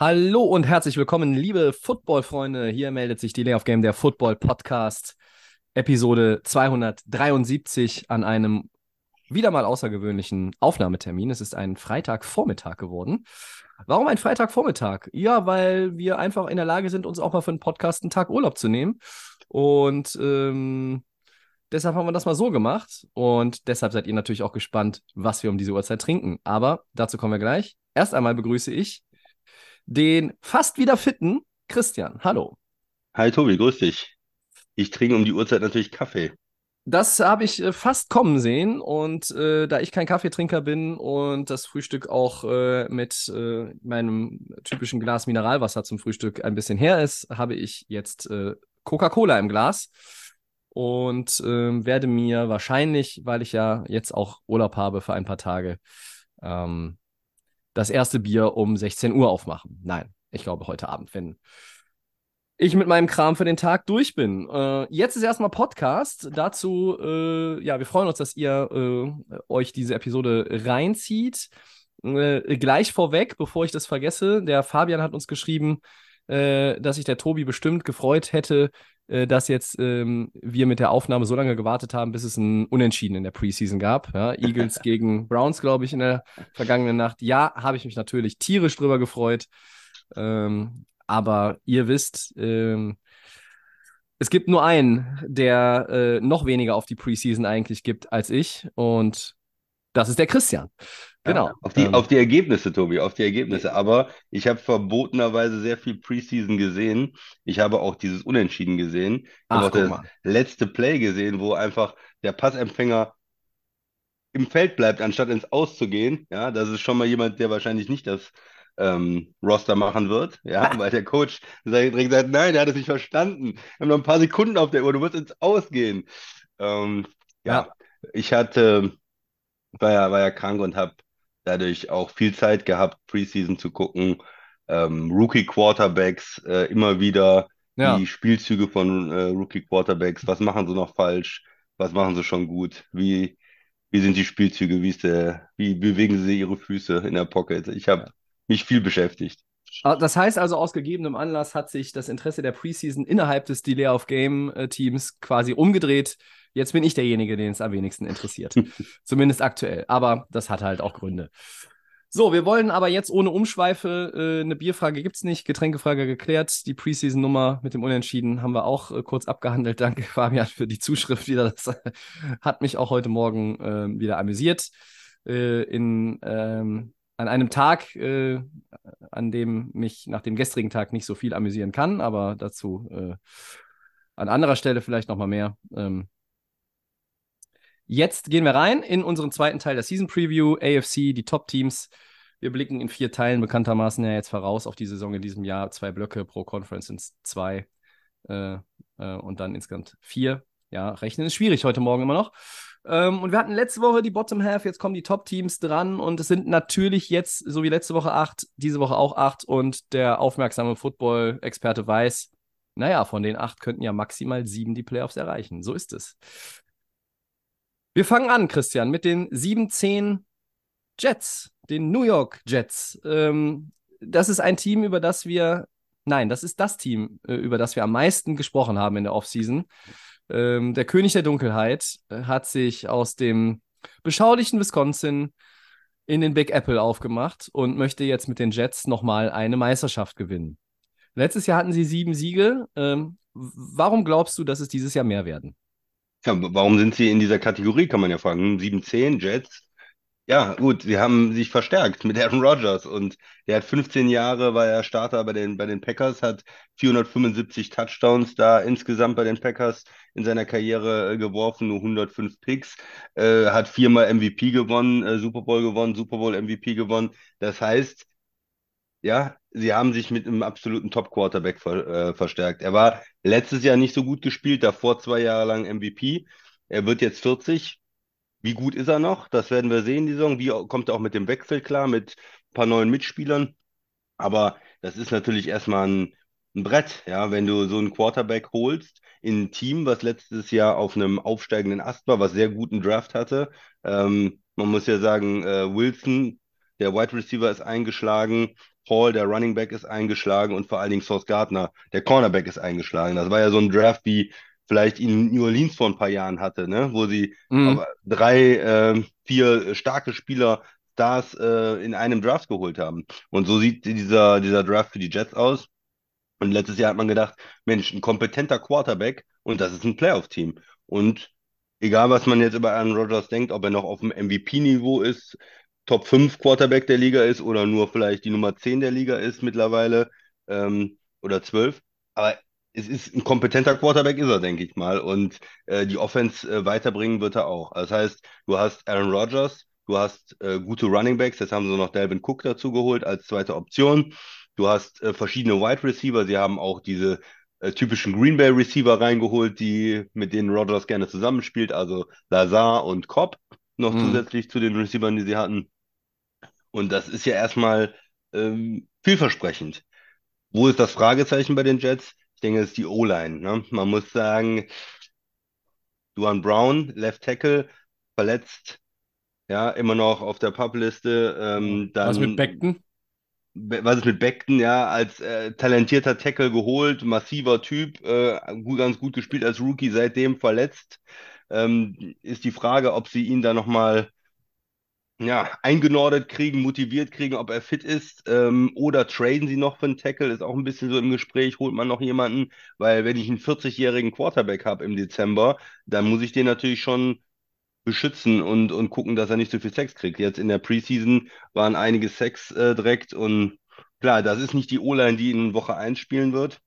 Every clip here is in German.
Hallo und herzlich willkommen, liebe Football-Freunde. Hier meldet sich Delay of Game, der Football-Podcast, Episode 273 an einem wieder mal außergewöhnlichen Aufnahmetermin. Es ist ein Freitagvormittag geworden. Warum ein Freitagvormittag? Ja, weil wir einfach in der Lage sind, uns auch mal für einen Podcast einen Tag Urlaub zu nehmen. Und ähm, deshalb haben wir das mal so gemacht. Und deshalb seid ihr natürlich auch gespannt, was wir um diese Uhrzeit trinken. Aber dazu kommen wir gleich. Erst einmal begrüße ich den fast wieder fitten Christian. Hallo. Hi Tobi, grüß dich. Ich trinke um die Uhrzeit natürlich Kaffee. Das habe ich äh, fast kommen sehen und äh, da ich kein Kaffeetrinker bin und das Frühstück auch äh, mit äh, meinem typischen Glas Mineralwasser zum Frühstück ein bisschen her ist, habe ich jetzt äh, Coca-Cola im Glas und ähm, werde mir wahrscheinlich, weil ich ja jetzt auch Urlaub habe für ein paar Tage, ähm, das erste Bier um 16 Uhr aufmachen. Nein, ich glaube heute Abend, wenn ich mit meinem Kram für den Tag durch bin. Äh, jetzt ist erstmal Podcast. Dazu, äh, ja, wir freuen uns, dass ihr äh, euch diese Episode reinzieht. Äh, gleich vorweg, bevor ich das vergesse, der Fabian hat uns geschrieben, äh, dass sich der Tobi bestimmt gefreut hätte, äh, dass jetzt ähm, wir mit der Aufnahme so lange gewartet haben, bis es ein Unentschieden in der Preseason gab. Ja, Eagles gegen Browns, glaube ich, in der vergangenen Nacht. Ja, habe ich mich natürlich tierisch drüber gefreut. Ähm, aber ihr wisst, ähm, es gibt nur einen, der äh, noch weniger auf die Preseason eigentlich gibt als ich. Und das ist der Christian. Genau. Auf die, Ähm, auf die Ergebnisse, Tobi, auf die Ergebnisse. Aber ich habe verbotenerweise sehr viel Preseason gesehen. Ich habe auch dieses Unentschieden gesehen. Ich Ach, habe auch das mal. letzte Play gesehen, wo einfach der Passempfänger im Feld bleibt, anstatt ins Aus zu gehen. Ja, das ist schon mal jemand, der wahrscheinlich nicht das ähm, Roster machen wird. Ja, weil der Coach sagt, direkt sagt, nein, der hat es nicht verstanden. Wir haben noch ein paar Sekunden auf der Uhr, du musst ins Aus gehen. Ähm, ja, ich hatte, war ja, war ja krank und habe dadurch auch viel Zeit gehabt, Preseason zu gucken. Ähm, Rookie-Quarterbacks, äh, immer wieder Ja. die Spielzüge von äh, Rookie-Quarterbacks. Was machen sie noch falsch? Was machen sie schon gut? Wie, wie sind die Spielzüge? Wie ist der, wie bewegen sie ihre Füße in der Pocket? Ich habe mich viel beschäftigt. Ah, Das heißt also, aus gegebenem Anlass hat sich das Interesse der Preseason innerhalb des Delay of Game äh, Teams quasi umgedreht. Jetzt bin ich derjenige, den es am wenigsten interessiert. Zumindest aktuell. Aber das hat halt auch Gründe. So, wir wollen aber jetzt ohne Umschweife, äh, eine Bierfrage gibt es nicht, Getränkefrage geklärt. Die Preseason-Nummer mit dem Unentschieden haben wir auch äh, kurz abgehandelt. Danke, Fabian, für die Zuschrift wieder. Das äh, hat mich auch heute Morgen äh, wieder amüsiert. Äh, in, ähm, an einem Tag, äh, an dem mich nach dem gestrigen Tag nicht so viel amüsieren kann, aber dazu äh, an anderer Stelle vielleicht nochmal mehr. Ähm, jetzt gehen wir rein in unseren zweiten Teil der Season Preview, AFC, die Top-Teams. Wir blicken in vier Teilen bekanntermaßen ja jetzt voraus auf die Saison in diesem Jahr. Zwei Blöcke pro Conference sind zwei äh, äh, und dann insgesamt vier. Ja, rechnen ist schwierig heute Morgen immer noch. Ähm, und wir hatten letzte Woche die Bottom Half, jetzt kommen die Top-Teams dran und es sind natürlich jetzt, so wie letzte Woche acht, diese Woche auch acht und der aufmerksame Football-Experte weiß, naja, von den acht könnten ja maximal sieben die Playoffs erreichen. So ist es. Wir fangen an, Christian, mit den 7-10 Jets, den New York Jets. Ähm, das ist ein Team, über das wir, nein, das ist das Team, äh, über das wir am meisten gesprochen haben in der Offseason. Ähm, der König der Dunkelheit äh, hat sich aus dem beschaulichen Wisconsin in den Big Apple aufgemacht und möchte jetzt mit den Jets nochmal eine Meisterschaft gewinnen. Letztes Jahr hatten sie sieben Siege. Ähm, warum glaubst du, dass es dieses Jahr mehr werden? Ja, warum sind sie in dieser Kategorie, kann man ja fragen. 7-10 Jets. Ja, gut, sie haben sich verstärkt mit Aaron Rodgers und der hat 15 Jahre, war er Starter bei den, bei den Packers, hat 475 Touchdowns da insgesamt bei den Packers in seiner Karriere äh, geworfen, nur 105 Picks, äh, hat viermal MVP gewonnen, äh, Super Bowl gewonnen, Super Bowl MVP gewonnen. Das heißt, ja, sie haben sich mit einem absoluten Top-Quarterback ver, äh, verstärkt. Er war letztes Jahr nicht so gut gespielt, davor zwei Jahre lang MVP. Er wird jetzt 40. Wie gut ist er noch? Das werden wir sehen, die Saison. Wie kommt er auch mit dem Wechsel klar, mit ein paar neuen Mitspielern? Aber das ist natürlich erstmal ein, ein Brett, ja, wenn du so einen Quarterback holst in ein Team, was letztes Jahr auf einem aufsteigenden Ast war, was sehr guten Draft hatte. Ähm, man muss ja sagen, äh, Wilson, der Wide Receiver, ist eingeschlagen. Hall, der Running Back, ist eingeschlagen und vor allen Dingen Sauce Gardner, der Cornerback, ist eingeschlagen. Das war ja so ein Draft, wie vielleicht in New Orleans vor ein paar Jahren hatte, ne? wo sie Mhm. drei, äh, vier starke Spieler, Stars äh, in einem Draft geholt haben. Und so sieht dieser, dieser Draft für die Jets aus. Und letztes Jahr hat man gedacht, Mensch, ein kompetenter Quarterback und das ist ein Playoff-Team. Und egal, was man jetzt über Aaron Rodgers denkt, ob er noch auf dem MVP-Niveau ist, Top 5 Quarterback der Liga ist oder nur vielleicht die Nummer 10 der Liga ist mittlerweile ähm, oder 12. Aber es ist ein kompetenter Quarterback, ist er, denke ich mal. Und äh, die Offense äh, weiterbringen wird er auch. Das heißt, du hast Aaron Rodgers, du hast äh, gute Running Backs, jetzt haben sie noch Dalvin Cook dazu geholt als zweite Option. Du hast äh, verschiedene Wide Receiver, sie haben auch diese äh, typischen Green Bay Receiver reingeholt, die mit denen Rodgers gerne zusammenspielt, also Lazar und Cobb noch Mhm. zusätzlich zu den Receivern, die sie hatten. Und das ist ja erstmal ähm, vielversprechend. Wo ist das Fragezeichen bei den Jets? Ich denke, es ist die O-Line. Ne? Man muss sagen, Duan Brown, Left Tackle, verletzt, ja, immer noch auf der Pup-Liste. Ähm, Was mit dann, Beckton? Be- was ist mit Beckton, ja, als äh, talentierter Tackle geholt, massiver Typ, äh, ganz gut gespielt als Rookie, seitdem verletzt. Ähm, ist die Frage, ob sie ihn da nochmal ja, eingenordet kriegen, motiviert kriegen, ob er fit ist, ähm, oder traden sie noch für einen Tackle, ist auch ein bisschen so im Gespräch, holt man noch jemanden, weil wenn ich einen 40-jährigen Quarterback habe im Dezember, dann muss ich den natürlich schon beschützen und, und gucken, dass er nicht so viel Sex kriegt. Jetzt in der Preseason waren einige Sex äh, direkt und klar, das ist nicht die O-Line, die in Woche 1 spielen wird.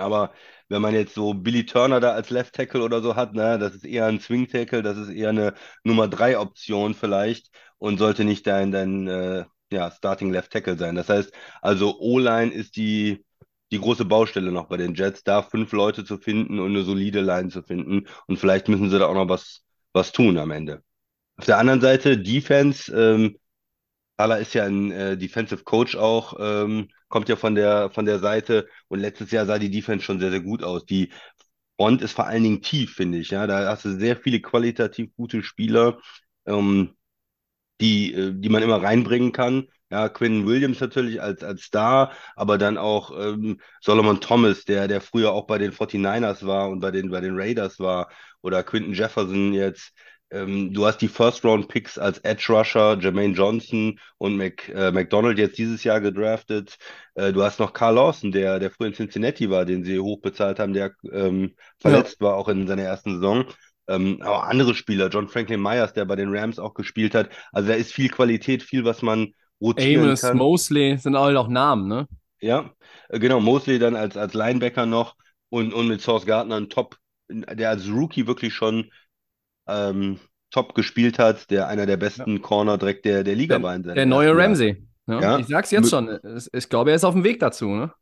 Aber wenn man jetzt so Billy Turner da als Left Tackle oder so hat, ne, das ist eher ein Swing Tackle, das ist eher eine Nummer 3 Option vielleicht und sollte nicht dein, dein äh, ja, Starting Left Tackle sein. Das heißt, also O-Line ist die, die große Baustelle noch bei den Jets, da fünf Leute zu finden und eine solide Line zu finden. Und vielleicht müssen sie da auch noch was, was tun am Ende. Auf der anderen Seite, Defense, ähm, Thaler ist ja ein äh, Defensive Coach auch, ähm, kommt ja von der, von der Seite und letztes Jahr sah die Defense schon sehr, sehr gut aus. Die Front ist vor allen Dingen tief, finde ich. Ja, da hast du sehr viele qualitativ gute Spieler, ähm, die, äh, die man immer reinbringen kann. Ja, Quinn Williams natürlich als, als Star, aber dann auch ähm, Solomon Thomas, der, der früher auch bei den 49ers war und bei den, bei den Raiders war, oder Quinton Jefferson jetzt. Ähm, du hast die First-Round-Picks als Edge Rusher, Jermaine Johnson und Mc, äh, McDonald jetzt dieses Jahr gedraftet. Äh, du hast noch Carl Lawson, der, der früher in Cincinnati war, den sie hochbezahlt haben, der ähm, verletzt war auch in seiner ersten Saison. Ähm, aber andere Spieler, John Franklin Myers, der bei den Rams auch gespielt hat. Also da ist viel Qualität, viel, was man rotieren Amos, kann. Mosley sind alle auch Namen, ne? Ja, äh, genau, Mosley dann als, als Linebacker noch und, und mit Sauce Gardner ein Top, der als Rookie wirklich schon ähm, top gespielt hat, der einer der besten Corner direkt der, der Liga Der, war der neue Jahr. Ramsey. Ne? Ja. Ich sag's jetzt schon. Ich glaube, er ist auf dem Weg dazu, ne?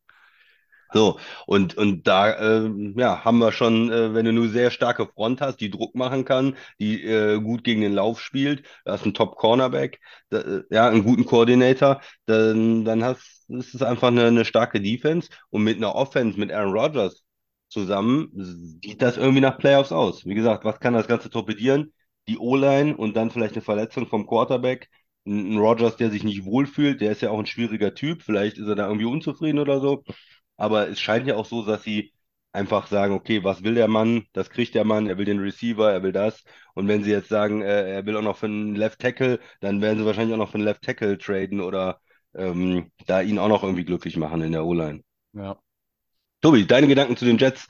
So, und, und da ähm, ja, haben wir schon, äh, wenn du nur sehr starke Front hast, die Druck machen kann, die äh, gut gegen den Lauf spielt, da hast einen Top-Cornerback, äh, ja, einen guten Koordinator, dann, dann hast, ist es einfach eine, eine starke Defense und mit einer Offense mit Aaron Rodgers zusammen sieht das irgendwie nach Playoffs aus. Wie gesagt, was kann das Ganze torpedieren? Die O-Line und dann vielleicht eine Verletzung vom Quarterback. Ein Rodgers, der sich nicht wohlfühlt, der ist ja auch ein schwieriger Typ, vielleicht ist er da irgendwie unzufrieden oder so. Aber es scheint ja auch so, dass sie einfach sagen, okay, was will der Mann? Das kriegt der Mann, er will den Receiver, er will das. Und wenn sie jetzt sagen, äh, er will auch noch für einen Left Tackle, dann werden sie wahrscheinlich auch noch für einen Left Tackle traden oder ähm, da ihn auch noch irgendwie glücklich machen in der O-Line. Ja. Tobi, deine Gedanken zu den Jets?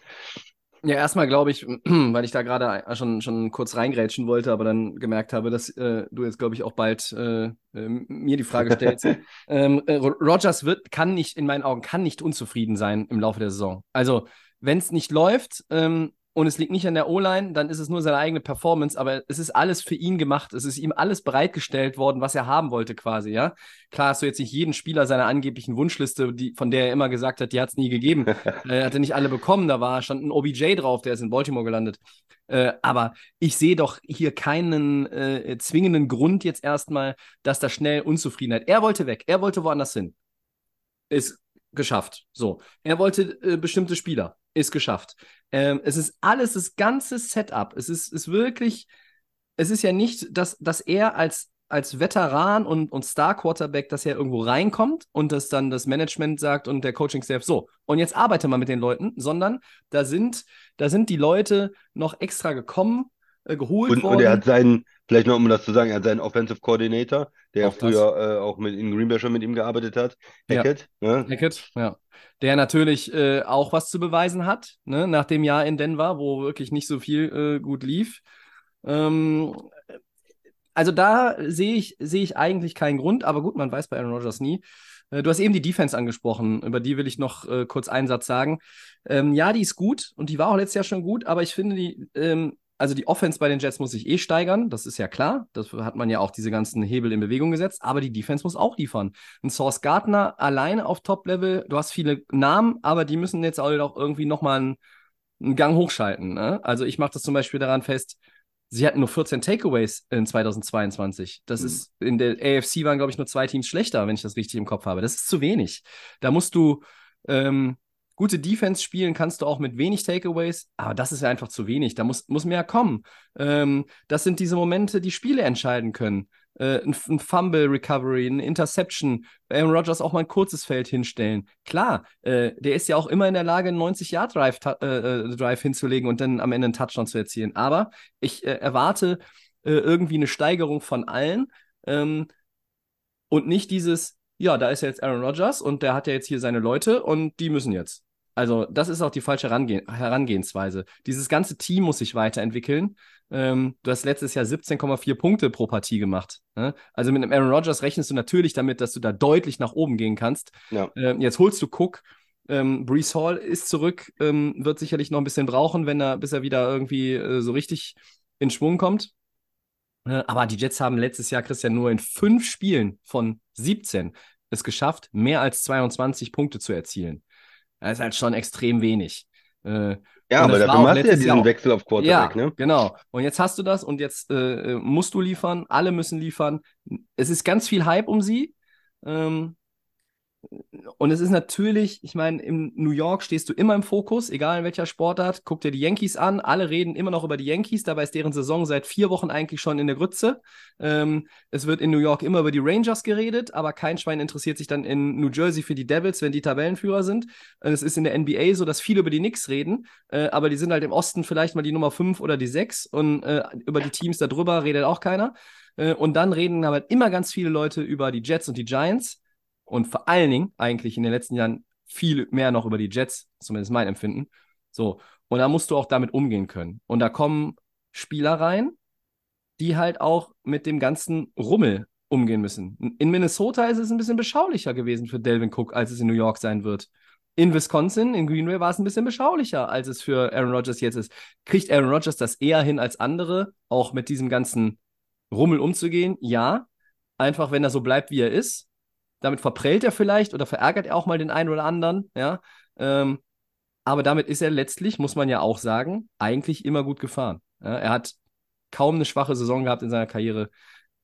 Ja, erstmal glaube ich, weil ich da gerade schon, schon kurz reingrätschen wollte, aber dann gemerkt habe, dass äh, du jetzt, glaube ich, auch bald äh, äh, mir die Frage stellst. ähm, äh, Ro- Rodgers wird, kann nicht, in meinen Augen, kann nicht unzufrieden sein im Laufe der Saison. Also, wenn es nicht läuft, ähm, und es liegt nicht an der O-Line, dann ist es nur seine eigene Performance, aber es ist alles für ihn gemacht. Es ist ihm alles bereitgestellt worden, was er haben wollte, quasi, ja. Klar hast du jetzt nicht jeden Spieler seiner angeblichen Wunschliste, die, von der er immer gesagt hat, die hat es nie gegeben. er hatte nicht alle bekommen, da war stand ein OBJ drauf, der ist in Baltimore gelandet. Äh, aber ich sehe doch hier keinen äh, zwingenden Grund jetzt erstmal, dass da schnell Unzufriedenheit. Er wollte weg, er wollte woanders hin. Ist geschafft. So. Er wollte äh, bestimmte Spieler. Ist geschafft. Ähm, es ist alles, das ganze Setup. Es ist, ist wirklich, es ist ja nicht, dass, dass er als, als Veteran und, und Star-Quarterback, dass er irgendwo reinkommt und dass dann das Management sagt und der Coaching-Staff so, und jetzt arbeite mal mit den Leuten, sondern da sind, da sind die Leute noch extra gekommen, äh, geholt Und, worden. und er hat seinen, vielleicht noch um das zu sagen, er hat seinen Offensive Coordinator, der Auch früher äh, auch mit in Green Bay schon mit ihm gearbeitet hat, Ja. Hackett. Ne? Hackett, ja. Der natürlich äh, auch was zu beweisen hat, ne? nach dem Jahr in Denver, wo wirklich nicht so viel äh, gut lief. Ähm, also da sehe ich, sehe ich eigentlich keinen Grund, aber gut, man weiß bei Aaron Rodgers nie. Äh, Du hast eben die Defense angesprochen, über die will ich noch äh, kurz einen Satz sagen. Ähm, ja, die ist gut und die war auch letztes Jahr schon gut, aber ich finde die, ähm, also die Offense bei den Jets muss sich eh steigern, das ist ja klar. Dafür hat man ja auch diese ganzen Hebel in Bewegung gesetzt, aber die Defense muss auch liefern. Ein Source Gardner alleine auf Top-Level, du hast viele Namen, aber die müssen jetzt auch irgendwie nochmal einen, einen Gang hochschalten. Ne? Also ich mache das zum Beispiel daran fest, sie hatten nur 14 Takeaways in 2022. Das Mhm. ist, in der AFC waren, glaube ich, nur zwei Teams schlechter, wenn ich das richtig im Kopf habe. Das ist zu wenig. Da musst du ähm, gute Defense spielen, kannst du auch mit wenig Takeaways, aber das ist ja einfach zu wenig. Da muss, muss mehr kommen. Ähm, das sind diese Momente, die Spiele entscheiden können. Äh, ein, Fumble Recovery, ein Interception, Aaron Rodgers auch mal ein kurzes Feld hinstellen. Klar, äh, der ist ja auch immer in der Lage, einen 90-Yard-Drive äh, äh, Drive hinzulegen und dann am Ende einen Touchdown zu erzielen. Aber ich äh, erwarte äh, irgendwie eine Steigerung von allen ähm, und nicht dieses, ja, da ist ja jetzt Aaron Rodgers und der hat ja jetzt hier seine Leute und die müssen jetzt. Also, das ist auch die falsche Herangeh Herangehensweise. Dieses ganze Team muss sich weiterentwickeln. Ähm, du hast letztes Jahr 17,4 Punkte pro Partie gemacht. Ne? Also mit einem Aaron Rodgers rechnest du natürlich damit, dass du da deutlich nach oben gehen kannst. Ja. Ähm, jetzt holst du Cook. Ähm, Brees Hall ist zurück, ähm, wird sicherlich noch ein bisschen brauchen, wenn er, bis er wieder irgendwie äh, so richtig in Schwung kommt. Äh, aber die Jets haben letztes Jahr, Christian, nur in fünf Spielen von 17 es geschafft, mehr als 22 Punkte zu erzielen. Das ist halt schon extrem wenig. Äh, Ja, aber dafür machst du ja Jahr diesen auch. Wechsel auf Quarterback, ja, ne? genau. Und jetzt hast du das und jetzt äh, äh, musst du liefern, alle müssen liefern. Es ist ganz viel Hype um sie. Ähm, und es ist natürlich, ich meine, in New York stehst du immer im Fokus, egal in welcher Sportart. Guck dir die Yankees an, alle reden immer noch über die Yankees, dabei ist deren Saison seit vier Wochen eigentlich schon in der Grütze. Ähm, es wird in New York immer über die Rangers geredet, aber kein Schwein interessiert sich dann in New Jersey für die Devils, wenn die Tabellenführer sind. Es ist in der NBA so, dass viele über die Knicks reden, äh, aber die sind halt im Osten vielleicht mal die Nummer 5 oder die 6 und äh, über die Teams darüber redet auch keiner. Äh, und dann reden aber immer ganz viele Leute über die Jets und die Giants und vor allen Dingen eigentlich in den letzten Jahren viel mehr noch über die Jets, zumindest mein Empfinden. So, und da musst du auch damit umgehen können. Und da kommen Spieler rein, die halt auch mit dem ganzen Rummel umgehen müssen. In Minnesota ist es ein bisschen beschaulicher gewesen für Delvin Cook, als es in New York sein wird. In Wisconsin, in Green Bay war es ein bisschen beschaulicher, als es für Aaron Rodgers jetzt ist. Kriegt Aaron Rodgers das eher hin als andere, auch mit diesem ganzen Rummel umzugehen? Ja. Einfach, wenn er so bleibt, wie er ist. Damit verprellt er vielleicht oder verärgert er auch mal den einen oder anderen, ja. Ähm, aber damit ist er letztlich, muss man ja auch sagen, eigentlich immer gut gefahren. Ja, er hat kaum eine schwache Saison gehabt in seiner Karriere.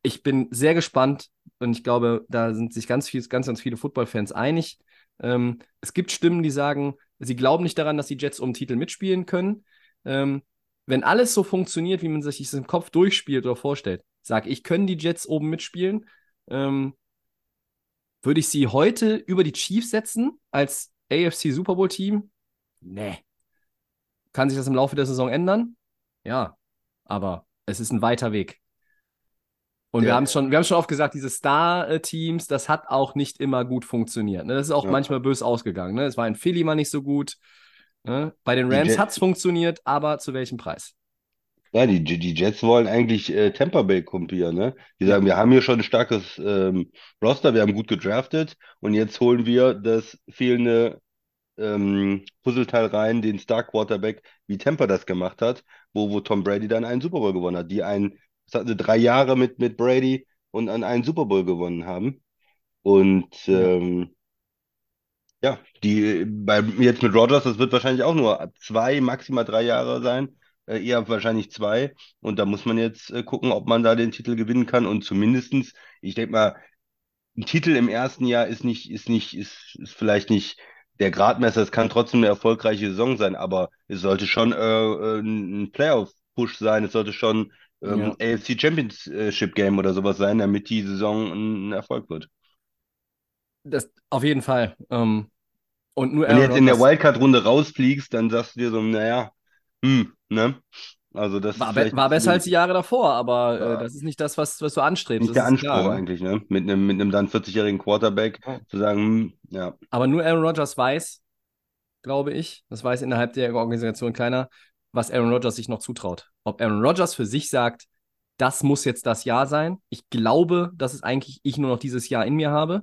Ich bin sehr gespannt und ich glaube, da sind sich ganz, viel, ganz, ganz viele Football-Fans einig. Ähm, es gibt Stimmen, die sagen, sie glauben nicht daran, dass die Jets um Titel mitspielen können. Ähm, wenn alles so funktioniert, wie man sich das im Kopf durchspielt oder vorstellt, sage ich, können die Jets oben mitspielen. Ähm, würde ich sie heute über die Chiefs setzen als AFC Super Bowl Team? Nee. Kann sich das im Laufe der Saison ändern? Ja. Aber es ist ein weiter Weg. Und wir Ja. haben es schon, wir haben schon oft gesagt, diese Star-Teams, das hat auch nicht immer gut funktioniert. Ne? Das ist auch Ja. manchmal bös ausgegangen. Ne? Es war in Philly mal nicht so gut. Ne? Bei den Rams hat es funktioniert, aber zu welchem Preis? Ja, die, die Jets wollen eigentlich äh, Tampa Bay kopieren, ne? Die sagen, wir haben hier schon ein starkes ähm, Roster, wir haben gut gedraftet und jetzt holen wir das fehlende ähm, Puzzleteil rein, den Star Quarterback, wie Tampa das gemacht hat, wo, wo Tom Brady dann einen Super Bowl gewonnen hat, die ein, das hatte drei Jahre mit, mit Brady und an einen Super Bowl gewonnen haben. Und ähm, ja, die bei jetzt mit Rodgers, das wird wahrscheinlich auch nur zwei, maximal drei Jahre sein, äh, eher wahrscheinlich zwei. Und da muss man jetzt äh, gucken, ob man da den Titel gewinnen kann. Und zumindestens, ich denke mal, ein Titel im ersten Jahr ist nicht, ist nicht, ist, ist vielleicht nicht der Gradmesser. Es kann trotzdem eine erfolgreiche Saison sein, aber es sollte schon äh, äh ein Playoff-Push sein. Es sollte schon ähm, Ja. AFC Championship Game oder sowas sein, damit die Saison ein, Erfolg wird. Das auf jeden Fall. Ähm, und nur Wenn du jetzt in der Wildcard-Runde rausfliegst, dann sagst du dir so, naja, hm, ne? Also das war, be war besser als die Jahre davor, aber äh, ja, das ist nicht das, was, was du anstrebst. nicht Das der ist klar, Anspruch ne? eigentlich, ne? Mit einem, mit einem dann 40-jährigen Quarterback Ja. zu sagen, hm, ja, Aber nur Aaron Rodgers weiß, glaube ich, das weiß innerhalb der Organisation keiner, was Aaron Rodgers sich noch zutraut. Ob Aaron Rodgers für sich sagt, das muss jetzt das Jahr sein. Ich glaube, dass es eigentlich ich nur noch dieses Jahr in mir habe.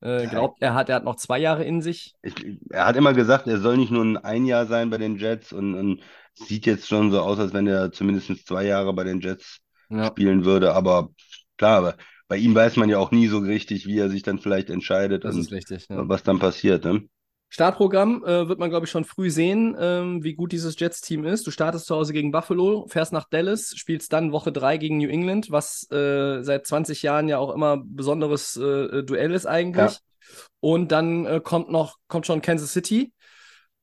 Äh, glaubt, er hat, er hat noch zwei Jahre in sich. ich, er hat immer gesagt, er soll nicht nur ein ein Jahr sein bei den Jets und, und sieht jetzt schon so aus, als wenn er zumindest zwei Jahre bei den Jets Ja, spielen würde. Aber klar, aber bei ihm weiß man ja auch nie so richtig, wie er sich dann vielleicht entscheidet das und was dann passiert, ne? Startprogramm äh, wird man, glaube ich, schon früh sehen, ähm, wie gut dieses Jets-Team ist. Du startest zu Hause gegen Buffalo, fährst nach Dallas, spielst dann Woche 3 gegen New England, was äh, seit 20 Jahren ja auch immer ein besonderes äh, Duell ist Ja, eigentlich. Und dann äh, kommt noch, kommt schon Kansas City.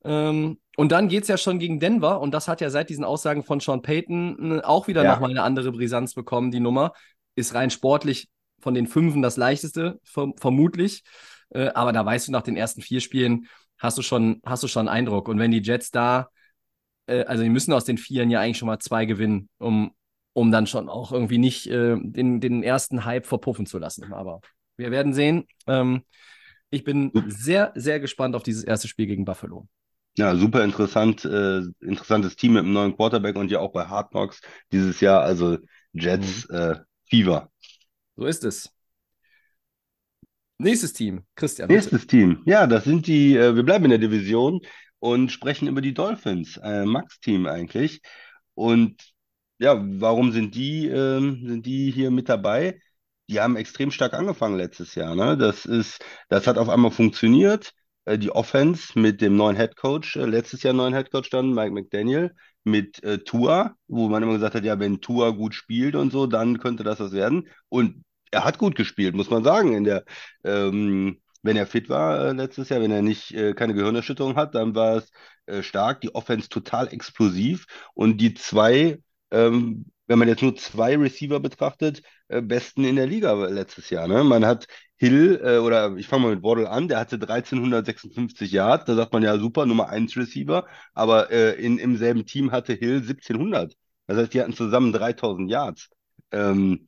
Ähm, und dann geht es ja schon gegen Denver. Und das hat ja seit diesen Aussagen von Sean Payton äh, auch wieder ja, nochmal eine andere Brisanz bekommen. Die Nummer ist rein sportlich von den Fünfen das leichteste, verm vermutlich. Äh, aber da weißt du, nach den ersten vier Spielen hast du schon, hast du schon einen Eindruck. Und wenn die Jets da, äh, also die müssen aus den Vieren ja eigentlich schon mal zwei gewinnen, um, um dann schon auch irgendwie nicht äh, den, den ersten Hype verpuffen zu lassen. Aber wir werden sehen. Ähm, ich bin sehr, sehr gespannt auf dieses erste Spiel gegen Buffalo. Ja, super interessant, äh, interessantes Team mit einem neuen Quarterback und ja auch bei Hard Knocks dieses Jahr, also Jets Mhm. äh, Fever. So ist es. Nächstes Team, Christian, bitte. Nächstes Team, ja, das sind die, äh, wir bleiben in der Division und sprechen über die Dolphins, äh, Max-Team eigentlich. Und ja, warum sind die, ähm, sind die hier mit dabei? Die haben extrem stark angefangen letztes Jahr, ne? Das ist, das hat auf einmal funktioniert. Äh, die Offense mit dem neuen Head Coach, äh, letztes Jahr neuen Head Coach dann, Mike McDaniel, mit äh, Tua, wo man immer gesagt hat, ja, wenn Tua gut spielt und so, dann könnte das was werden. Und er hat gut gespielt, muss man sagen, in der, ähm, wenn er fit war äh, letztes Jahr, wenn er nicht äh, keine Gehirnerschütterung hat, dann war es äh, stark, die Offense total explosiv und die zwei, ähm, wenn man jetzt nur zwei Receiver betrachtet, äh, besten in der Liga letztes Jahr. Ne? Man hat Hill, äh, oder ich fange mal mit Waddle an, der hatte 1356 Yards, da sagt man ja super, Nummer 1 Receiver, aber äh, in, im selben Team hatte Hill 1700. Das heißt, die hatten zusammen 3000 Yards. Ähm,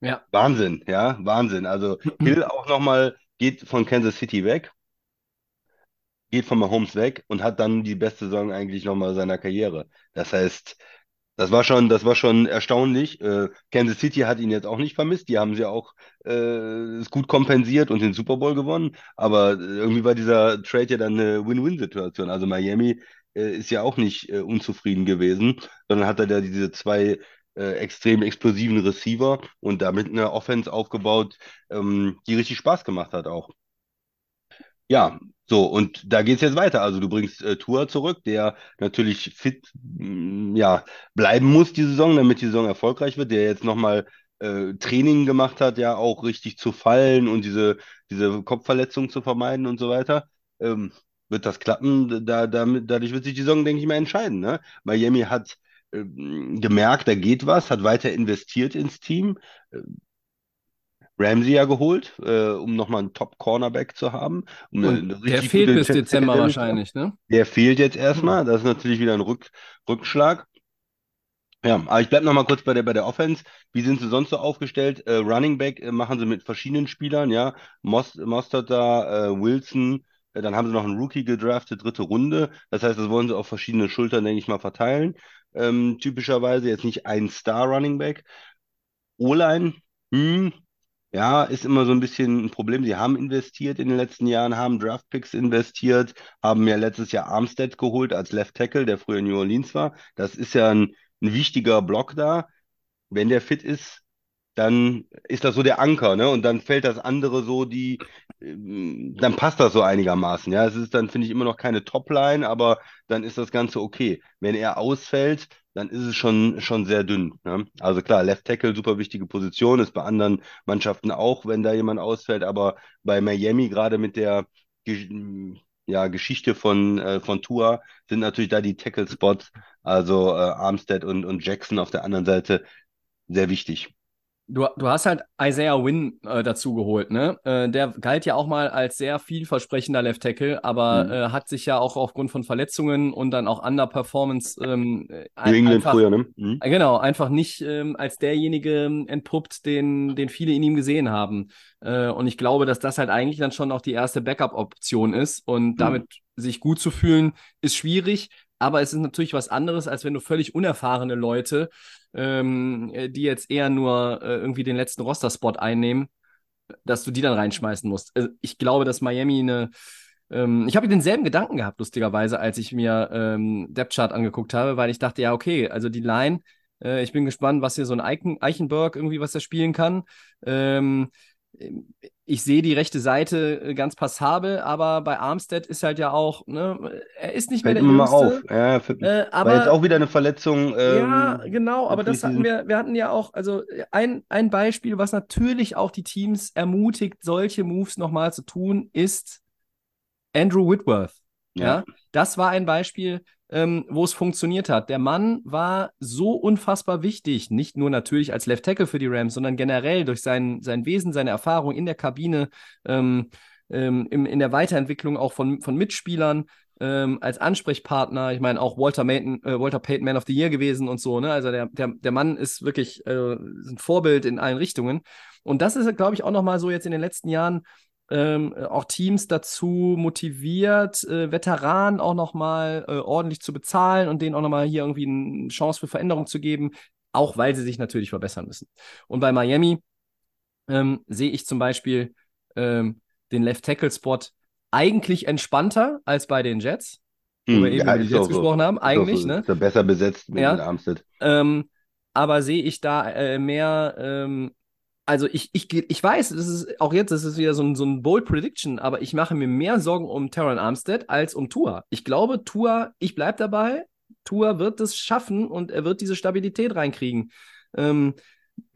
Ja. Wahnsinn, ja, Wahnsinn. Also Hill auch nochmal geht von Kansas City weg, geht von Mahomes weg und hat dann die beste Saison eigentlich nochmal seiner Karriere. Das heißt, das war schon, das war schon erstaunlich. Äh, Kansas City hat ihn jetzt auch nicht vermisst. Die haben sie auch äh, gut kompensiert und den Super Bowl gewonnen. Aber irgendwie war dieser Trade ja dann eine Win-Win-Situation. Also Miami äh, ist ja auch nicht äh, unzufrieden gewesen, sondern hat er da diese zwei äh, extrem explosiven Receiver und damit eine Offense aufgebaut, ähm, die richtig Spaß gemacht hat auch. Ja, so, und da geht's jetzt weiter. Also du bringst äh, Tua zurück, der natürlich fit mh, ja, bleiben muss die Saison, damit die Saison erfolgreich wird, der jetzt nochmal äh, Training gemacht hat, ja, auch richtig zu fallen und diese, diese Kopfverletzung zu vermeiden und so weiter. Ähm, wird das klappen? Da, damit, dadurch wird sich die Saison, denke ich mal, entscheiden. Ne? Miami hat gemerkt, da geht was, hat weiter investiert ins Team. Äh, Ramsey ja geholt, äh, um nochmal einen Top-Cornerback zu haben. Um eine, der fehlt bis Dezember haben. wahrscheinlich, ne? Der fehlt jetzt erstmal. Das ist natürlich wieder ein Rück, Rückschlag. Ja, aber ich bleibe nochmal kurz bei der, bei der Offense. Wie sind sie sonst so aufgestellt? Äh, Running Back äh, machen sie mit verschiedenen Spielern, ja. Most, Mostert da, äh, Wilson, äh, dann haben sie noch einen Rookie gedraftet, dritte Runde. Das heißt, das wollen sie auf verschiedene Schultern, denke ich mal, verteilen. Ähm, typischerweise jetzt nicht ein Star Running Back. O-Line, hm, Ja, ist immer so ein bisschen ein Problem. Sie haben investiert in den letzten Jahren, haben Draftpicks investiert, haben ja letztes Jahr Armstead geholt als Left Tackle, der früher in New Orleans war. Das ist ja ein, ein wichtiger Block da. Wenn der fit ist, dann ist das so der Anker, ne? Und dann fällt das andere so die, ähm, dann passt das so einigermaßen. Ja, es ist dann, finde ich, immer noch keine Topline, aber dann ist das Ganze okay. Wenn er ausfällt, dann ist es schon, schon sehr dünn. Ne? Also klar, Left Tackle, super wichtige Position, ist bei anderen Mannschaften auch, wenn da jemand ausfällt, aber bei Miami gerade mit der ja, Geschichte von, äh, von Tua sind natürlich da die Tackle-Spots, also äh, Armstead und, und Jackson auf der anderen Seite sehr wichtig. Du, du hast halt Isaiah Wynn äh, dazu geholt, ne? Äh, der galt ja auch mal als sehr vielversprechender Left Tackle, aber mhm. äh, hat sich ja auch aufgrund von Verletzungen und dann auch Underperformance ähm, ein, einfach, früher, ne? Mhm. Äh, genau, einfach nicht ähm, als derjenige ähm, entpuppt, den, den viele in ihm gesehen haben. Äh, und ich glaube, dass das halt eigentlich dann schon auch die erste Backup-Option ist und mhm. damit sich gut zu fühlen, ist schwierig. Aber es ist natürlich was anderes, als wenn du völlig unerfahrene Leute, ähm, die jetzt eher nur äh, irgendwie den letzten Roster-Spot einnehmen, dass du die dann reinschmeißen musst. Also ich glaube, dass Miami eine. Ähm, ich habe denselben Gedanken gehabt, lustigerweise, als ich mir ähm, Depth Chart angeguckt habe, weil ich dachte, ja, okay, also die Line, äh, ich bin gespannt, was hier so ein Eichen Eichenberg irgendwie, was er spielen kann. Ähm, ich sehe die rechte Seite äh, ganz passabel, aber bei Armstead ist halt ja auch, ne, er ist nicht Fällt mehr der Jüngste. Mal auf. Ja, für, äh, aber, war jetzt auch wieder eine Verletzung. Ähm, ja, genau, aber das hatten wir, wir hatten ja auch, also ein, ein Beispiel, was natürlich auch die Teams ermutigt, solche Moves nochmal zu tun, ist Andrew Whitworth. Ja. ja. Das war ein Beispiel, ähm, wo es funktioniert hat. Der Mann war so unfassbar wichtig, nicht nur natürlich als Left Tackle für die Rams, sondern generell durch sein, sein Wesen, seine Erfahrung in der Kabine, ähm, ähm, im, in der Weiterentwicklung auch von, von Mitspielern. Ähm, als Ansprechpartner, ich meine auch Walter, Mayton, äh, Walter Payton Man of the Year gewesen und so, ne? Also der, der, der Mann ist wirklich äh, ein Vorbild in allen Richtungen. Und das ist, glaube ich, auch nochmal so jetzt in den letzten Jahren ähm, auch Teams dazu motiviert, äh, Veteranen auch nochmal äh, ordentlich zu bezahlen und denen auch nochmal hier irgendwie eine Chance für Veränderung zu geben, auch weil sie sich natürlich verbessern müssen. Und bei Miami ähm, sehe ich zum Beispiel ähm, den Left Tackle Spot eigentlich entspannter als bei den Jets, wo hm, wir eben ja, über die Jets gesprochen haben. Eigentlich, so, ne? Besser besetzt mit, ja. mit Armstead. Ähm, aber sehe ich da äh, mehr ähm, also ich, ich, ich weiß, das ist auch jetzt, das ist wieder so ein, so ein Bold Prediction, aber ich mache mir mehr Sorgen um Terran Armstead als um Tua. Ich glaube, Tua, ich bleibe dabei, Tua wird es schaffen und er wird diese Stabilität reinkriegen. Ähm,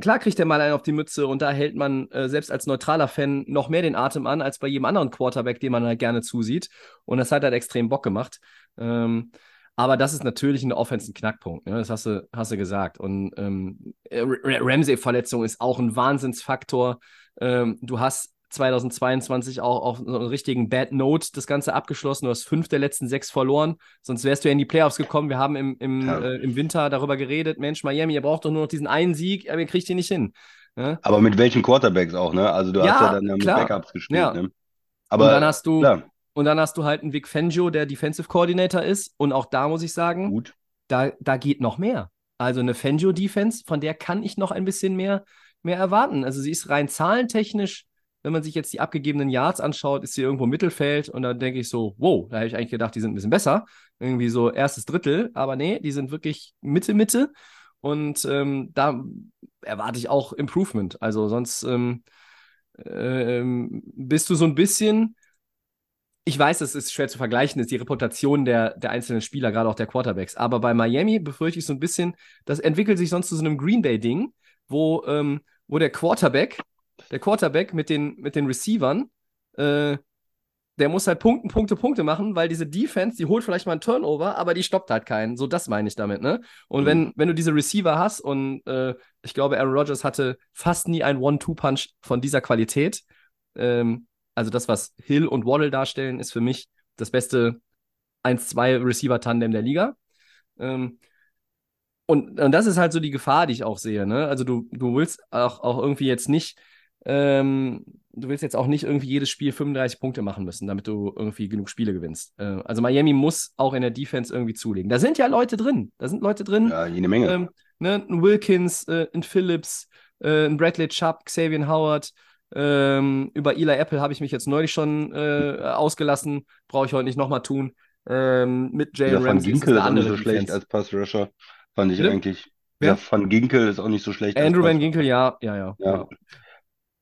klar kriegt er mal einen auf die Mütze und da hält man äh, selbst als neutraler Fan noch mehr den Atem an als bei jedem anderen Quarterback, dem man halt gerne zusieht. Und das hat halt extrem Bock gemacht. Ähm, aber das ist natürlich in der Offense ein Knackpunkt. Ne? Das hast du, hast du gesagt. Und ähm, Ramsey-Verletzung ist auch ein Wahnsinnsfaktor. Ähm, du hast 2022 auch auf so einen richtigen Bad Note das Ganze abgeschlossen. Du hast fünf der letzten sechs verloren. Sonst wärst du ja in die Playoffs gekommen. Wir haben im, im, ja. äh, im Winter darüber geredet. Mensch, Miami, ihr braucht doch nur noch diesen einen Sieg, aber ihr kriegt ihn nicht hin. Ne? Aber mit welchen Quarterbacks auch, ne? Also du ja, hast ja dann mit klar. Backups gespielt. Ja. Ne? Aber Und dann hast du, klar. Und dann hast du halt einen Vic Fangio, der Defensive Coordinator ist. Und auch da muss ich sagen, Gut. Da, da geht noch mehr. Also eine Fangio-Defense, von der kann ich noch ein bisschen mehr, mehr erwarten. Also sie ist rein zahlentechnisch, wenn man sich jetzt die abgegebenen Yards anschaut, ist sie irgendwo im Mittelfeld. Und da denke ich so, wow, da habe ich eigentlich gedacht, die sind ein bisschen besser. Irgendwie so erstes Drittel. Aber nee, die sind wirklich Mitte, Mitte. Und ähm, da erwarte ich auch Improvement. Also sonst ähm, äh, bist du so ein bisschen ich weiß, es ist schwer zu vergleichen, ist die Reputation der, der einzelnen Spieler, gerade auch der Quarterbacks. Aber bei Miami befürchte ich so ein bisschen, das entwickelt sich sonst zu so einem Green Bay-Ding, wo, ähm, wo der Quarterback, der Quarterback mit den, mit den Receivern, äh, der muss halt Punkte, Punkte, Punkte machen, weil diese Defense, die holt vielleicht mal einen Turnover, aber die stoppt halt keinen. So, das meine ich damit, ne? Und mhm. wenn, wenn du diese Receiver hast und äh, ich glaube, Aaron Rodgers hatte fast nie einen One-Two-Punch von dieser Qualität, ähm, also das, was Hill und Waddle darstellen, ist für mich das beste 1-2 Receiver-Tandem der Liga. Ähm, und, und das ist halt so die Gefahr, die ich auch sehe. Ne? Also du, du willst auch, auch irgendwie jetzt nicht, ähm, du willst jetzt auch nicht irgendwie jedes Spiel 35 Punkte machen müssen, damit du irgendwie genug Spiele gewinnst. Äh, also Miami muss auch in der Defense irgendwie zulegen. Da sind ja Leute drin. Da sind Leute drin. Ja, jede Menge. Ähm, ne? Ein Wilkins, äh, ein Phillips, äh, ein Bradley Chubb, Xavier Howard, Ähm, über Eli Apple habe ich mich jetzt neulich schon äh, ausgelassen. Brauche ich heute nicht nochmal tun. Ähm, mit Jalen Van Ramsey Ginkel ist eine auch nicht so schlecht Defense. als Pass-Rusher. Fand ich Bitte? eigentlich. Der Van Ginkel ist auch nicht so schlecht Andrew Van Ginkel, ja, ja, ja. Ja.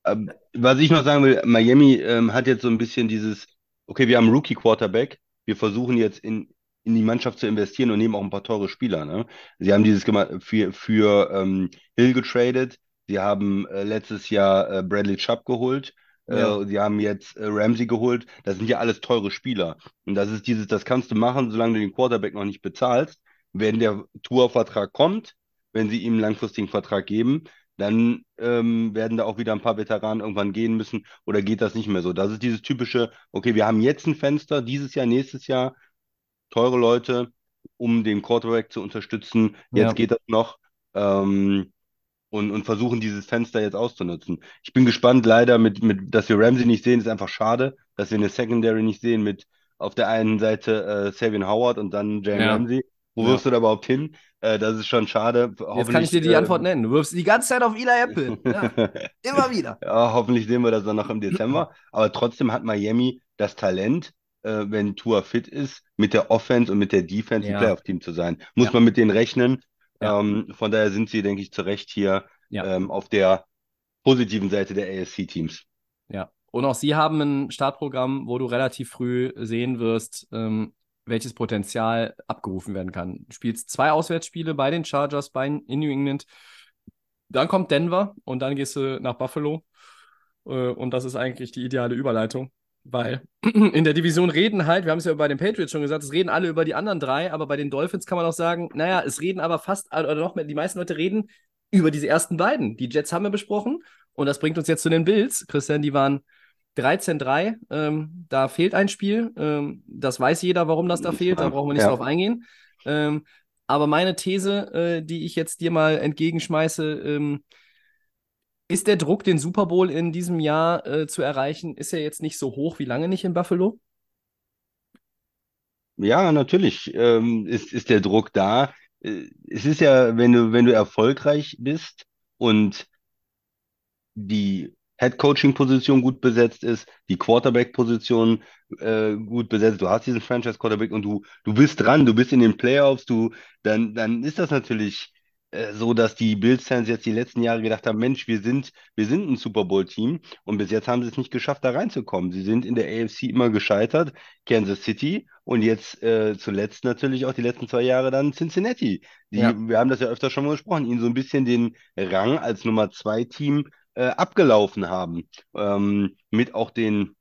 Ähm, was ich noch sagen will, Miami ähm, hat jetzt so ein bisschen dieses, okay, wir haben Rookie-Quarterback, wir versuchen jetzt in, in die Mannschaft zu investieren und nehmen auch ein paar teure Spieler. Ne? Sie haben dieses gemacht für, für ähm, Hill getradet, sie haben äh, letztes Jahr äh, Bradley Chubb geholt, Ja. äh, sie haben jetzt äh, Ramsey geholt, das sind ja alles teure Spieler. Und das ist dieses, das kannst du machen, solange du den Quarterback noch nicht bezahlst. Wenn der Tour-Vertrag kommt, wenn sie ihm einen langfristigen Vertrag geben, dann ähm, werden da auch wieder ein paar Veteranen irgendwann gehen müssen oder geht das nicht mehr so. Das ist dieses typische, okay, wir haben jetzt ein Fenster, dieses Jahr, nächstes Jahr, teure Leute, um den Quarterback zu unterstützen. Jetzt Ja. geht das noch. Ähm, und, und versuchen dieses Fenster jetzt auszunutzen. Ich bin gespannt, leider, mit, mit, dass wir Ramsey nicht sehen, ist einfach schade, dass wir eine Secondary nicht sehen mit auf der einen Seite äh, Savion Howard und dann Jalen Ja. Ramsey. Wo Ja. wirst du da überhaupt hin? Äh, das ist schon schade. Jetzt kann ich dir die äh, Antwort nennen. Du wirfst die ganze Zeit auf Eli Apple. Ja, immer wieder. Ja, hoffentlich sehen wir das dann noch im Dezember. Aber trotzdem hat Miami das Talent, äh, wenn Tua fit ist, mit der Offense und mit der Defense Ja. ein Playoff-Team zu sein. Muss man mit denen rechnen. Ja. Ähm, von daher sind sie, denke ich, zu Recht hier Ja. ähm, auf der positiven Seite der ASC-Teams. Ja. Und auch sie haben ein Startprogramm, wo du relativ früh sehen wirst, ähm, welches Potenzial abgerufen werden kann. Du spielst zwei Auswärtsspiele bei den Chargers, bei in New England. Dann kommt Denver und dann gehst du nach Buffalo. Äh, und das ist eigentlich die ideale Überleitung, weil in der Division reden halt, wir haben es ja bei den Patriots schon gesagt, es reden alle über die anderen drei, aber bei den Dolphins kann man auch sagen, naja, es reden aber fast, oder noch mehr, die meisten Leute reden über diese ersten beiden. Die Jets haben wir besprochen und das bringt uns jetzt zu den Bills. Christian, die waren 13-3. Ähm, da fehlt ein Spiel. Ähm, das weiß jeder, warum das da fehlt. Da brauchen wir nicht Ja. drauf eingehen. Ähm, aber meine These, äh, die ich jetzt dir mal entgegenschmeiße, ähm, ist der Druck, den Super Bowl in diesem Jahr äh, zu erreichen, ist er jetzt nicht so hoch wie lange nicht in Buffalo? Ja, natürlich ähm, ist, ist der Druck da. Äh, Es ist ja, wenn du, wenn du erfolgreich bist und die Head-Coaching-Position gut besetzt ist, die Quarterback-Position äh, gut besetzt, du hast diesen Franchise-Quarterback und du, du bist dran, du bist in den Playoffs, du, dann, dann ist das natürlich so, dass die Bills-Fans jetzt die letzten Jahre gedacht haben, Mensch, wir sind, wir sind ein Super Bowl-Team und bis jetzt haben sie es nicht geschafft, da reinzukommen. Sie sind in der AFC immer gescheitert, Kansas City und jetzt äh, zuletzt natürlich auch die letzten zwei Jahre dann Cincinnati. Die, Ja. wir haben das ja öfter schon mal gesprochen, ihnen so ein bisschen den Rang als Nummer zwei Team äh, abgelaufen haben. Ähm, mit auch den,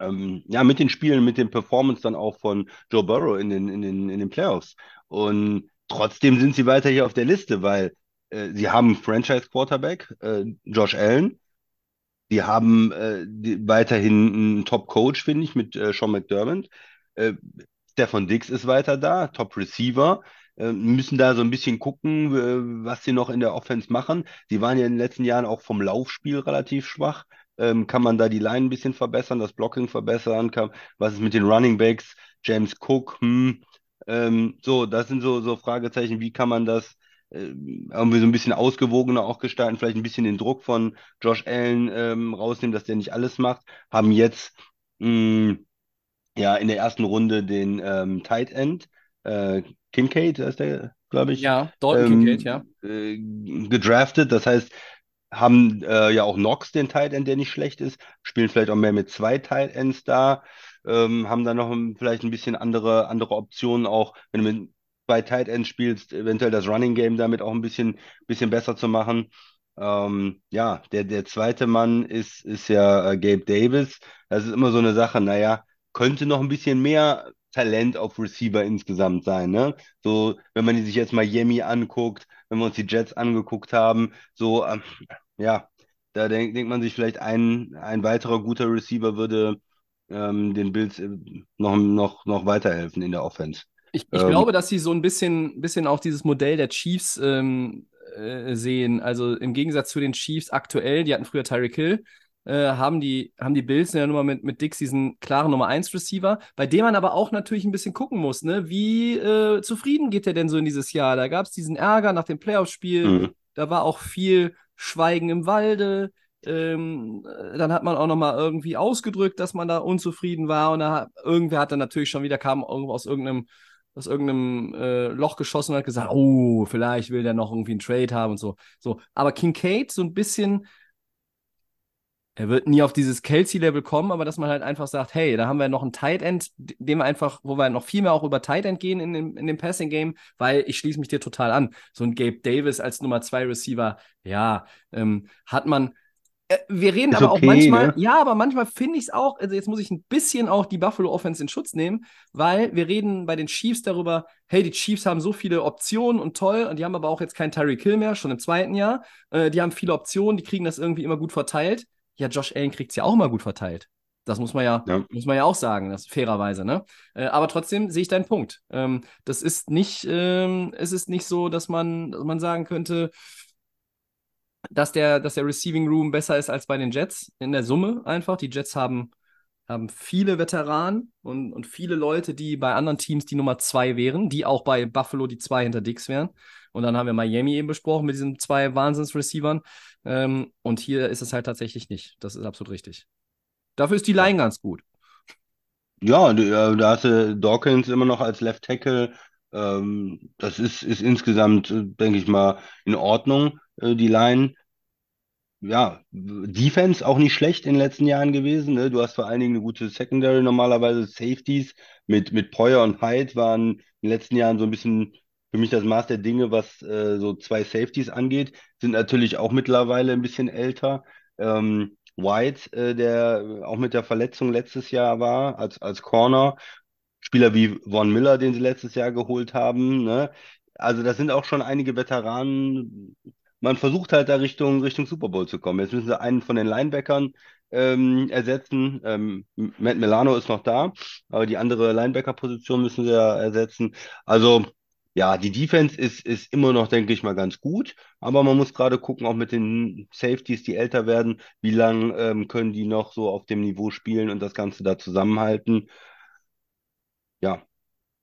ähm, ja, mit den Spielen, mit den Performance dann auch von Joe Burrow in den, in den, in den Playoffs. Und trotzdem sind sie weiter hier auf der Liste, weil äh, sie haben Franchise-Quarterback, äh, Josh Allen. Die haben äh, die, weiterhin einen Top-Coach, finde ich, mit äh, Sean McDermott. Äh, Stefan Diggs ist weiter da, Top-Receiver. Äh, müssen da so ein bisschen gucken, was sie noch in der Offense machen. Sie waren ja in den letzten Jahren auch vom Laufspiel relativ schwach. Ähm, kann man da die Line ein bisschen verbessern, das Blocking verbessern? Kann, was ist mit den Running Backs? James Cook, hm, ähm, so, das sind so, so Fragezeichen. Wie kann man das äh, irgendwie so ein bisschen ausgewogener auch gestalten? Vielleicht ein bisschen den Druck von Josh Allen ähm, rausnehmen, dass der nicht alles macht. Haben jetzt mh, ja in der ersten Runde den ähm, Tight End, äh, Kincaid, ist der, glaube ich, Ja, Dalton ähm, Kincaid, ja. äh, gedraftet. Das heißt, haben äh, ja auch Knox den Tight End, der nicht schlecht ist, spielen vielleicht auch mehr mit zwei Tight Ends da, ähm, haben dann noch vielleicht ein bisschen andere, andere Optionen auch, wenn du mit zwei Tight Ends spielst, eventuell das Running Game damit auch ein bisschen, bisschen besser zu machen. Ähm, ja, der, der zweite Mann ist, ist ja äh, Gabe Davis. Das ist immer so eine Sache, naja, könnte noch ein bisschen mehr Talent auf Receiver insgesamt sein, ne? So, wenn man sich jetzt Miami anguckt, wenn wir uns die Jets angeguckt haben, so, ähm, ja, da denk, denkt man sich vielleicht ein, ein weiterer guter Receiver würde ähm, den Bills äh, noch, noch, noch weiterhelfen in der Offense. Ich, ich Ähm, glaube, dass sie so ein bisschen, bisschen auch dieses Modell der Chiefs ähm, äh, sehen. Also im Gegensatz zu den Chiefs aktuell, die hatten früher Tyreek Hill, äh, haben die, haben die Bills ja nun mal mit, mit Dix diesen klaren Nummer 1 Receiver, bei dem man aber auch natürlich ein bisschen gucken muss, ne? Wie äh, zufrieden geht der denn so in dieses Jahr? Da gab es diesen Ärger nach dem Playoff-Spiel, Mhm. da war auch viel Schweigen im Walde. Ähm, dann hat man auch noch mal irgendwie ausgedrückt, dass man da unzufrieden war und da hat, irgendwer hat dann natürlich schon wieder kam aus irgendeinem aus irgendeinem äh, Loch geschossen und hat gesagt, oh, vielleicht will der noch irgendwie einen Trade haben und so. So, aber Kincaid so ein bisschen er wird nie auf dieses Kelsey-Level kommen, aber dass man halt einfach sagt, hey, da haben wir noch einen Tight End, dem wir einfach, wo wir noch viel mehr auch über Tight End gehen in dem, in dem Passing-Game, weil ich schließe mich dir total an. So ein Gabe Davis als Nummer zwei Receiver, ja, ähm, hat man. Äh, wir reden Ist aber okay, auch manchmal, ne? ja, aber manchmal finde ich es auch, also jetzt muss ich ein bisschen auch die Buffalo Offense in Schutz nehmen, weil wir reden bei den Chiefs darüber, hey, die Chiefs haben so viele Optionen und toll, und die haben aber auch jetzt keinen Tyreek Kill mehr, schon im zweiten Jahr. Äh, die haben viele Optionen, die kriegen das irgendwie immer gut verteilt ja, Josh Allen kriegt es ja auch mal gut verteilt. Das muss man ja, ja, muss man ja auch sagen, das fairerweise, ne? Äh, aber trotzdem sehe ich deinen Punkt. Ähm, das ist nicht, ähm, es ist nicht so, dass man, dass man sagen könnte, dass der, dass der Receiving Room besser ist als bei den Jets in der Summe einfach. Die Jets haben, haben viele Veteranen und, und viele Leute, die bei anderen Teams die Nummer zwei wären, die auch bei Buffalo die zwei hinter Dix wären. Und dann haben wir Miami eben besprochen mit diesen zwei Wahnsinns-Receivern. Ähm, und hier ist es halt tatsächlich nicht. Das ist absolut richtig. Dafür ist die Line ganz gut. Ja, da hast du Dawkins immer noch als Left Tackle. Ähm, das ist, ist insgesamt, äh, denke ich mal, in Ordnung, äh, die Line. Ja, Defense auch nicht schlecht in den letzten Jahren gewesen. Ne? Du hast vor allen Dingen eine gute Secondary normalerweise. Safeties mit, mit Poyer und Hyde waren in den letzten Jahren so ein bisschen für mich das Maß der Dinge, was äh, so zwei Safeties angeht, sind natürlich auch mittlerweile ein bisschen älter. Ähm, White, äh, der auch mit der Verletzung letztes Jahr war, als, als Corner. Spieler wie Von Miller, den sie letztes Jahr geholt haben. Ne? Also das sind auch schon einige Veteranen. Man versucht halt da Richtung, Richtung Super Bowl zu kommen. Jetzt müssen sie einen von den Linebackern ähm, ersetzen. Ähm, Matt Milano ist noch da, aber die andere Linebacker-Position müssen sie ja ersetzen. Also ja, die Defense ist, ist immer noch, denke ich mal, ganz gut, aber man muss gerade gucken, auch mit den Safeties, die älter werden, wie lange ähm, können die noch so auf dem Niveau spielen und das Ganze da zusammenhalten. Ja,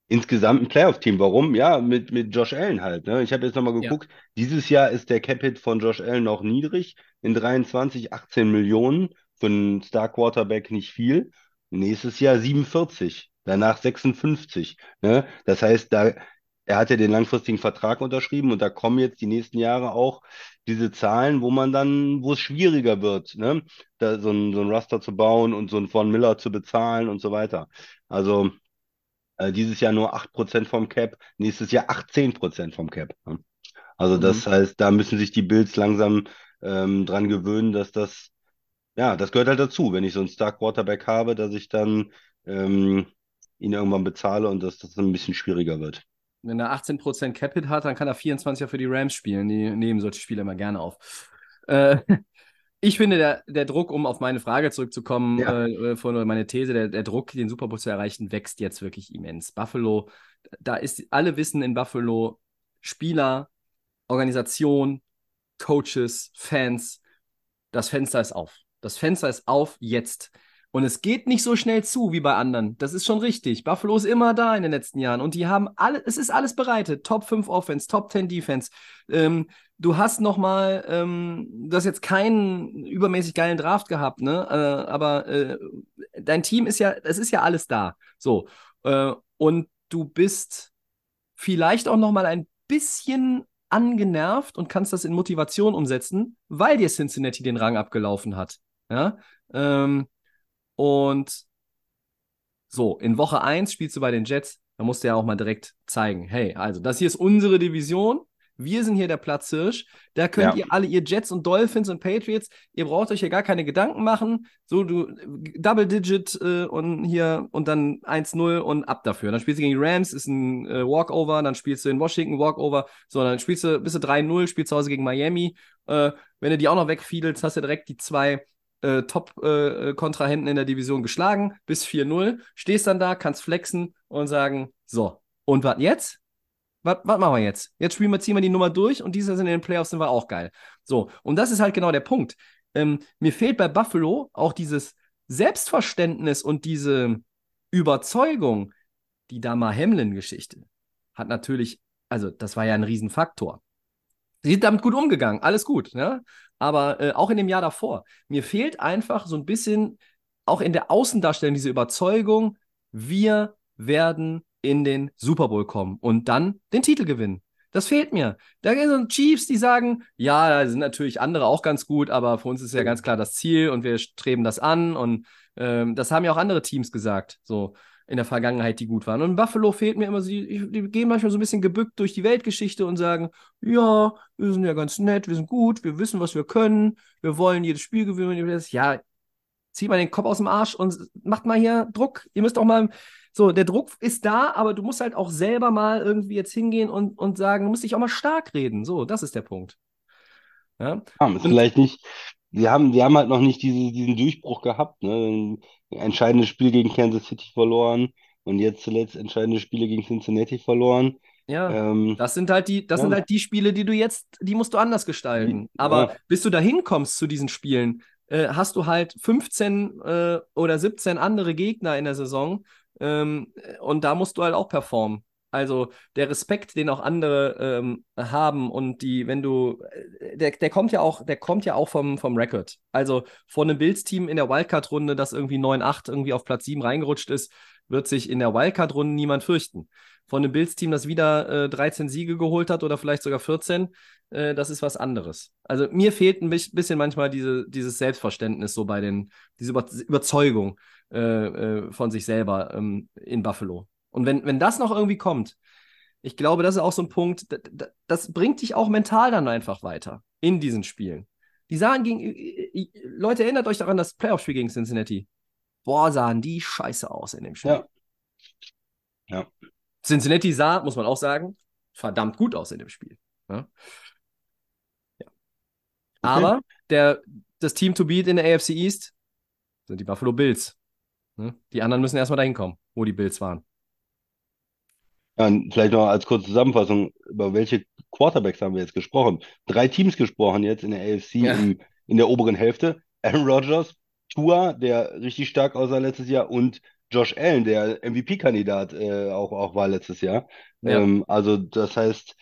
insgesamt ein Playoff-Team. Warum? Ja, mit, mit Josh Allen halt. Ne? Ich habe jetzt nochmal geguckt, ja. dieses Jahr ist der Cap-Hit von Josh Allen noch niedrig, in 23, 18 Millionen, für einen Star-Quarterback nicht viel. Nächstes Jahr 47, danach 56. Ne? Das heißt, da er hat ja den langfristigen Vertrag unterschrieben und da kommen jetzt die nächsten Jahre auch diese Zahlen, wo man dann, wo es schwieriger wird, ne? Da so ein, so ein Raster zu bauen und so ein Von Miller zu bezahlen und so weiter. Also äh, dieses Jahr nur 8% vom Cap, nächstes Jahr 18% vom Cap. Ne? Also mhm. das heißt, da müssen sich die Bills langsam ähm, dran gewöhnen, dass das, ja, das gehört halt dazu, wenn ich so einen Star Quarterback habe, dass ich dann ähm, ihn irgendwann bezahle und dass das ein bisschen schwieriger wird. Wenn er 18% Capit hat, dann kann er 24er für die Rams spielen. Die nehmen solche Spiele immer gerne auf. Äh, ich finde, der, der Druck, um auf meine Frage zurückzukommen, ja. äh, von meine These, der, der Druck, den Super Bowl zu erreichen, wächst jetzt wirklich immens. Buffalo, da ist, alle wissen in Buffalo, Spieler, Organisation, Coaches, Fans, das Fenster ist auf. Das Fenster ist auf jetzt. Und es geht nicht so schnell zu wie bei anderen. Das ist schon richtig. Buffalo ist immer da in den letzten Jahren und die haben alle, es ist alles bereitet. Top 5 Offense, Top 10 Defense. Ähm, du hast noch mal, ähm, du hast jetzt keinen übermäßig geilen Draft gehabt, ne? Äh, aber äh, dein Team ist ja, es ist ja alles da. So. Äh, und du bist vielleicht auch noch mal ein bisschen angenervt und kannst das in Motivation umsetzen, weil dir Cincinnati den Rang abgelaufen hat. Ja. Ähm, und so, in Woche 1 spielst du bei den Jets, da musst du ja auch mal direkt zeigen, hey, also das hier ist unsere Division, wir sind hier der Platzhirsch, da könnt ja. ihr alle, ihr Jets und Dolphins und Patriots, ihr braucht euch hier gar keine Gedanken machen, so du, Double Digit äh, und hier und dann 1-0 und ab dafür. Dann spielst du gegen die Rams, ist ein äh, Walkover, dann spielst du in Washington Walkover, so, dann spielst du, bist du 3-0, spielst zu Hause gegen Miami, äh, wenn du die auch noch wegfiedelst, hast du direkt die zwei äh, Top-Kontrahenten äh, in der Division geschlagen, bis 4-0, stehst dann da, kannst flexen und sagen, so, und was jetzt? Was, was machen wir jetzt? Jetzt spielen wir, ziehen wir die Nummer durch und dieses in den Playoffs sind wir auch geil. So, und das ist halt genau der Punkt. Ähm, mir fehlt bei Buffalo auch dieses Selbstverständnis und diese Überzeugung, die Dama Hamlin-Geschichte hat natürlich, also das war ja ein Riesenfaktor. Sie sind damit gut umgegangen, alles gut, ne? Aber äh, auch in dem Jahr davor, mir fehlt einfach so ein bisschen auch in der Außendarstellung diese Überzeugung, wir werden in den Super Bowl kommen und dann den Titel gewinnen. Das fehlt mir. Da gibt es Chiefs, die sagen, ja, da sind natürlich andere auch ganz gut, aber für uns ist ja ganz klar das Ziel und wir streben das an und ähm, das haben ja auch andere Teams gesagt, so in der Vergangenheit, die gut waren. Und in Buffalo fehlt mir immer, die, die gehen manchmal so ein bisschen gebückt durch die Weltgeschichte und sagen, ja, wir sind ja ganz nett, wir sind gut, wir wissen, was wir können, wir wollen jedes Spiel gewinnen. Ja, zieht mal den Kopf aus dem Arsch und macht mal hier Druck. Ihr müsst auch mal so, der Druck ist da, aber du musst halt auch selber mal irgendwie jetzt hingehen und, und sagen, du musst dich auch mal stark reden. So, das ist der Punkt. Ja, ja vielleicht nicht, die haben, die haben halt noch nicht diese, diesen Durchbruch gehabt, ne? Ein entscheidendes Spiel gegen Kansas City verloren und jetzt zuletzt entscheidende Spiele gegen Cincinnati verloren. Ja, ähm, das sind halt die, das ja. sind halt die Spiele, die du jetzt, die musst du anders gestalten. Aber ja. bis du da hinkommst zu diesen Spielen, äh, hast du halt 15 äh, oder 17 andere Gegner in der Saison ähm, und da musst du halt auch performen. Also der Respekt, den auch andere ähm, haben und die, wenn du, äh, der, der kommt ja auch, der kommt ja auch vom, vom Record. Also von einem Bills-Team in der Wildcard-Runde, das irgendwie 9-8 irgendwie auf Platz 7 reingerutscht ist, wird sich in der Wildcard-Runde niemand fürchten. Von einem Bills-Team, das wieder äh, 13 Siege geholt hat oder vielleicht sogar 14, äh, das ist was anderes. Also mir fehlt ein bisschen manchmal diese, dieses Selbstverständnis so bei den, diese Überzeugung äh, äh, von sich selber ähm, in Buffalo. Und wenn, wenn das noch irgendwie kommt, ich glaube, das ist auch so ein Punkt, das, das bringt dich auch mental dann einfach weiter in diesen Spielen. Die sahen gegen, Leute, erinnert euch daran, das Playoff-Spiel gegen Cincinnati. Boah, sahen die scheiße aus in dem Spiel. Ja. ja. Cincinnati sah, muss man auch sagen, verdammt gut aus in dem Spiel. Ja. ja. Aber der, das Team to beat in der AFC East sind die Buffalo Bills. Ne? Die anderen müssen erstmal dahin kommen, wo die Bills waren. Ja, vielleicht noch als kurze Zusammenfassung, über welche Quarterbacks haben wir jetzt gesprochen? Drei Teams gesprochen jetzt in der AFC ja. im, in der oberen Hälfte. Aaron Rodgers, Tua, der richtig stark aussah letztes Jahr, und Josh Allen, der MVP-Kandidat äh, auch, auch war letztes Jahr. Ja. Ähm, also das heißt,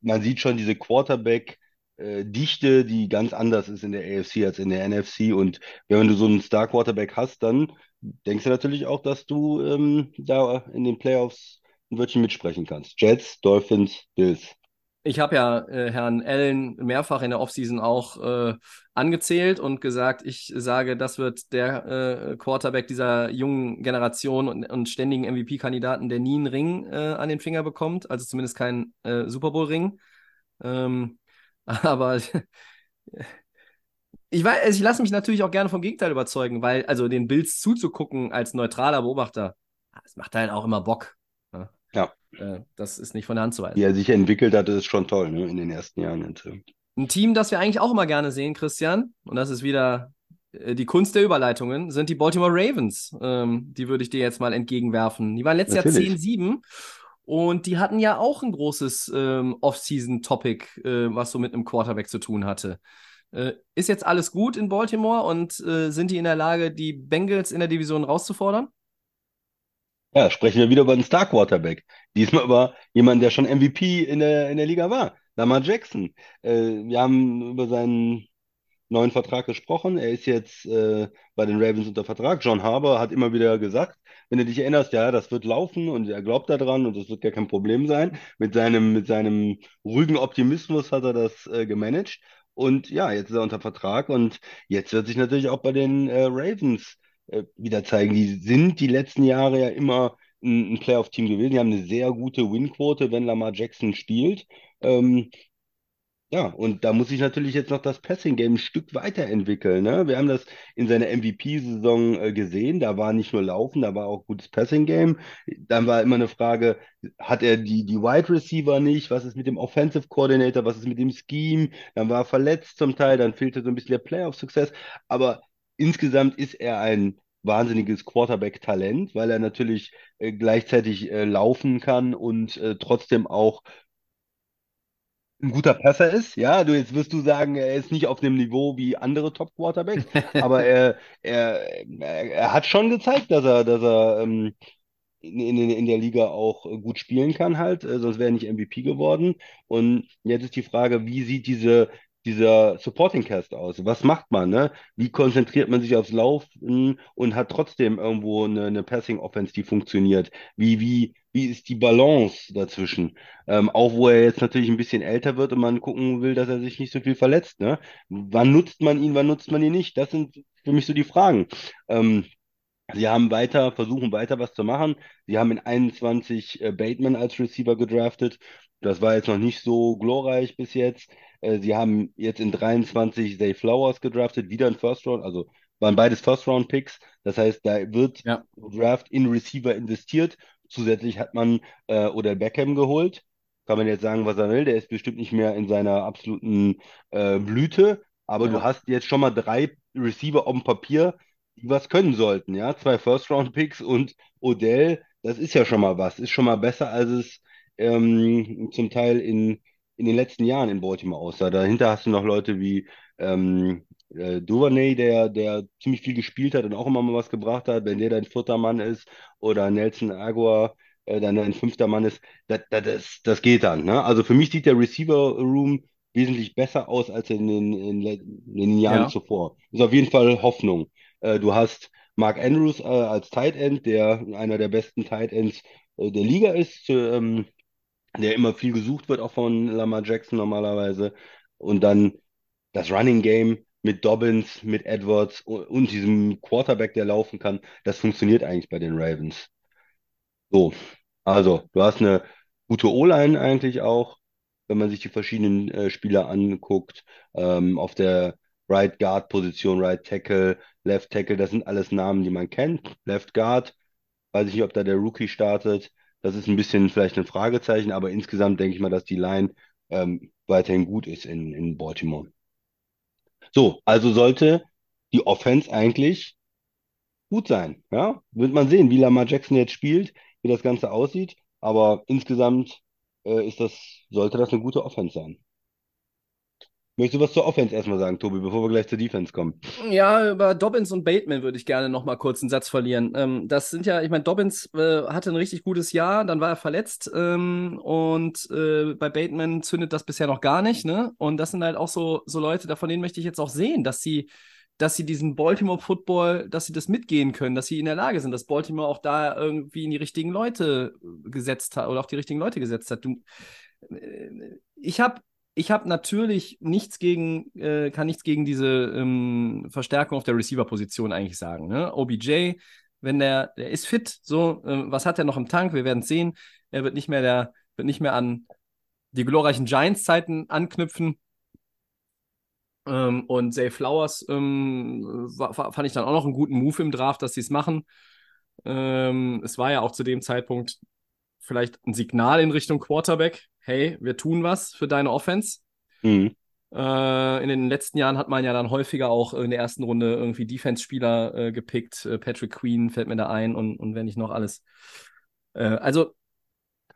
man sieht schon diese Quarterback- Dichte, die ganz anders ist in der AFC als in der NFC. Und wenn du so einen Star Quarterback hast, dann denkst du natürlich auch, dass du ähm, da in den Playoffs ein Wörtchen mitsprechen kannst. Jets, Dolphins, Bills. Ich habe ja äh, Herrn Allen mehrfach in der Offseason auch äh, angezählt und gesagt, ich sage, das wird der äh, Quarterback dieser jungen Generation und, und ständigen MVP-Kandidaten, der nie einen Ring äh, an den Finger bekommt, also zumindest keinen äh, Super Bowl-Ring. Ähm, aber ich weiß, also ich lasse mich natürlich auch gerne vom Gegenteil überzeugen, weil also den Bills zuzugucken als neutraler Beobachter, das macht halt auch immer Bock. Ne? Ja. Äh, das ist nicht von der Hand zu weisen. Wie er sich entwickelt hat, ist schon toll ne? in den ersten Jahren. Äh. Ein Team, das wir eigentlich auch immer gerne sehen, Christian, und das ist wieder äh, die Kunst der Überleitungen, sind die Baltimore Ravens. Ähm, die würde ich dir jetzt mal entgegenwerfen. Die waren letztes Natürlich. Jahr 10-7 und die hatten ja auch ein großes ähm, Off-Season-Topic, äh, was so mit einem Quarterback zu tun hatte. Äh, ist jetzt alles gut in Baltimore und äh, sind die in der Lage, die Bengals in der Division rauszufordern? Ja, sprechen wir wieder über einen Star Quarterback. Diesmal über jemanden, der schon MVP in der, in der Liga war. Lamar Jackson. Äh, wir haben über seinen neuen Vertrag gesprochen. Er ist jetzt äh, bei den Ravens unter Vertrag. John Harbour hat immer wieder gesagt, wenn du dich erinnerst, ja, das wird laufen und er glaubt daran und das wird gar kein Problem sein. Mit seinem, mit seinem ruhigen Optimismus hat er das äh, gemanagt. Und ja, jetzt ist er unter Vertrag und jetzt wird sich natürlich auch bei den äh, Ravens äh, wieder zeigen. Die sind die letzten Jahre ja immer ein, ein Playoff-Team gewesen. Die haben eine sehr gute Win-Quote, wenn Lamar Jackson spielt. Ähm, ja, und da muss sich natürlich jetzt noch das Passing-Game ein Stück weiterentwickeln. Ne? Wir haben das in seiner MVP-Saison äh, gesehen. Da war nicht nur Laufen, da war auch gutes Passing-Game. Dann war immer eine Frage, hat er die, die Wide Receiver nicht? Was ist mit dem Offensive Coordinator? Was ist mit dem Scheme? Dann war er verletzt zum Teil, dann fehlte so ein bisschen der Playoff-Success. Aber insgesamt ist er ein wahnsinniges Quarterback-Talent, weil er natürlich äh, gleichzeitig äh, laufen kann und äh, trotzdem auch ein guter Passer ist. Ja, du jetzt wirst du sagen, er ist nicht auf dem Niveau wie andere Top Quarterbacks, aber er, er, er, hat schon gezeigt, dass er, dass er ähm, in, in, in der Liga auch gut spielen kann halt, äh, sonst wäre er nicht MVP geworden. Und jetzt ist die Frage, wie sieht diese, dieser Supporting Cast aus? Was macht man, ne? Wie konzentriert man sich aufs Laufen und hat trotzdem irgendwo eine, eine Passing Offense, die funktioniert? Wie, wie, wie ist die Balance dazwischen? Ähm, auch wo er jetzt natürlich ein bisschen älter wird und man gucken will, dass er sich nicht so viel verletzt, ne? Wann nutzt man ihn, wann nutzt man ihn nicht? Das sind für mich so die Fragen. Ähm, Sie haben weiter, versuchen weiter was zu machen. Sie haben in 21 äh, Bateman als Receiver gedraftet. Das war jetzt noch nicht so glorreich bis jetzt. Äh, sie haben jetzt in 23 Zay Flowers gedraftet, wieder ein First Round, also waren beides First Round Picks. Das heißt, da wird Ja. Draft in Receiver investiert. Zusätzlich hat man äh, Odell Beckham geholt. Kann man jetzt sagen, was er will. Der ist bestimmt nicht mehr in seiner absoluten äh, Blüte. Aber Ja. du hast jetzt schon mal drei Receiver auf dem Papier, die was können sollten, ja. Zwei First-Round-Picks und Odell, das ist ja schon mal was. Ist schon mal besser, als es ähm, zum Teil in, in den letzten Jahren in Baltimore aussah. Dahinter hast du noch Leute wie ähm, äh, Duvernay, der, der ziemlich viel gespielt hat und auch immer mal was gebracht hat. Wenn der dein vierter Mann ist oder Nelson Aguilar äh, dann dein fünfter Mann ist, das, das, das, geht dann. Ne? Also für mich sieht der Receiver-Room wesentlich besser aus als in den, in, in den Jahren Ja. zuvor. Ist auf jeden Fall Hoffnung. Äh, du hast Mark Andrews äh, als Tight End, der einer der besten Tight Ends äh, der Liga ist, äh, ähm, der immer viel gesucht wird, auch von Lamar Jackson normalerweise. Und dann das Running Game mit Dobbins, mit Edwards und, diesem Quarterback, der laufen kann, das funktioniert eigentlich bei den Ravens. So, also du hast eine gute O-Line eigentlich auch, wenn man sich die verschiedenen äh, Spieler anguckt. Ähm, auf der Right Guard Position, Right Tackle, Left Tackle, das sind alles Namen, die man kennt. Left Guard, weiß ich nicht, ob da der Rookie startet. Das ist ein bisschen vielleicht ein Fragezeichen, aber insgesamt denke ich mal, dass die Line ähm, weiterhin gut ist in, in Baltimore. So, also sollte die Offense eigentlich gut sein. Ja, wird man sehen, wie Lamar Jackson jetzt spielt, wie das Ganze aussieht. Aber insgesamt äh, ist das, sollte das eine gute Offense sein. Möchtest du was zur Offense erstmal sagen, Tobi, bevor wir gleich zur Defense kommen? Ja, über Dobbins und Bateman würde ich gerne noch mal kurz einen Satz verlieren. Ähm, das sind ja, ich meine, Dobbins äh, hatte ein richtig gutes Jahr, dann war er verletzt ähm, und äh, bei Bateman zündet das bisher noch gar nicht, ne? Und das sind halt auch so, so Leute, von denen möchte ich jetzt auch sehen, dass sie, dass sie diesen Baltimore Football, dass sie das mitgehen können, dass sie in der Lage sind, dass Baltimore auch da irgendwie in die richtigen Leute gesetzt hat oder auf die richtigen Leute gesetzt hat. Du, äh, ich habe ich habe natürlich nichts gegen, äh, kann nichts gegen diese ähm, Verstärkung auf der Receiver-Position eigentlich sagen. Ne? OBJ, wenn der, der ist fit, so, äh, was hat er noch im Tank? Wir werden sehen. Er wird nicht mehr der, wird nicht mehr an die glorreichen Giants-Zeiten anknüpfen. Ähm, und Zay Flowers ähm, fand ich dann auch noch einen guten Move im Draft, dass sie es machen. Ähm, es war ja auch zu dem Zeitpunkt vielleicht ein Signal in Richtung Quarterback. Hey, wir tun was für deine Offense. Mhm. Äh, in den letzten Jahren hat man ja dann häufiger auch in der ersten Runde irgendwie Defense-Spieler äh, gepickt. Äh, Patrick Queen fällt mir da ein und, und wenn nicht noch alles. Äh, also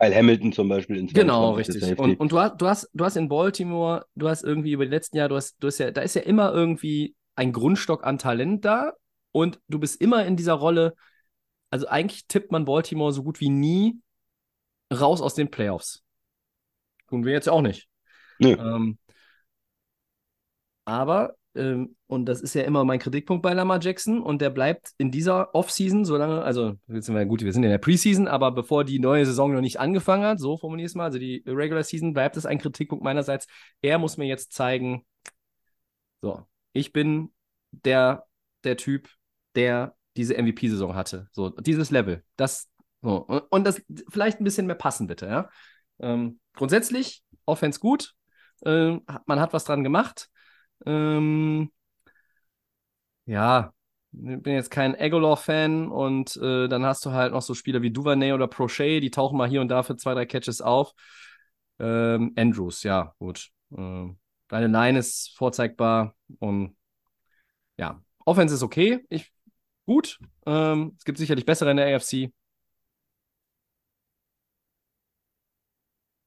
Kyle Hamilton zum Beispiel in Genau, 22. richtig. Und, und du hast, du hast, du hast in Baltimore, du hast irgendwie über die letzten Jahre, du hast, du hast ja, da ist ja immer irgendwie ein Grundstock an Talent da und du bist immer in dieser Rolle. Also eigentlich tippt man Baltimore so gut wie nie raus aus den Playoffs. Tun wir jetzt auch nicht. Nö. Ähm, aber, ähm, und das ist ja immer mein Kritikpunkt bei Lamar Jackson, und der bleibt in dieser Offseason, solange, also, jetzt sind wir gut, wir sind in der Preseason, aber bevor die neue Saison noch nicht angefangen hat, so formuliere ich es mal, also die Regular Season, bleibt es ein Kritikpunkt meinerseits. Er muss mir jetzt zeigen, so, ich bin der, der Typ, der diese MVP-Saison hatte. So, dieses Level. Das, so, und, und das vielleicht ein bisschen mehr passen, bitte, ja. Ähm, grundsätzlich, Offense gut, ähm, man hat was dran gemacht. Ähm, ja, ich bin jetzt kein Agolor-Fan und äh, dann hast du halt noch so Spieler wie Duvernay oder Prochet, die tauchen mal hier und da für zwei, drei Catches auf. Ähm, Andrews, ja, gut. Ähm, deine Line ist vorzeigbar und ja, Offense ist okay, ich, gut. Ähm, es gibt sicherlich bessere in der AFC.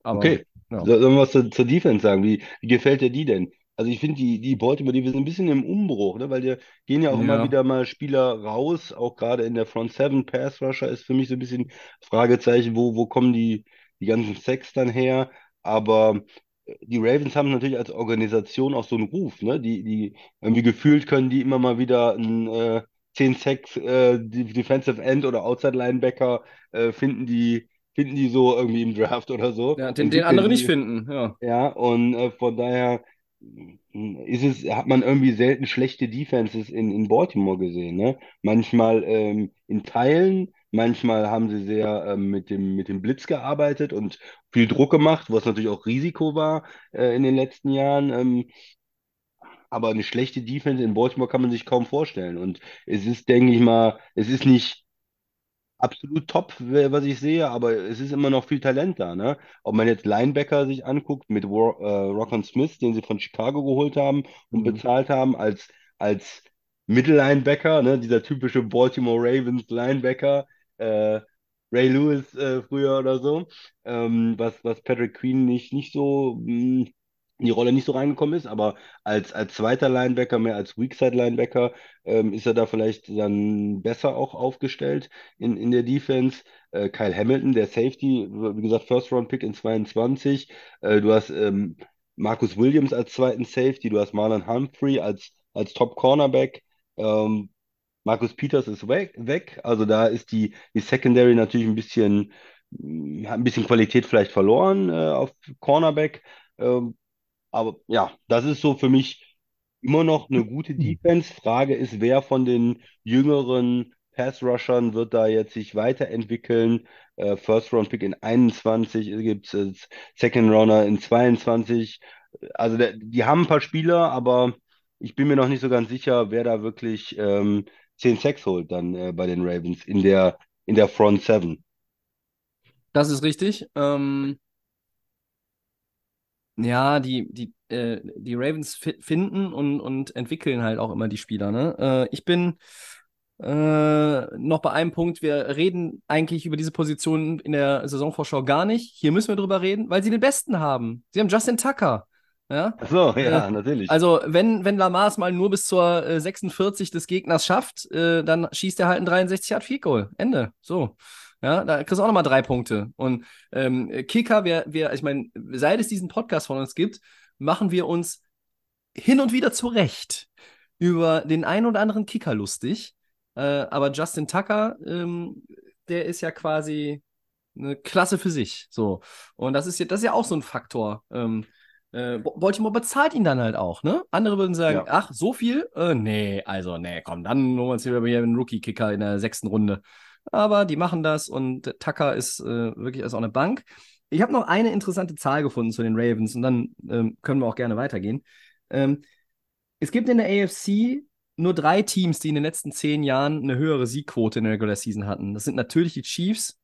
Aber Okay. ja. So- Sollen wir was zur, zur Defense sagen? Wie, wie gefällt dir die denn? Also ich finde, die, die Baltimore, die sind ein bisschen im Umbruch, ne? Weil die gehen ja auch immer Ja. wieder mal Spieler raus, auch gerade in der Front Seven Pass Rusher ist für mich so ein bisschen Fragezeichen, wo, wo kommen die, die ganzen Sacks dann her? Aber äh, die Ravens haben natürlich als Organisation auch so einen Ruf, ne? Die, die irgendwie gefühlt können die immer mal wieder ein äh, 10 Sacks äh, Defensive End oder Outside Linebacker äh, finden die, finden die so irgendwie im Draft oder so. Ja, den, den andere nicht finden. Ja. ja, und äh, von daher mm, ist es, hat man irgendwie selten schlechte Defenses in, in Baltimore gesehen, ne? Manchmal ähm, in Teilen, manchmal haben sie sehr ähm, mit dem, mit dem Blitz gearbeitet und viel Druck gemacht, was natürlich auch Risiko war äh, in den letzten Jahren. Ähm, aber eine schlechte Defense in Baltimore kann man sich kaum vorstellen. Und es ist, denke ich mal, es ist nicht absolut top, was ich sehe, aber es ist immer noch viel Talent da, ne? Ob man jetzt Linebacker sich anguckt mit War, äh, Rockon Smith, den sie von Chicago geholt haben und Mhm. bezahlt haben, als, als Mittellinebacker, ne? Dieser typische Baltimore Ravens Linebacker, äh, Ray Lewis äh, früher oder so, ähm, was, was Patrick Queen nicht, nicht so mh, in die Rolle nicht so reingekommen ist, aber als, als zweiter Linebacker, mehr als Weakside-Linebacker, ähm, ist er da vielleicht dann besser auch aufgestellt in, in der Defense. Äh, Kyle Hamilton, der Safety, wie gesagt, First-Round-Pick in 22. Äh, du hast ähm, Marcus Williams als zweiten Safety, du hast Marlon Humphrey als, als Top-Cornerback. Ähm, Marcus Peters ist weg, weg. Also da ist die, die Secondary natürlich ein bisschen, ein bisschen Qualität vielleicht verloren äh, auf Cornerback. Ähm, aber ja, das ist so für mich immer noch eine gute Defense. Frage ist, wer von den jüngeren Pass-Rushern wird da jetzt sich weiterentwickeln? Äh, First-Round-Pick in 21, gibt es Second Runner in 22. Also der, die haben ein paar Spieler, aber ich bin mir noch nicht so ganz sicher, wer da wirklich ähm, 10 Sacks holt dann äh, bei den Ravens in der, in der Front Seven. Das ist richtig. Ähm, ja, die, die, äh, die Ravens fi finden und, und entwickeln halt auch immer die Spieler. Ne? Äh, ich bin äh, noch bei einem Punkt, wir reden eigentlich über diese Position in der Saisonvorschau gar nicht. Hier müssen wir drüber reden, weil sie den Besten haben. Sie haben Justin Tucker. Ja? Ach so, ja, Äh, natürlich. Also, wenn, wenn Lamar es mal nur bis zur äh, 46 des Gegners schafft, äh, dann schießt er halt ein 63 Yard Field Goal. Ende. So. Ja, da kriegst du auch nochmal drei Punkte. Und ähm, Kicker, wir, wir, ich meine, seit es diesen Podcast von uns gibt, machen wir uns hin und wieder zurecht über den einen oder anderen Kicker lustig. Äh, aber Justin Tucker, ähm, der ist ja quasi eine Klasse für sich. So. Und das ist ja, das ist ja auch so ein Faktor. Ähm, äh, Baltimore bezahlt ihn dann halt auch, ne? Andere würden sagen, Ja. ach, so viel? Äh, nee, also, nee, komm, dann holen wir uns hier einen Rookie-Kicker in der sechsten Runde. Aber die machen das und Tucker ist äh, wirklich also auch eine Bank. Ich habe noch eine interessante Zahl gefunden zu den Ravens und dann ähm, können wir auch gerne weitergehen. Ähm, es gibt in der AFC nur drei Teams, die in den letzten zehn Jahren eine höhere Siegquote in der Regular Season hatten. Das sind natürlich die Chiefs,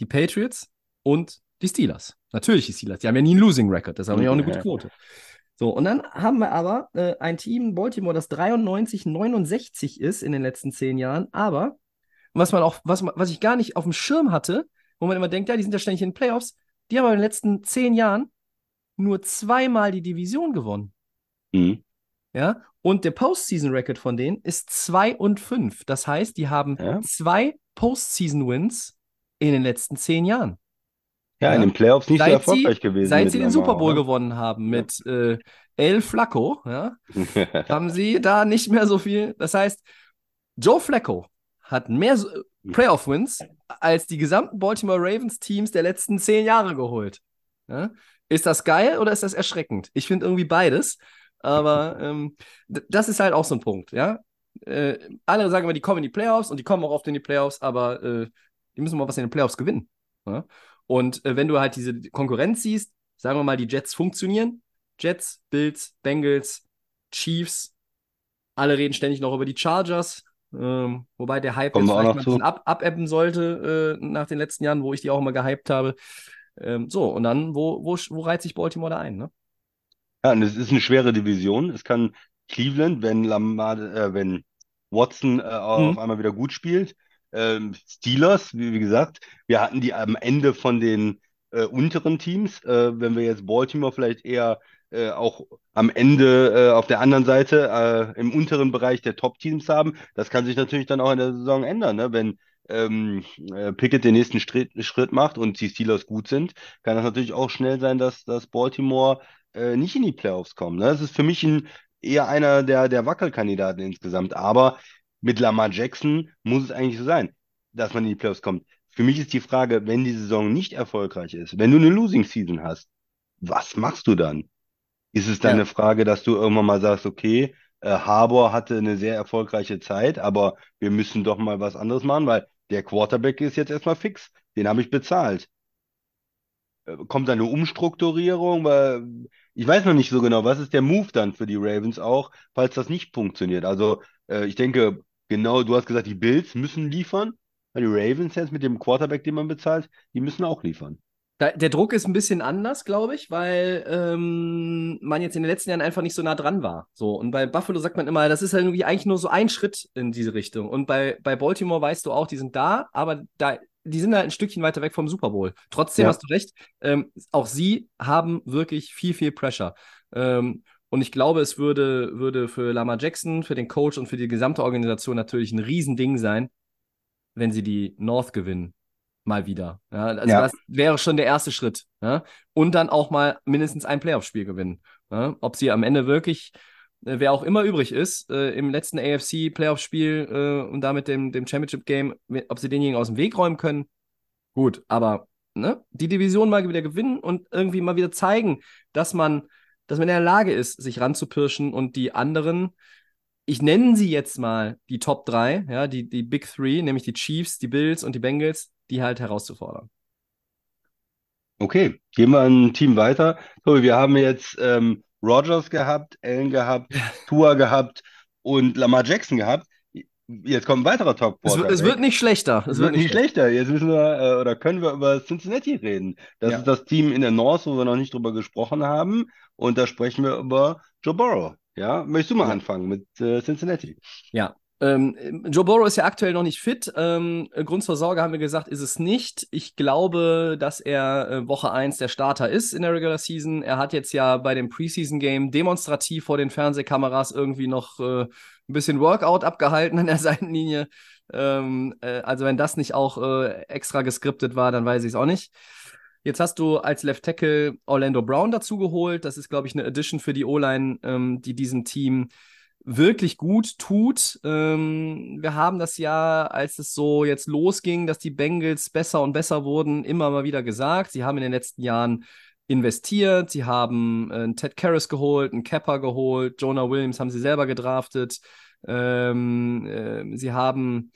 die Patriots und die Steelers. Natürlich die Steelers. Die haben ja nie einen Losing Record. Das haben ja auch eine gute Quote. So, und dann haben wir aber äh, ein Team Baltimore, das 93, 69 ist in den letzten zehn Jahren, aber was man auch, was, man, was ich gar nicht auf dem Schirm hatte, wo man immer denkt, ja, die sind ja ständig in den Playoffs, die haben in den letzten zehn Jahren nur zweimal die Division gewonnen. Mhm. Ja, und der Postseason-Record von denen ist 2 und 5. Das heißt, die haben Ja. zwei Postseason-Wins in den letzten zehn Jahren. Ja, in Ja. den Playoffs nicht so Seit erfolgreich sie, gewesen seit sie den Super Bowl oder? gewonnen haben mit äh, El Flacco, ja, haben sie da nicht mehr so viel. Das heißt, Joe Flacco hat mehr so- Playoff-Wins als die gesamten Baltimore Ravens-Teams der letzten zehn Jahre geholt. Ja? Ist das geil oder ist das erschreckend? Ich finde irgendwie beides. Aber ähm, das ist halt auch so ein Punkt, ja. Äh, alle sagen immer, die kommen in die Playoffs und die kommen auch oft in die Playoffs, aber äh, die müssen mal was in den Playoffs gewinnen. Ja? Und äh, wenn du halt diese Konkurrenz siehst, sagen wir mal, die Jets funktionieren. Jets, Bills, Bengals, Chiefs, alle reden ständig noch über die Chargers. Ähm, wobei der Hype Kommen jetzt vielleicht mal ein bisschen ab, abebben sollte äh, nach den letzten Jahren, wo ich die auch immer gehypt habe. Ähm, so, und dann, wo, wo, wo reiht sich Baltimore da ein? Ne? Ja, und es ist eine schwere Division. Es kann Cleveland, wenn Lamar, äh, wenn Watson äh, auf Mhm. einmal wieder gut spielt. Ähm, Steelers, wie, wie gesagt, wir hatten die am Ende von den äh, unteren Teams. Äh, wenn wir jetzt Baltimore vielleicht eher äh, auch am Ende äh, auf der anderen Seite äh, im unteren Bereich der Top-Teams haben, das kann sich natürlich dann auch in der Saison ändern, ne? Wenn ähm, äh, Pickett den nächsten Schritt, Schritt macht und die Steelers gut sind, kann das natürlich auch schnell sein, dass, dass Baltimore äh, nicht in die Playoffs kommt. Ne? Das ist für mich ein, eher einer der, der Wackelkandidaten insgesamt. Aber mit Lamar Jackson muss es eigentlich so sein, dass man in die Playoffs kommt. Für mich ist die Frage, wenn die Saison nicht erfolgreich ist, wenn du eine Losing Season hast, was machst du dann? Ist es dann Ja. eine Frage, dass du irgendwann mal sagst, okay, äh, Harbour hatte eine sehr erfolgreiche Zeit, aber wir müssen doch mal was anderes machen, weil der Quarterback ist jetzt erstmal fix. Den habe ich bezahlt. Äh, Kommt da eine Umstrukturierung? Weil ich weiß noch nicht so genau, was ist der Move dann für die Ravens auch, falls das nicht funktioniert. Also äh, ich denke, genau, du hast gesagt, die Bills müssen liefern. Die Ravens jetzt mit dem Quarterback, den man bezahlt, die müssen auch liefern. Da, der Druck ist ein bisschen anders, glaube ich, weil ähm, man jetzt in den letzten Jahren einfach nicht so nah dran war. So, und bei Buffalo sagt man immer, das ist halt irgendwie eigentlich nur so ein Schritt in diese Richtung. Und bei, bei Baltimore weißt du auch, die sind da, aber da, die sind halt ein Stückchen weiter weg vom Super Bowl. Trotzdem Ja. hast du recht, ähm, auch sie haben wirklich viel, viel Pressure. Ähm, und ich glaube, es würde, würde für Lamar Jackson, für den Coach und für die gesamte Organisation natürlich ein Riesending sein, wenn sie die North gewinnen. Mal wieder. Ja, also Ja. das wäre schon der erste Schritt. Ja? Und dann auch mal mindestens ein Playoff-Spiel gewinnen. Ob sie am Ende wirklich, äh, wer auch immer übrig ist, äh, im letzten AFC-Playoff-Spiel äh, und damit dem, dem Championship-Game, ob sie denjenigen aus dem Weg räumen können, gut. Aber ne, die Division mal wieder gewinnen und irgendwie mal wieder zeigen, dass man, dass man in der Lage ist, sich ranzupirschen und die anderen ich nenne sie jetzt mal die Top 3, ja, die, die Big Three, nämlich die Chiefs, die Bills und die Bengals, die halt herauszufordern. Okay, gehen wir ein Team weiter. Tobi, wir haben jetzt ähm, Rodgers gehabt, Allen gehabt, Tua gehabt und Lamar Jackson gehabt. Jetzt kommt ein weiterer top Es, wird- es wird nicht schlechter. Es wird nicht schlechter. Jetzt müssen wir äh, oder können wir über Cincinnati reden. Das Ja. ist das Team in der North, wo wir noch nicht drüber gesprochen haben. Und da sprechen wir über Joe Burrow. Ja, möchtest du mal Ja. anfangen mit äh, Cincinnati? Ja. Ähm, Joe Burrow ist ja aktuell noch nicht fit. Ähm, Grund zur Sorge haben wir gesagt, ist es nicht. Ich glaube, dass er äh, Woche 1 der Starter ist in der Regular Season. Er hat jetzt ja bei dem Preseason Game demonstrativ vor den Fernsehkameras irgendwie noch äh, ein bisschen Workout abgehalten an der Seitenlinie. Ähm, äh, also, wenn das nicht auch äh, extra geskriptet war, dann weiß ich es auch nicht. Jetzt hast du als Left Tackle Orlando Brown dazu geholt. Das ist, glaube ich, eine Addition für die O-Line, ähm, die diesem Team wirklich gut tut. Ähm, wir haben das ja, als es so jetzt losging, dass die Bengals besser und besser wurden, immer mal wieder gesagt. Sie haben in den letzten Jahren investiert, sie haben äh, einen Ted Karras geholt, einen Kepper geholt, Jonah Williams haben sie selber gedraftet. Ähm, äh, sie haben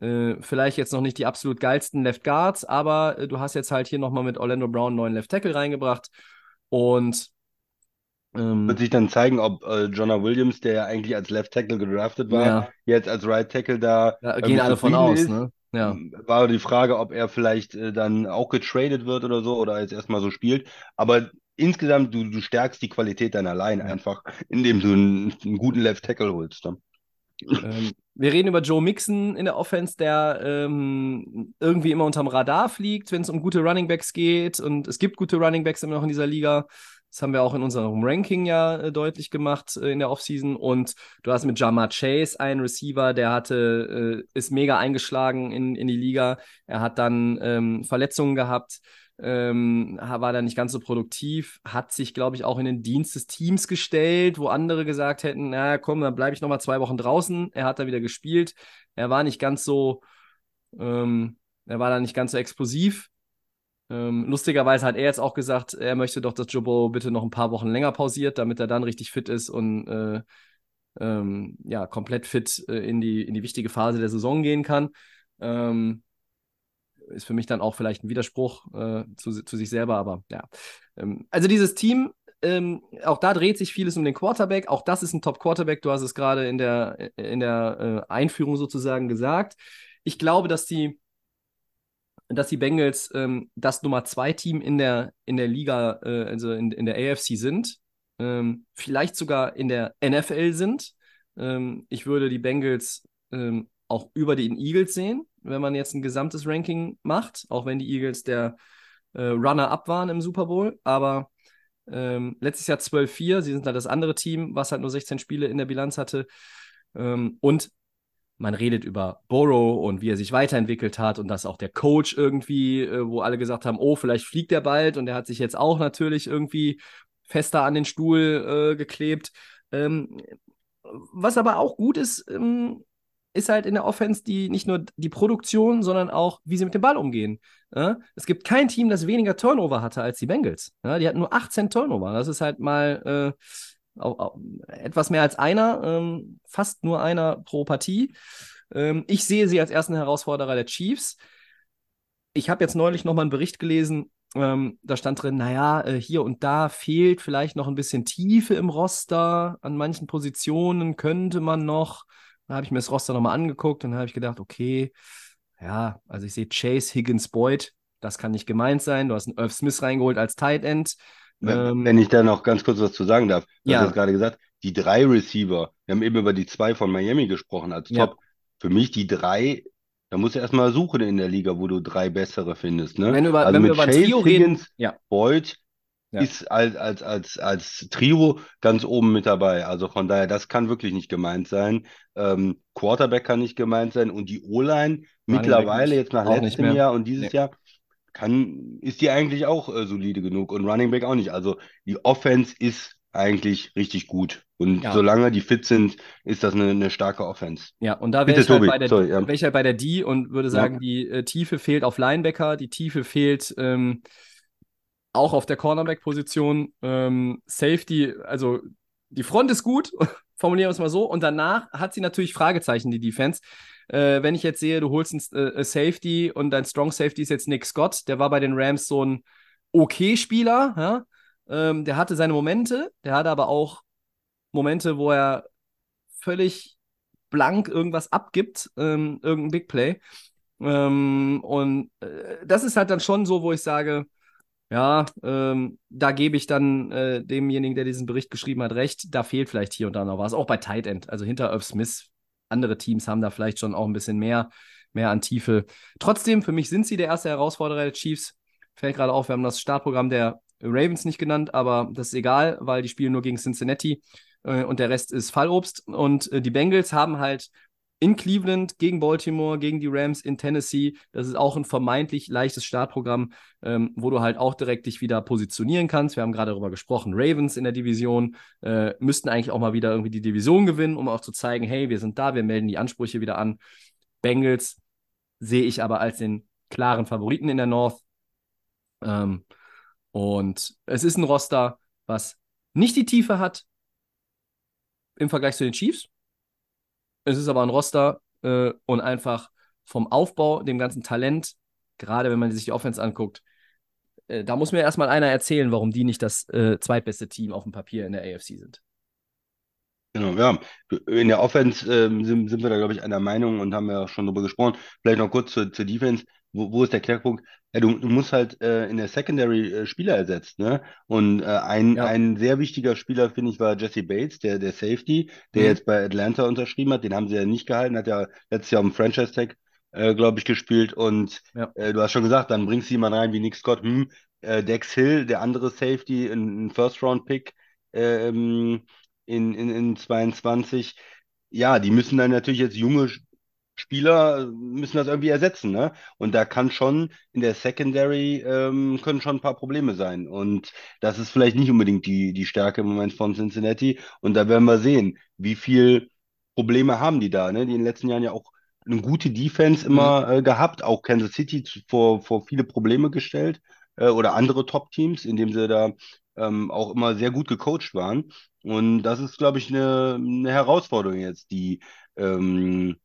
äh, vielleicht jetzt noch nicht die absolut geilsten Left Guards, aber äh, du hast jetzt halt hier nochmal mit Orlando Brown neuen Left Tackle reingebracht. Und ähm, Wird sich dann zeigen, ob äh, Jonah Williams, der ja eigentlich als Left Tackle gedraftet war, ja, jetzt als Right Tackle da äh, gehen alle von aus, ist. ne? Ja. War die Frage, ob er vielleicht äh, dann auch getradet wird oder so oder jetzt erstmal so spielt. Aber insgesamt, du, du stärkst die Qualität deiner Line Ja. einfach, indem du einen, einen guten Left Tackle holst. Ne? Ähm, wir reden über Joe Mixon in der Offense, der ähm, irgendwie immer unterm Radar fliegt, wenn es um gute Runningbacks geht. Und es gibt gute Runningbacks immer noch in dieser Liga. Das haben wir auch in unserem Ranking ja äh, deutlich gemacht äh, in der Offseason. Und du hast mit Jamar Chase einen Receiver, der hatte, äh, ist mega eingeschlagen in, in die Liga. Er hat dann ähm, Verletzungen gehabt, ähm, war dann nicht ganz so produktiv, hat sich, glaube ich, auch in den Dienst des Teams gestellt, wo andere gesagt hätten, na komm, dann bleibe ich noch mal zwei Wochen draußen. Er hat da wieder gespielt. Er war nicht ganz so, ähm, er war da nicht ganz so explosiv. Ähm, lustigerweise hat er jetzt auch gesagt, er möchte doch, dass Joe Burrow bitte noch ein paar Wochen länger pausiert, damit er dann richtig fit ist und äh, ähm, ja, komplett fit äh, in die, in die wichtige Phase der Saison gehen kann. Ähm, ist für mich dann auch vielleicht ein Widerspruch äh, zu, zu sich selber, aber ja. Ähm, also dieses Team, ähm, auch da dreht sich vieles um den Quarterback. Auch das ist ein Top-Quarterback. Du hast es gerade in der, in der äh, Einführung sozusagen gesagt. Ich glaube, dass die, dass die Bengals ähm, das Nummer zwei Team in der, in der Liga, äh, also in, in der AFC sind. Ähm, vielleicht sogar in der NFL sind. Ähm, ich würde die Bengals ähm, auch über den Eagles sehen, wenn man jetzt ein gesamtes Ranking macht, auch wenn die Eagles der äh, Runner-up waren im Super Bowl, aber ähm, letztes Jahr 12-4. Sie sind halt das andere Team, was halt nur 16 Spiele in der Bilanz hatte. Ähm, und man redet über Burrow und wie er sich weiterentwickelt hat und dass auch der Coach irgendwie, äh, wo alle gesagt haben, oh, vielleicht fliegt er bald und er hat sich jetzt auch natürlich irgendwie fester an den Stuhl äh, geklebt. Ähm, was aber auch gut ist, ähm, ist halt in der Offense die nicht nur die Produktion, sondern auch, wie sie mit dem Ball umgehen. Ja? Es gibt kein Team, das weniger Turnover hatte als die Bengals. Ja? Die hatten nur 18 Turnover. Das ist halt mal äh, etwas mehr als einer, ähm, fast nur einer pro Partie. Ähm, ich sehe sie als ersten Herausforderer der Chiefs. Ich habe jetzt neulich nochmal einen Bericht gelesen, ähm, da stand drin, naja, äh, hier und da fehlt vielleicht noch ein bisschen Tiefe im Roster. An manchen Positionen könnte man noch. Da habe ich mir das Roster nochmal angeguckt und habe ich gedacht, okay, ja, also ich sehe Chase, Higgins, Boyd, das kann nicht gemeint sein. Du hast einen Irv Smith reingeholt als Tight End. Wenn, ähm, ich da noch ganz kurz was zu sagen darf, du ja. hast es gerade gesagt, die drei Receiver, wir haben eben über die zwei von Miami gesprochen als Ja. Top. Für mich die drei, da musst du erstmal suchen in der Liga, wo du drei bessere findest. Ne? Wenn, wir über, Also wenn wir über Chase, Trio reden, Higgins, ja, Boyd ist als, als, als, als Trio ganz oben mit dabei. Also von daher, das kann wirklich nicht gemeint sein. Ähm, Quarterback kann nicht gemeint sein und die O-Line mittlerweile jetzt nach letztem. Jahr und dieses Nee. Jahr kann, ist die eigentlich auch äh, solide genug und Running Back auch nicht. Also die Offense ist eigentlich richtig gut. Und Ja. solange die fit sind, ist das eine, eine starke Offense. Ja, und da wäre ich, halt bei der, sorry, ja. ich halt bei der D und würde sagen, die äh, Tiefe fehlt auf Linebacker, die Tiefe fehlt ähm, auch auf der Cornerback-Position. Ähm, Safety, also die Front ist gut, formulieren wir es mal so. Und danach hat sie natürlich Fragezeichen, die Defense. Äh, wenn ich jetzt sehe, du holst einen äh, Safety und dein Strong Safety ist jetzt Nick Scott, der war bei den Rams so ein Okay-Spieler, ja? ähm, der hatte seine Momente, der hatte aber auch Momente, wo er völlig blank irgendwas abgibt, ähm, irgendein Big Play. Ähm, und äh, das ist halt dann schon so, wo ich sage, ja, ähm, da gebe ich dann äh, demjenigen, der diesen Bericht geschrieben hat, recht. Da fehlt vielleicht hier und da noch was. Auch bei Tight End. Also hinter Irv Smith. Andere Teams haben da vielleicht schon auch ein bisschen mehr, mehr an Tiefe. Trotzdem, für mich sind sie der erste Herausforderer der Chiefs. Fällt gerade auf, wir haben das Startprogramm der Ravens nicht genannt, aber das ist egal, weil die spielen nur gegen Cincinnati äh, und der Rest ist Fallobst. Und äh, die Bengals haben halt in Cleveland, gegen Baltimore, gegen die Rams in Tennessee. Das ist auch ein vermeintlich leichtes Startprogramm, ähm, wo du halt auch direkt dich wieder positionieren kannst. Wir haben gerade darüber gesprochen. Ravens in der Division äh, müssten eigentlich auch mal wieder irgendwie die Division gewinnen, um auch zu zeigen, hey, wir sind da, wir melden die Ansprüche wieder an. Bengals sehe ich aber als den klaren Favoriten in der North. Ähm, und es ist ein Roster, was nicht die Tiefe hat im Vergleich zu den Chiefs. Es ist aber ein Roster äh, und einfach vom Aufbau, dem ganzen Talent, gerade wenn man sich die Offense anguckt, äh, da muss mir erstmal einer erzählen, warum die nicht das äh, zweitbeste Team auf dem Papier in der AFC sind. Genau, ja. In der Offense ähm, sind, sind wir da, glaube ich, einer Meinung und haben ja schon drüber gesprochen. Vielleicht noch kurz zur, zur Defense. Wo, wo ist der Knackpunkt? Ja, du, du musst halt äh, in der Secondary äh, Spieler ersetzen, ne? Und äh, ein, Ja. ein sehr wichtiger Spieler, finde ich, war Jesse Bates, der, der Safety, der Mhm. jetzt bei Atlanta unterschrieben hat. Den haben sie ja nicht gehalten, hat ja letztes Jahr um Franchise-Tag, äh, glaube ich, gespielt. Und Ja. äh, du hast schon gesagt, dann bringst du jemanden rein wie Nick Scott, hm, äh, Dex Hill, der andere Safety, ein, ein First-Round-Pick, ähm, in, in, in 22. Ja, die müssen dann natürlich jetzt junge Spieler, müssen das irgendwie ersetzen, ne? Und da kann schon in der Secondary, ähm, können schon ein paar Probleme sein. Und das ist vielleicht nicht unbedingt die, die Stärke im Moment von Cincinnati. Und da werden wir sehen, wie viel Probleme haben die da, ne? Die in den letzten Jahren ja auch eine gute Defense immer äh, gehabt, auch Kansas City vor, vor viele Probleme gestellt äh, oder andere Top-Teams, indem sie da ähm, auch immer sehr gut gecoacht waren. Und das ist, glaube ich, eine, eine Herausforderung jetzt, die, ähm,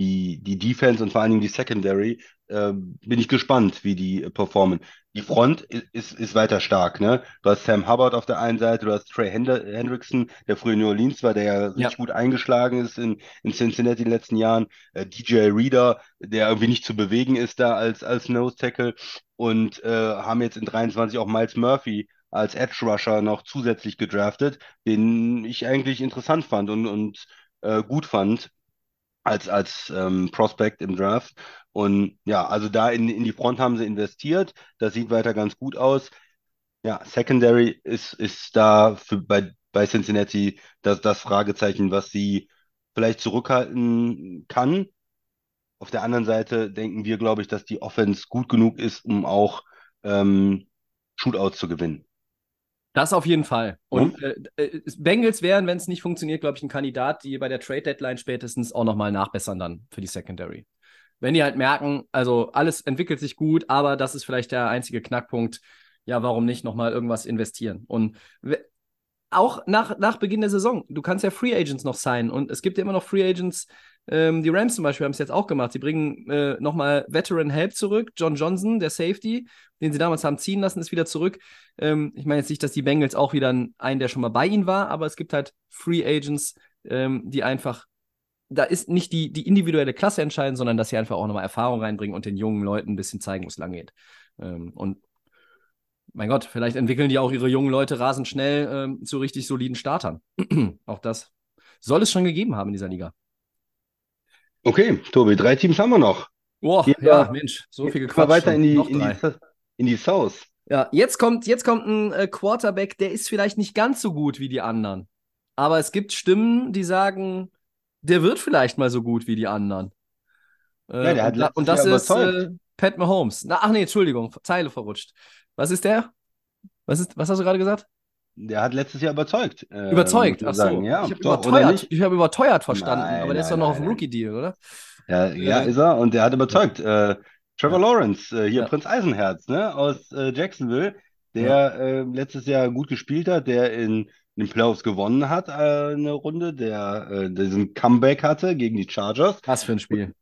die, die Defense und vor allen Dingen die Secondary. Äh, bin ich gespannt, wie die äh, performen. Die Front ist, ist weiter stark, ne? Du hast Sam Hubbard auf der einen Seite, du hast Trey Hendrickson, der früher in New Orleans war, der ja richtig gut eingeschlagen ist in, in Cincinnati in den letzten Jahren. Äh, DJ Reader, der irgendwie nicht zu bewegen ist da als, als Nose Tackle. Und äh, haben jetzt in 23 auch Miles Murphy als Edge Rusher noch zusätzlich gedraftet, den ich eigentlich interessant fand und, und äh, gut fand. Als, als ähm, Prospect im Draft. Und ja, also da in, in die Front haben sie investiert. Das sieht weiter ganz gut aus. Ja, Secondary ist, ist da für, bei, bei Cincinnati das, das Fragezeichen, was sie vielleicht zurückhalten kann. Auf der anderen Seite denken wir, glaube ich, dass die Offense gut genug ist, um auch ähm, Shootouts zu gewinnen. Das auf jeden Fall. Und äh, äh, Bengals wären, wenn es nicht funktioniert, glaube ich, ein Kandidat, die bei der Trade Deadline spätestens auch nochmal nachbessern dann für die Secondary. Wenn die halt merken, also alles entwickelt sich gut, aber das ist vielleicht der einzige Knackpunkt, ja, warum nicht nochmal irgendwas investieren? Und auch nach, nach Beginn der Saison, du kannst ja Free Agents noch sein und es gibt ja immer noch Free Agents, ähm, die Rams zum Beispiel haben es jetzt auch gemacht. Sie bringen äh, nochmal Veteran Help zurück. John Johnson, der Safety, den sie damals haben ziehen lassen, ist wieder zurück. Ähm, ich meine jetzt nicht, dass die Bengals auch wieder einen, der schon mal bei ihnen war, aber es gibt halt Free Agents, ähm, die einfach, da ist nicht die, die individuelle Klasse entscheidend, sondern dass sie einfach auch nochmal Erfahrung reinbringen und den jungen Leuten ein bisschen zeigen, wo es lang geht. Ähm, und mein Gott, vielleicht entwickeln die auch ihre jungen Leute rasend schnell ähm, zu richtig soliden Startern. auch das soll es schon gegeben haben in dieser Liga. Okay, Tobi, drei Teams haben wir noch. Boah, Gehen ja, wir, Mensch, so viel gequatscht. weiter in die, in die, in die South. Ja, jetzt kommt, jetzt kommt ein äh, Quarterback, der ist vielleicht nicht ganz so gut wie die anderen. Aber es gibt Stimmen, die sagen, der wird vielleicht mal so gut wie die anderen. Äh, ja, der hat und, und das ist äh, Pat Mahomes. Na, ach nee, Entschuldigung, Zeile verrutscht. Was ist der? Was, ist, was hast du gerade gesagt? Der hat letztes Jahr überzeugt. Äh, überzeugt, ach so. Ja, ich habe überteuert, hab überteuert verstanden, nein, aber der nein, ist doch noch nein, auf dem Rookie-Deal, oder? Ja, ja, ist er und der hat überzeugt. Äh, Trevor. Lawrence, äh, hier ja. Prinz Eisenherz, ne, aus äh, Jacksonville, der. Äh, letztes Jahr gut gespielt hat, der in, den Playoffs gewonnen hat, äh, eine Runde, der diesen Comeback hatte gegen die Chargers. Was für ein Spiel.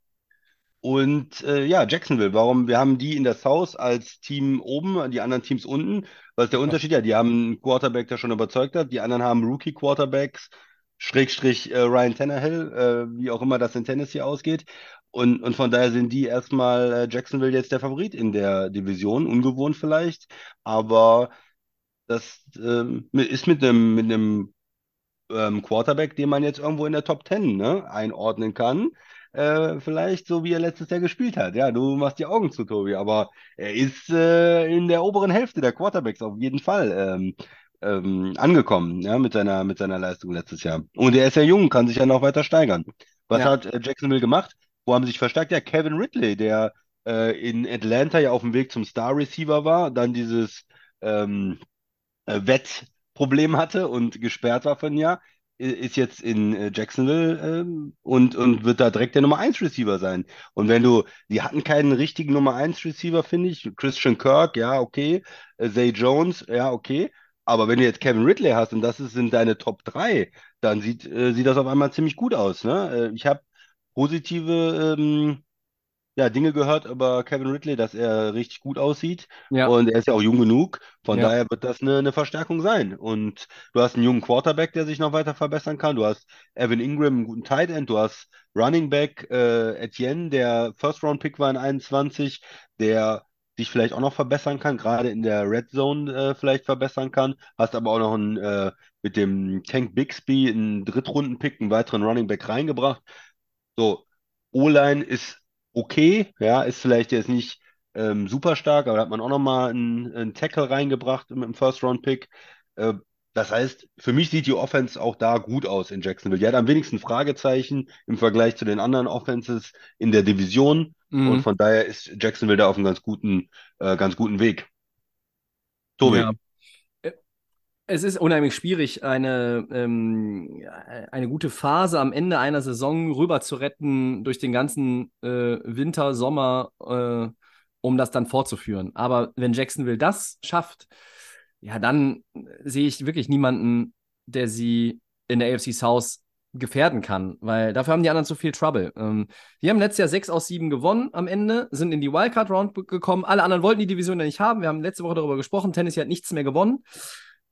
Und äh, ja, Jacksonville, warum? Wir haben die in der South als Team oben, die anderen Teams unten. Was ist der Unterschied? Ja, die haben einen Quarterback, der schon überzeugt hat. Die anderen haben Rookie-Quarterbacks, Schrägstrich äh, Ryan Tannehill, äh, wie auch immer das in Tennessee ausgeht. Und, und von daher sind die erstmal äh, Jacksonville jetzt der Favorit in der Division. Ungewohnt vielleicht, aber das ähm, ist mit einem mit einem ähm, Quarterback, den man jetzt irgendwo in der Top 10 ne, einordnen kann äh, vielleicht so wie er letztes Jahr gespielt hat. Ja, du machst die Augen zu, Tobi, aber er ist äh, in der oberen Hälfte der Quarterbacks auf jeden Fall ähm, ähm, angekommen, ja, mit seiner, mit seiner Leistung letztes Jahr. Und er ist ja jung, kann sich ja noch weiter steigern. Was ja. hat äh, Jacksonville gemacht? Wo haben sie sich verstärkt? Ja, Kevin Ridley, der äh, in Atlanta ja auf dem Weg zum Star Receiver war, dann dieses ähm, äh, Wettproblem hatte und gesperrt war für ein Jahr ist jetzt in äh, Jacksonville ähm, und, und wird da direkt der Nummer 1 Receiver sein. Und wenn du, die hatten keinen richtigen Nummer 1 Receiver, finde ich. Christian Kirk, ja, okay. Äh, Zay Jones, ja, okay. Aber wenn du jetzt Kevin Ridley hast und das sind deine Top 3, dann sieht, äh, sieht das auf einmal ziemlich gut aus. Ne? Äh, ich habe positive ähm, ja, Dinge gehört über Kevin Ridley, dass er richtig gut aussieht. Ja. Und er ist ja auch jung genug. Von ja. daher wird das eine, eine, Verstärkung sein. Und du hast einen jungen Quarterback, der sich noch weiter verbessern kann. Du hast Evan Ingram, einen guten Tight End. Du hast Running Back äh, Etienne, der First Round Pick war in 21, der sich vielleicht auch noch verbessern kann, gerade in der Red Zone äh, vielleicht verbessern kann. Hast aber auch noch einen, äh, mit dem Tank Bixby einen Drittrunden-Pick, einen weiteren Running Back reingebracht. So, O-Line ist okay, ja, ist vielleicht jetzt nicht ähm, super stark, aber da hat man auch nochmal einen, einen Tackle reingebracht mit dem First-Round-Pick. Äh, das heißt, für mich sieht die Offense auch da gut aus in Jacksonville. Die hat am wenigsten Fragezeichen im Vergleich zu den anderen Offenses in der Division. Mhm. Und von daher ist Jacksonville da auf einem ganz guten, äh, ganz guten Weg. Tobi. Ja. Es ist unheimlich schwierig, eine, ähm, eine gute Phase am Ende einer Saison rüber zu retten durch den ganzen äh, Winter, Sommer, äh, um das dann fortzuführen. Aber wenn Jacksonville das schafft, ja, dann sehe ich wirklich niemanden, der sie in der AFC South gefährden kann, weil dafür haben die anderen zu viel Trouble. Ähm, haben letztes Jahr 6 aus 7 gewonnen am Ende, sind in die Wildcard Round gekommen. Alle anderen wollten die Division ja nicht haben. Wir haben letzte Woche darüber gesprochen. Tennessee hat nichts mehr gewonnen.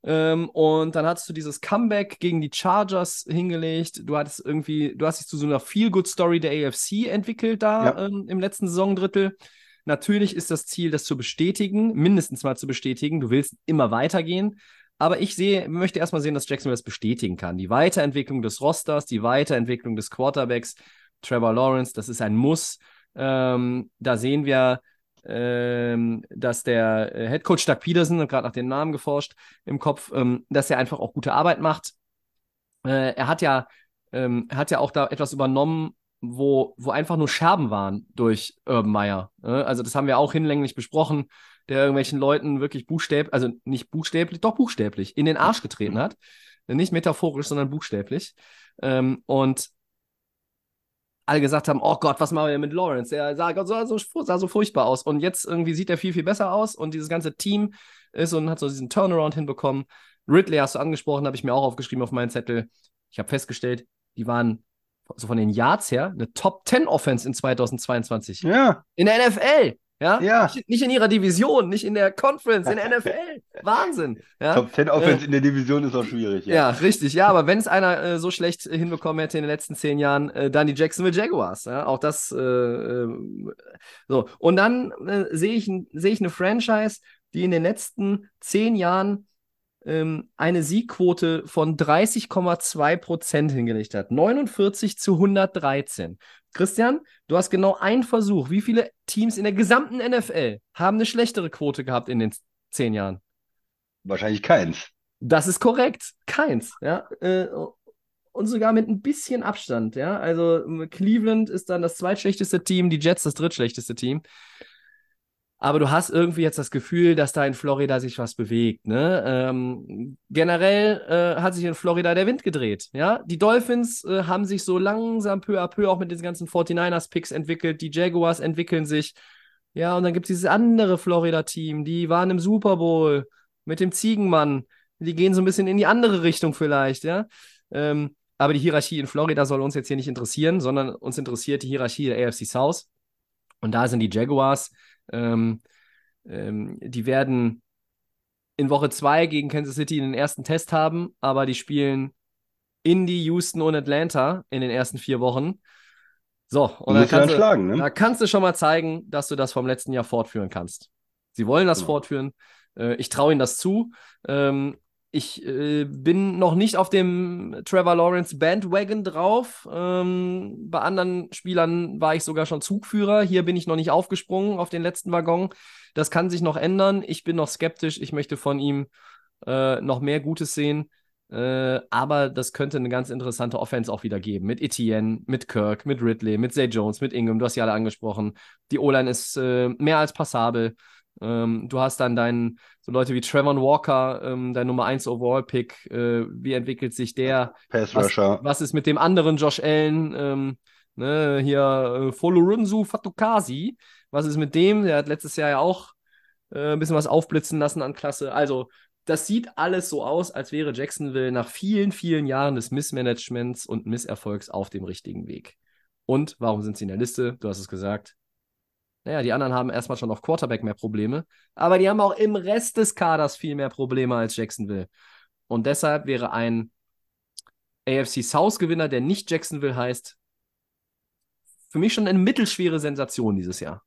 Ähm, und dann hattest du dieses Comeback gegen die Chargers hingelegt. Du hattest irgendwie, du hast dich zu so einer Feel-Good-Story der AFC entwickelt da ja. ähm, im letzten Saisondrittel. Natürlich ist das Ziel, das zu bestätigen, mindestens mal zu bestätigen. Du willst immer weitergehen. Aber ich sehe, möchte erstmal sehen, dass Jacksonville das bestätigen kann. Die Weiterentwicklung des Rosters, die Weiterentwicklung des Quarterbacks. Trevor Lawrence, das ist ein Muss. Ähm, da sehen wir, ähm, dass der äh, Head Coach Doug Peterson, gerade nach dem Namen geforscht im Kopf, ähm, dass er einfach auch gute Arbeit macht. Äh, er hat ja, ähm, er hat ja auch da etwas übernommen, wo, wo einfach nur Scherben waren durch Urban Meyer. Ne? Also das haben wir auch hinlänglich besprochen, der irgendwelchen Leuten wirklich buchstäblich, also nicht buchstäblich, doch buchstäblich, in den Arsch getreten hat. Nicht metaphorisch, sondern buchstäblich. Ähm, und alle gesagt haben, oh Gott, was machen wir mit Lawrence? Der sah, sah, so, sah so furchtbar aus. Und jetzt irgendwie sieht er viel, viel besser aus und dieses ganze Team ist und hat so diesen Turnaround hinbekommen. Ridley hast du angesprochen, habe ich mir auch aufgeschrieben auf meinen Zettel. Ich habe festgestellt, die waren so von den Yards her eine Top 10 Offense in 2022. Ja. In der NFL. Ja? Ja. Nicht, nicht in ihrer Division, nicht in der Conference, in der NFL. Wahnsinn. Ja? Top 10 Offense Äh, in der Division ist auch schwierig. Ja, richtig. Ja, aber wenn es einer äh, so schlecht hinbekommen hätte in den letzten zehn Jahren, äh, dann die Jacksonville Jaguars. Ja? Auch das. Äh, äh, so. Und dann äh, sehe ich, sehe ich eine Franchise, die in den letzten zehn Jahren ähm, eine Siegquote von 30,2 Prozent hingelegt hat. 49 zu 113. Christian, du hast genau einen Versuch. Wie viele Teams in der gesamten NFL haben eine schlechtere Quote gehabt in den zehn Jahren? Wahrscheinlich keins. Das ist korrekt. Keins. Ja. Äh, und sogar mit ein bisschen Abstand. Ja. Also ähm, Cleveland ist dann das zweitschlechteste Team, die Jets das drittschlechteste Team. Aber du hast irgendwie jetzt das Gefühl, dass da in Florida sich was bewegt. Ne? Ähm, generell äh, hat sich in Florida der Wind gedreht. Ja? Die Dolphins äh, haben sich so langsam peu à peu auch mit diesen ganzen 49ers-Picks entwickelt. Die Jaguars entwickeln sich. Ja, und dann gibt es dieses andere Florida-Team, die waren im Super Bowl mit dem Ziegenmann. Die gehen so ein bisschen in die andere Richtung vielleicht, ja. Ähm, aber die Hierarchie in Florida soll uns jetzt hier nicht interessieren, sondern uns interessiert die Hierarchie der AFC South. Und da sind die Jaguars. Ähm, ähm, die werden in Woche 2 gegen Kansas City den ersten Test haben, aber die spielen Indy, Houston und Atlanta in den ersten vier Wochen. So, und dann kannst, du, ne? da kannst du schon mal zeigen, dass du das vom letzten Jahr fortführen kannst. Sie wollen das Genau. fortführen. Äh, ich traue ihnen das zu. Ähm, ich äh, bin noch nicht auf dem Trevor Lawrence Bandwagon drauf. Ähm, bei anderen Spielern war ich sogar schon Zugführer. Hier bin ich noch nicht aufgesprungen auf den letzten Waggon. Das kann sich noch ändern. Ich bin noch skeptisch. Ich möchte von ihm äh, noch mehr Gutes sehen. Äh, aber das könnte eine ganz interessante Offense auch wieder geben. Mit Etienne, mit Kirk, mit Ridley, mit Zay Jones, mit Ingram. Du hast ja alle angesprochen. Die O-Line ist äh, mehr als passabel. Ähm, du hast dann deinen, so Leute wie Trevor Walker, ähm, dein Nummer 1 Overall-Pick. Äh, wie entwickelt sich der? Pass Was, Rusher. was ist mit dem anderen Josh Allen? Ähm, ne, hier äh, Folorunsu Fatukasi. Was ist mit dem? Der hat letztes Jahr ja auch äh, ein bisschen was aufblitzen lassen an Klasse. Also, das sieht alles so aus, als wäre Jacksonville nach vielen, vielen Jahren des Missmanagements und Misserfolgs auf dem richtigen Weg. Und warum sind sie in der Liste? Du hast es gesagt. Naja, die anderen haben erstmal schon auf Quarterback mehr Probleme, aber die haben auch im Rest des Kaders viel mehr Probleme als Jacksonville. Und deshalb wäre ein AFC South-Gewinner, der nicht Jacksonville heißt, für mich schon eine mittelschwere Sensation dieses Jahr.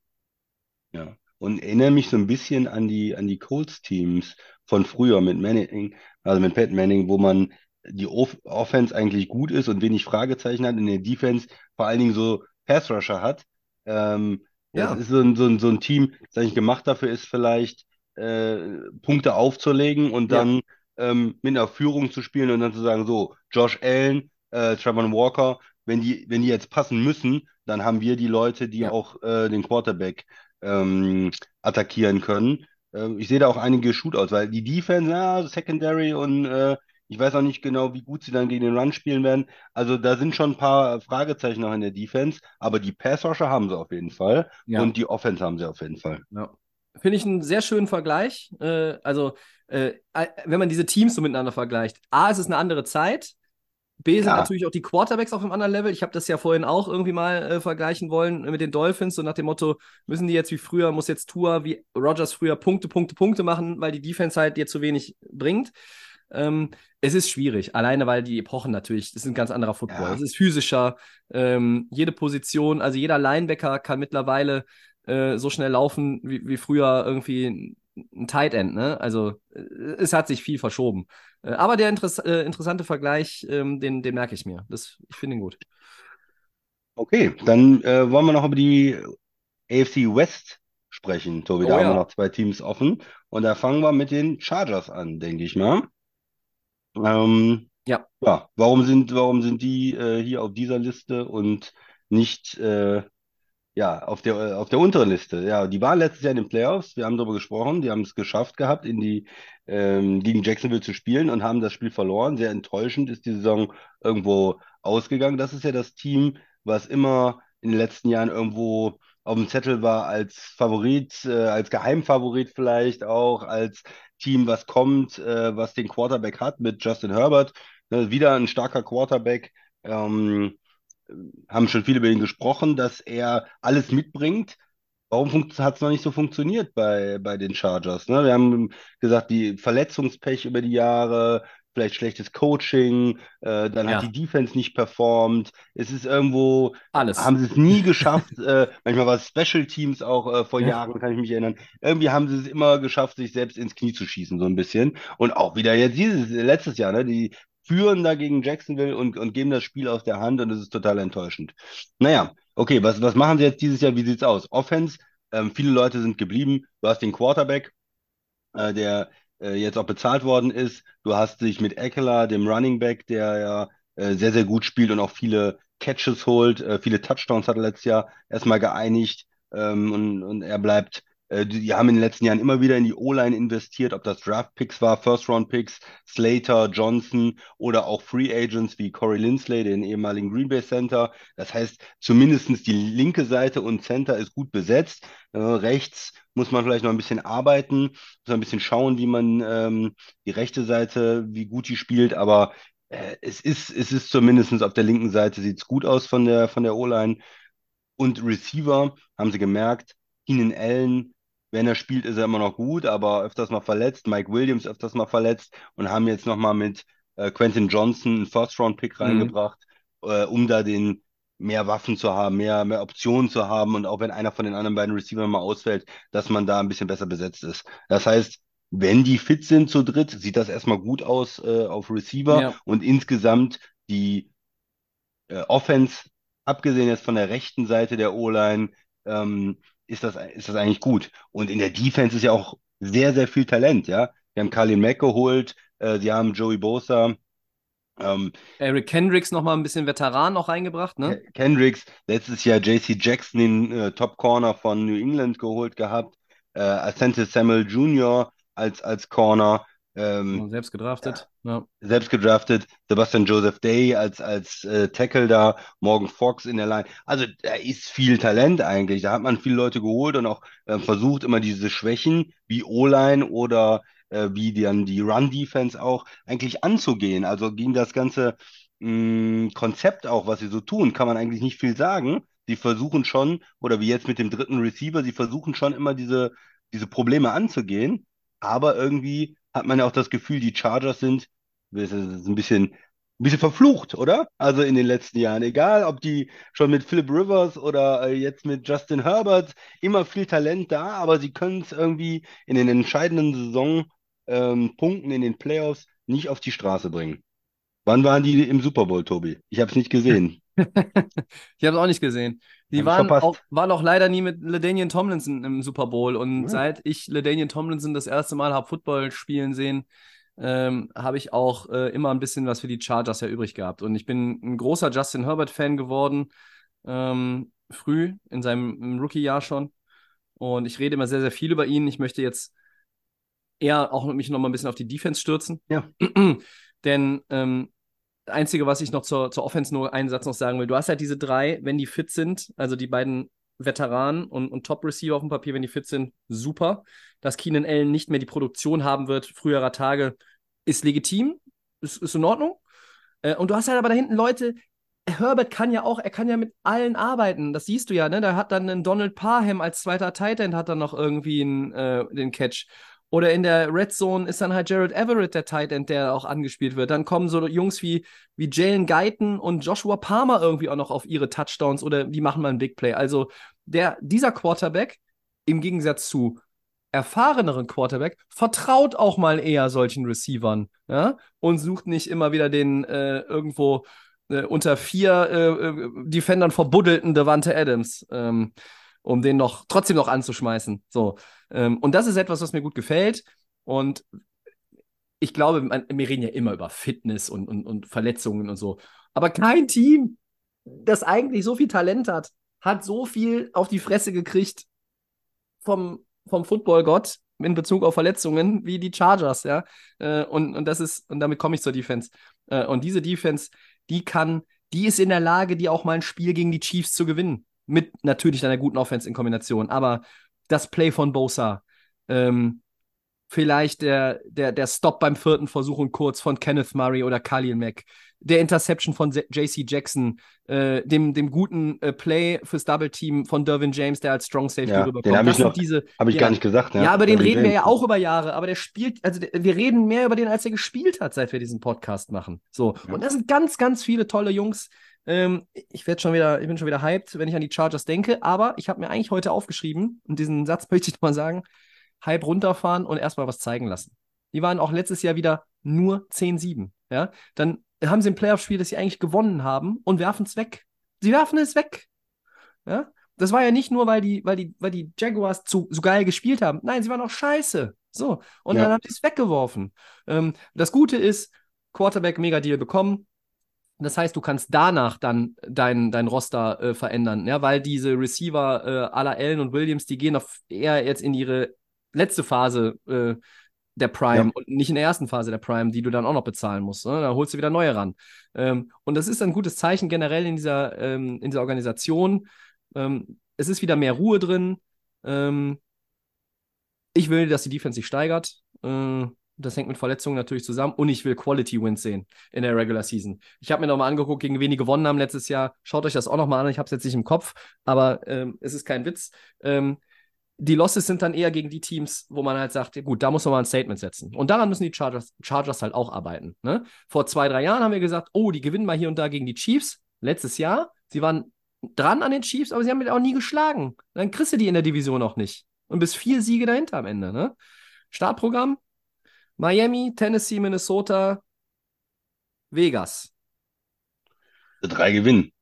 Ja. Und erinnere mich so ein bisschen an die, an die Colts-Teams von früher mit Manning, also mit Pat Manning, wo man die Off Offense eigentlich gut ist und wenig Fragezeichen hat, in der Defense vor allen Dingen so Pass-Rusher hat. Ähm, Ja. Das ist so ein, so ein, so ein Team, das eigentlich gemacht dafür ist, vielleicht äh, Punkte aufzulegen und Ja. dann ähm, mit einer Führung zu spielen und dann zu sagen, so, Josh Allen, äh, Trevor Walker, wenn die, wenn die jetzt passen müssen, dann haben wir die Leute, die Ja. auch äh, den Quarterback ähm, attackieren können. Ähm, ich sehe da auch einige Shootouts, weil die Defense, ja, Secondary und äh, ich weiß auch nicht genau, wie gut sie dann gegen den Run spielen werden. Also da sind schon ein paar Fragezeichen noch in der Defense, aber die Pass-Rusher haben sie auf jeden Fall Ja. und die Offense haben sie auf jeden Fall. Ja. Finde ich einen sehr schönen Vergleich. Äh, also, äh, äh, wenn man diese Teams so miteinander vergleicht, A, es ist eine andere Zeit. B sind Ja. natürlich auch die Quarterbacks auf einem anderen Level. Ich habe das ja vorhin auch irgendwie mal äh, vergleichen wollen mit den Dolphins, so nach dem Motto, müssen die jetzt wie früher, muss jetzt Tour wie Rogers früher Punkte, Punkte, Punkte machen, weil die Defense halt dir zu wenig bringt. Ähm, es ist schwierig, alleine weil die Epochen natürlich, das ist ein ganz anderer Football. Ja. Es ist physischer. Ähm, jede Position, also jeder Linebacker kann mittlerweile äh, so schnell laufen wie, wie früher irgendwie ein, Tight End. Ne? Also äh, es hat sich viel verschoben. Äh, aber der interess äh, interessante Vergleich, ähm, den, den merke ich mir. Das, ich finde ihn gut. Okay, dann äh, wollen wir noch über die AFC West sprechen, Tobi. Oh Da haben wir ja. noch zwei Teams offen. Und da fangen wir mit den Chargers an, denke ich mal. Ähm, Ja. ja, warum sind, warum sind die äh, hier auf dieser Liste und nicht äh, ja, auf der, äh, auf der unteren Liste? Ja, die waren letztes Jahr in den Playoffs. Wir haben darüber gesprochen. Die haben es geschafft gehabt, in die, ähm, gegen Jacksonville zu spielen und haben das Spiel verloren. Sehr enttäuschend ist die Saison irgendwo ausgegangen. Das ist ja das Team, was immer in den letzten Jahren irgendwo auf dem Zettel war als Favorit, äh, als Geheimfavorit vielleicht auch, als Team, was kommt, äh, was den Quarterback hat mit Justin Herbert. Ne, wieder ein starker Quarterback. Ähm, haben schon viele über ihn gesprochen, dass er alles mitbringt. Warum hat es noch nicht so funktioniert bei, bei den Chargers? Ne? Wir haben gesagt, die Verletzungspech über die Jahre, vielleicht schlechtes Coaching, äh, dann Ja. hat die Defense nicht performt. Es ist irgendwo, Alles. haben sie es nie geschafft. äh, manchmal war es Special Teams auch äh, vor Ja. Jahren, kann ich mich erinnern. Irgendwie haben sie es immer geschafft, sich selbst ins Knie zu schießen, so ein bisschen. Und auch wieder jetzt dieses, letztes Jahr, ne? Die führen da gegen Jacksonville und, und geben das Spiel aus der Hand und es ist total enttäuschend. Naja, okay, was, was machen sie jetzt dieses Jahr? Wie sieht's aus? Offense, ähm, viele Leute sind geblieben. Du hast den Quarterback, äh, der äh, jetzt auch bezahlt worden ist. Du hast dich mit Eckler, dem Running Back, der ja äh, sehr, sehr gut spielt und auch viele Catches holt, äh, viele Touchdowns hat er letztes Jahr erstmal geeinigt ähm, und, und er bleibt. Äh, die, die haben in den letzten Jahren immer wieder in die O-Line investiert, ob das Draft-Picks war, First-Round-Picks, Slater, Johnson oder auch Free Agents wie Corey Lindsley, den ehemaligen Green Bay Center. Das heißt, zumindestens die linke Seite und Center ist gut besetzt. Äh, rechts muss man vielleicht noch ein bisschen arbeiten, muss man ein bisschen schauen, wie man ähm, die rechte Seite, wie gut die spielt, aber äh, es ist, es ist zumindest auf der linken Seite sieht es gut aus von der, von der O-Line. Und Receiver haben sie gemerkt, Keenan Allen, wenn er spielt, ist er immer noch gut, aber öfters mal verletzt. Mike Williams öfters mal verletzt und haben jetzt nochmal mit äh, Quentin Johnson einen First-Round-Pick Mhm. reingebracht, äh, um da den mehr Waffen zu haben, mehr, mehr Optionen zu haben und auch wenn einer von den anderen beiden Receivern mal ausfällt, dass man da ein bisschen besser besetzt ist. Das heißt, wenn die fit sind zu dritt, sieht das erstmal gut aus äh, auf Receiver Ja. und insgesamt die äh, Offense, abgesehen jetzt von der rechten Seite der O-Line, ähm, ist das, ist das eigentlich gut. Und in der Defense ist ja auch sehr, sehr viel Talent, ja. Wir haben Carlin Mack geholt, äh, sie haben Joey Bosa, ähm, Eric Kendricks noch mal ein bisschen Veteran noch reingebracht, ne? Ke- Kendricks, letztes Jahr JC Jackson, den äh, Top Corner von New England geholt gehabt, äh, Asante Samuel Jr. als, als Corner, ähm, Selbst gedraftet. Ja. selbst gedraftet, Sebastian Joseph Day als, als äh, Tackle da, Morgan Fox in der Line. Also da ist viel Talent eigentlich. Da hat man viele Leute geholt und auch äh, versucht, immer diese Schwächen wie O-Line oder äh, wie dann die Run-Defense auch eigentlich anzugehen. Also gegen das ganze mh, Konzept auch, was sie so tun, kann man eigentlich nicht viel sagen. Sie versuchen schon, oder wie jetzt mit dem dritten Receiver, sie versuchen schon immer diese, diese Probleme anzugehen. Aber irgendwie hat man ja auch das Gefühl, die Chargers sind, ist ein bisschen, ein bisschen verflucht, oder? Also in den letzten Jahren. Egal, ob die schon mit Philip Rivers oder äh, jetzt mit Justin Herbert, immer viel Talent da, aber sie können es irgendwie in den entscheidenden Saisonpunkten, ähm, in den Playoffs nicht auf die Straße bringen. Wann waren die im Super Bowl, Tobi? Ich habe es nicht gesehen. Ich habe es auch nicht gesehen. Die Hab waren auch, waren auch leider nie mit LaDainian Tomlinson im Super Bowl. Und Ja. seit ich LaDainian Tomlinson das erste Mal habe Football spielen sehen, ähm, habe ich auch äh, immer ein bisschen was für die Chargers ja übrig gehabt. Und ich bin ein großer Justin Herbert-Fan geworden, ähm, früh in seinem Rookie-Jahr schon. Und ich rede immer sehr, sehr viel über ihn. Ich möchte jetzt eher auch mich noch mal ein bisschen auf die Defense stürzen. Ja. Denn ähm, das Einzige, was ich noch zur, zur Offense nur einen Satz noch sagen will, du hast halt diese drei, wenn die fit sind, also die beiden Veteranen und, und Top-Receiver auf dem Papier, wenn die fit sind, super. Dass Keenan Allen nicht mehr die Produktion haben wird, früherer Tage, ist legitim, ist, ist in Ordnung. Äh, und du hast halt aber da hinten Leute, Herbert kann ja auch, er kann ja mit allen arbeiten. Das siehst du ja, ne? Da hat dann ein Donald Parham als zweiter Tight End hat dann noch irgendwie einen, äh, den Catch. Oder in der Red Zone ist dann halt Jared Everett der Tight End, der auch angespielt wird. Dann kommen so Jungs wie, wie Jalen Guyton und Joshua Palmer irgendwie auch noch auf ihre Touchdowns oder die machen mal einen Big Play. Also der, dieser Quarterback, im Gegensatz zu erfahreneren Quarterback, vertraut auch mal eher solchen Receivern, ja, und sucht nicht immer wieder den äh, irgendwo äh, unter vier äh, äh, Defendern verbuddelten Devante Adams, ähm, um den noch trotzdem noch anzuschmeißen. So. Ähm, und das ist etwas, was mir gut gefällt. Und ich glaube, man, wir reden ja immer über Fitness und, und, und Verletzungen und so. Aber kein Team, das eigentlich so viel Talent hat, hat so viel auf die Fresse gekriegt vom, vom Football-Gott in Bezug auf Verletzungen wie die Chargers, ja. Äh, und, und das ist, und damit komme ich zur Defense. Äh, und diese Defense, die kann, die ist in der Lage, die auch mal ein Spiel gegen die Chiefs zu gewinnen. Mit natürlich einer guten Offense in Kombination. Aber das Play von Bosa, ähm, vielleicht der, der, der Stop beim vierten Versuch und kurz von Kenneth Murray oder Khalil Mack, der Interception von JC Jackson, äh, dem, dem guten äh, Play fürs Double Team von Dervin James, der als Strong Safety ja, rüberkommt. Den habe ich, Das noch, diese, hab ich ja, gar nicht gesagt. ja, aber den Dervin reden wir ja James. auch über Jahre, aber der spielt, also der, wir reden mehr über den, als er gespielt hat, seit wir diesen Podcast machen. So. Ja. Und das sind ganz, ganz viele tolle Jungs. Ähm, ich werde schon wieder, ich bin schon wieder hyped, wenn ich an die Chargers denke, aber ich habe mir eigentlich heute aufgeschrieben, und diesen Satz möchte ich mal sagen: Hype runterfahren und erstmal was zeigen lassen. Die waren auch letztes Jahr wieder nur 10-7. Ja? Dann haben sie ein Playoff-Spiel, das sie eigentlich gewonnen haben und werfen es weg. Sie werfen es weg. Ja? Das war ja nicht nur, weil die, weil die, weil die Jaguars zu, so geil gespielt haben. Nein, sie waren auch scheiße. So. Und Ja. dann haben sie es weggeworfen. Ähm, das Gute ist, Quarterback mega Deal bekommen. Das heißt, du kannst danach dann dein, dein Roster äh, verändern, ja, weil diese Receiver äh, aller Allen und Williams, die gehen auf eher jetzt in ihre letzte Phase äh, der Prime Ja. und nicht in der ersten Phase der Prime, die du dann auch noch bezahlen musst. Ne? Da holst du wieder neue ran. Ähm, und das ist ein gutes Zeichen generell in dieser, ähm, in dieser Organisation. Ähm, es ist wieder mehr Ruhe drin. Ähm, ich will, dass die Defense sich steigert. Äh, das hängt mit Verletzungen natürlich zusammen. Und ich will Quality Wins sehen in der Regular Season. Ich habe mir nochmal angeguckt, gegen wen die gewonnen haben letztes Jahr. Schaut euch das auch nochmal an. Ich habe es jetzt nicht im Kopf, aber ähm, es ist kein Witz. Ähm, die Losses sind dann eher gegen die Teams, wo man halt sagt, gut, da muss man mal ein Statement setzen. Und daran müssen die Chargers, Chargers halt auch arbeiten. Ne? Vor zwei, drei Jahren haben wir gesagt, oh, die gewinnen mal hier und da gegen die Chiefs. Letztes Jahr, sie waren dran an den Chiefs, aber sie haben auch nie geschlagen. Dann kriegst du die in der Division auch nicht. Und bis vier Siege dahinter am Ende. Ne? Startprogramm: Miami, Tennessee, Minnesota, Vegas. Drei gewinnen.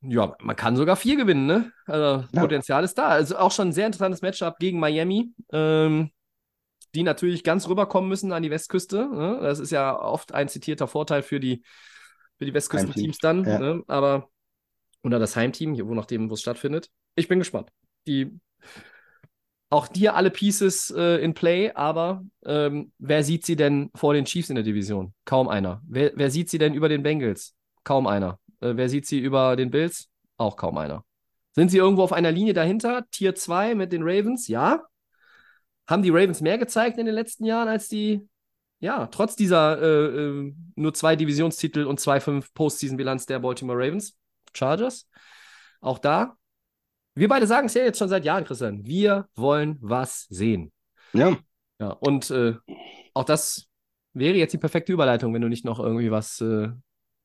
Ja, man kann sogar vier gewinnen, ne? Also Ja. Potenzial ist da. Also auch schon ein sehr interessantes Matchup gegen Miami, ähm, die natürlich ganz rüberkommen müssen an die Westküste. Ne? Das ist ja oft ein zitierter Vorteil für die, für die Westküstenteams dann. ja. Ne? Aber, oder das Heimteam, je nachdem, wo es stattfindet. Ich bin gespannt. Die, auch dir alle Pieces äh, in Play, aber ähm, wer sieht sie denn vor den Chiefs in der Division? Kaum einer. Wer, wer sieht sie denn über den Bengals? Kaum einer. Äh, wer sieht sie über den Bills? Auch kaum einer. Sind sie irgendwo auf einer Linie dahinter? Tier 2 mit den Ravens? Ja. Haben die Ravens mehr gezeigt in den letzten Jahren als die, ja, trotz dieser äh, äh, nur zwei Divisionstitel und zwei fünf Postseason-Bilanz der Baltimore Ravens? Chargers? Auch da. Wir beide sagen es ja jetzt schon seit Jahren, Christian. Wir wollen was sehen. Ja, Ja, und äh, auch das wäre jetzt die perfekte Überleitung, wenn du nicht noch irgendwie was äh,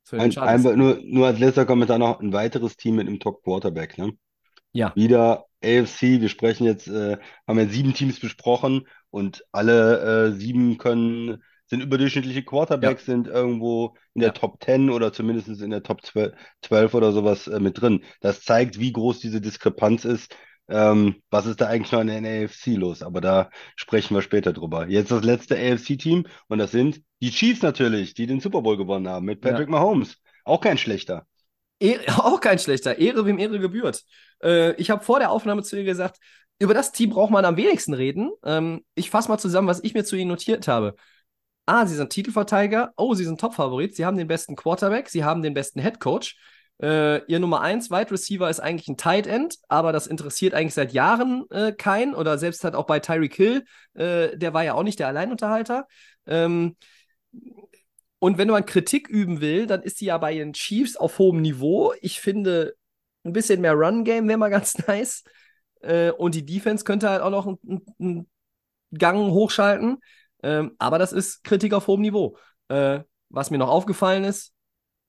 zu den ein, Chargers einfach nur, nur als letzter Kommentar noch ein weiteres Team mit einem Top-Quarterback. Ne? Ja. Wieder AFC, wir sprechen jetzt, äh, haben ja sieben Teams besprochen und alle äh, sieben können, sind überdurchschnittliche Quarterbacks, sind irgendwo in der Ja. Top 10 oder zumindest in der Top 12, 12 oder sowas äh, mit drin. Das zeigt, wie groß diese Diskrepanz ist. Ähm, was ist da eigentlich noch in der AFC los? Aber da sprechen wir später drüber. Jetzt das letzte AFC-Team und das sind die Chiefs natürlich, die den Super Bowl gewonnen haben mit Ja. Patrick Mahomes. Auch kein schlechter. Eh- auch kein schlechter. Ehre, wem Ehre gebührt. Äh, ich habe vor der Aufnahme zu dir gesagt, über das Team braucht man am wenigsten reden. Ähm, ich fasse mal zusammen, was ich mir zu ihnen notiert habe. Ah, sie sind Titelverteidiger. Oh, sie sind Topfavorit. Sie haben den besten Quarterback. Sie haben den besten Headcoach. Äh, ihr Nummer 1 Wide Receiver ist eigentlich ein Tight End, aber das interessiert eigentlich seit Jahren äh, keinen. Oder selbst halt auch bei Tyreek Hill, äh, der war ja auch nicht der Alleinunterhalter. Ähm, und wenn man Kritik üben will, dann ist sie ja bei den Chiefs auf hohem Niveau. Ich finde, ein bisschen mehr Run-Game wäre mal ganz nice. Äh, und die Defense könnte halt auch noch einen, einen Gang hochschalten. Ähm, aber das ist Kritik auf hohem Niveau. Äh, was mir noch aufgefallen ist,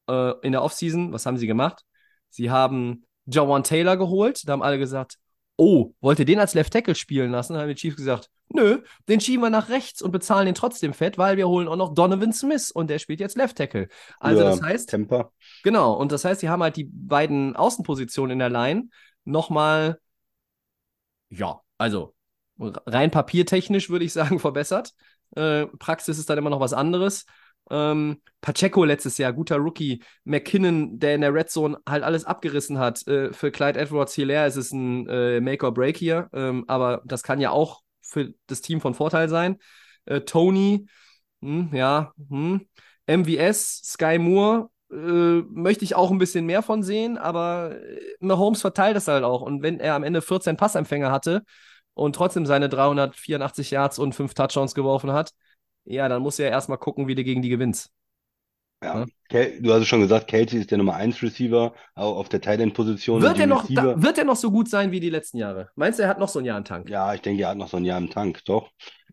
äh, in der Offseason, was haben sie gemacht? Sie haben Jawan Taylor geholt. Da haben alle gesagt, oh, wollt ihr den als Left Tackle spielen lassen? Da haben die Chiefs gesagt, nö, den schieben wir nach rechts und bezahlen den trotzdem fett, weil wir holen auch noch Donovan Smith und der spielt jetzt Left Tackle. Also Ja, das heißt, Temper. genau, und das heißt, sie haben halt die beiden Außenpositionen in der Line nochmal, ja, also rein papiertechnisch würde ich sagen, verbessert. Äh, Praxis ist dann immer noch was anderes. Ähm, Pacheco letztes Jahr, guter Rookie. McKinnon, der in der Red Zone halt alles abgerissen hat. Äh, für Clyde Edwards Hilaire ist es ein äh, Make or Break hier, ähm, aber das kann ja auch für das Team von Vorteil sein. Äh, Tony, hm, ja, hm. MVS, Sky Moore, äh, möchte ich auch ein bisschen mehr von sehen, aber äh, Mahomes verteilt das halt auch. Und wenn er am Ende 14 Passempfänger hatte und trotzdem seine 384 Yards und 5 Touchdowns geworfen hat, ja, dann muss er erstmal gucken, wie du gegen die gewinnst. Ja. Ja. Kel- Du hast es schon gesagt, Kelsey ist der Nummer 1 Receiver, auch auf der Tight End Position. Wird er, noch, da, wird er noch so gut sein wie die letzten Jahre? Meinst du, er hat noch so ein Jahr im Tank? Ja, ich denke, er hat noch so ein Jahr im Tank, doch.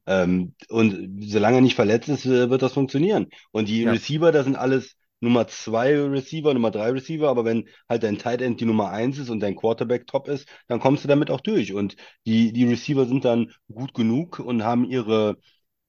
Ähm, und solange er nicht verletzt ist, äh, wird das funktionieren. Und die Ja. Receiver, das sind alles Nummer 2 Receiver, Nummer 3 Receiver, aber wenn halt dein Tight End die Nummer 1 ist und dein Quarterback top ist, dann kommst du damit auch durch. Und die, die Receiver sind dann gut genug und haben ihre,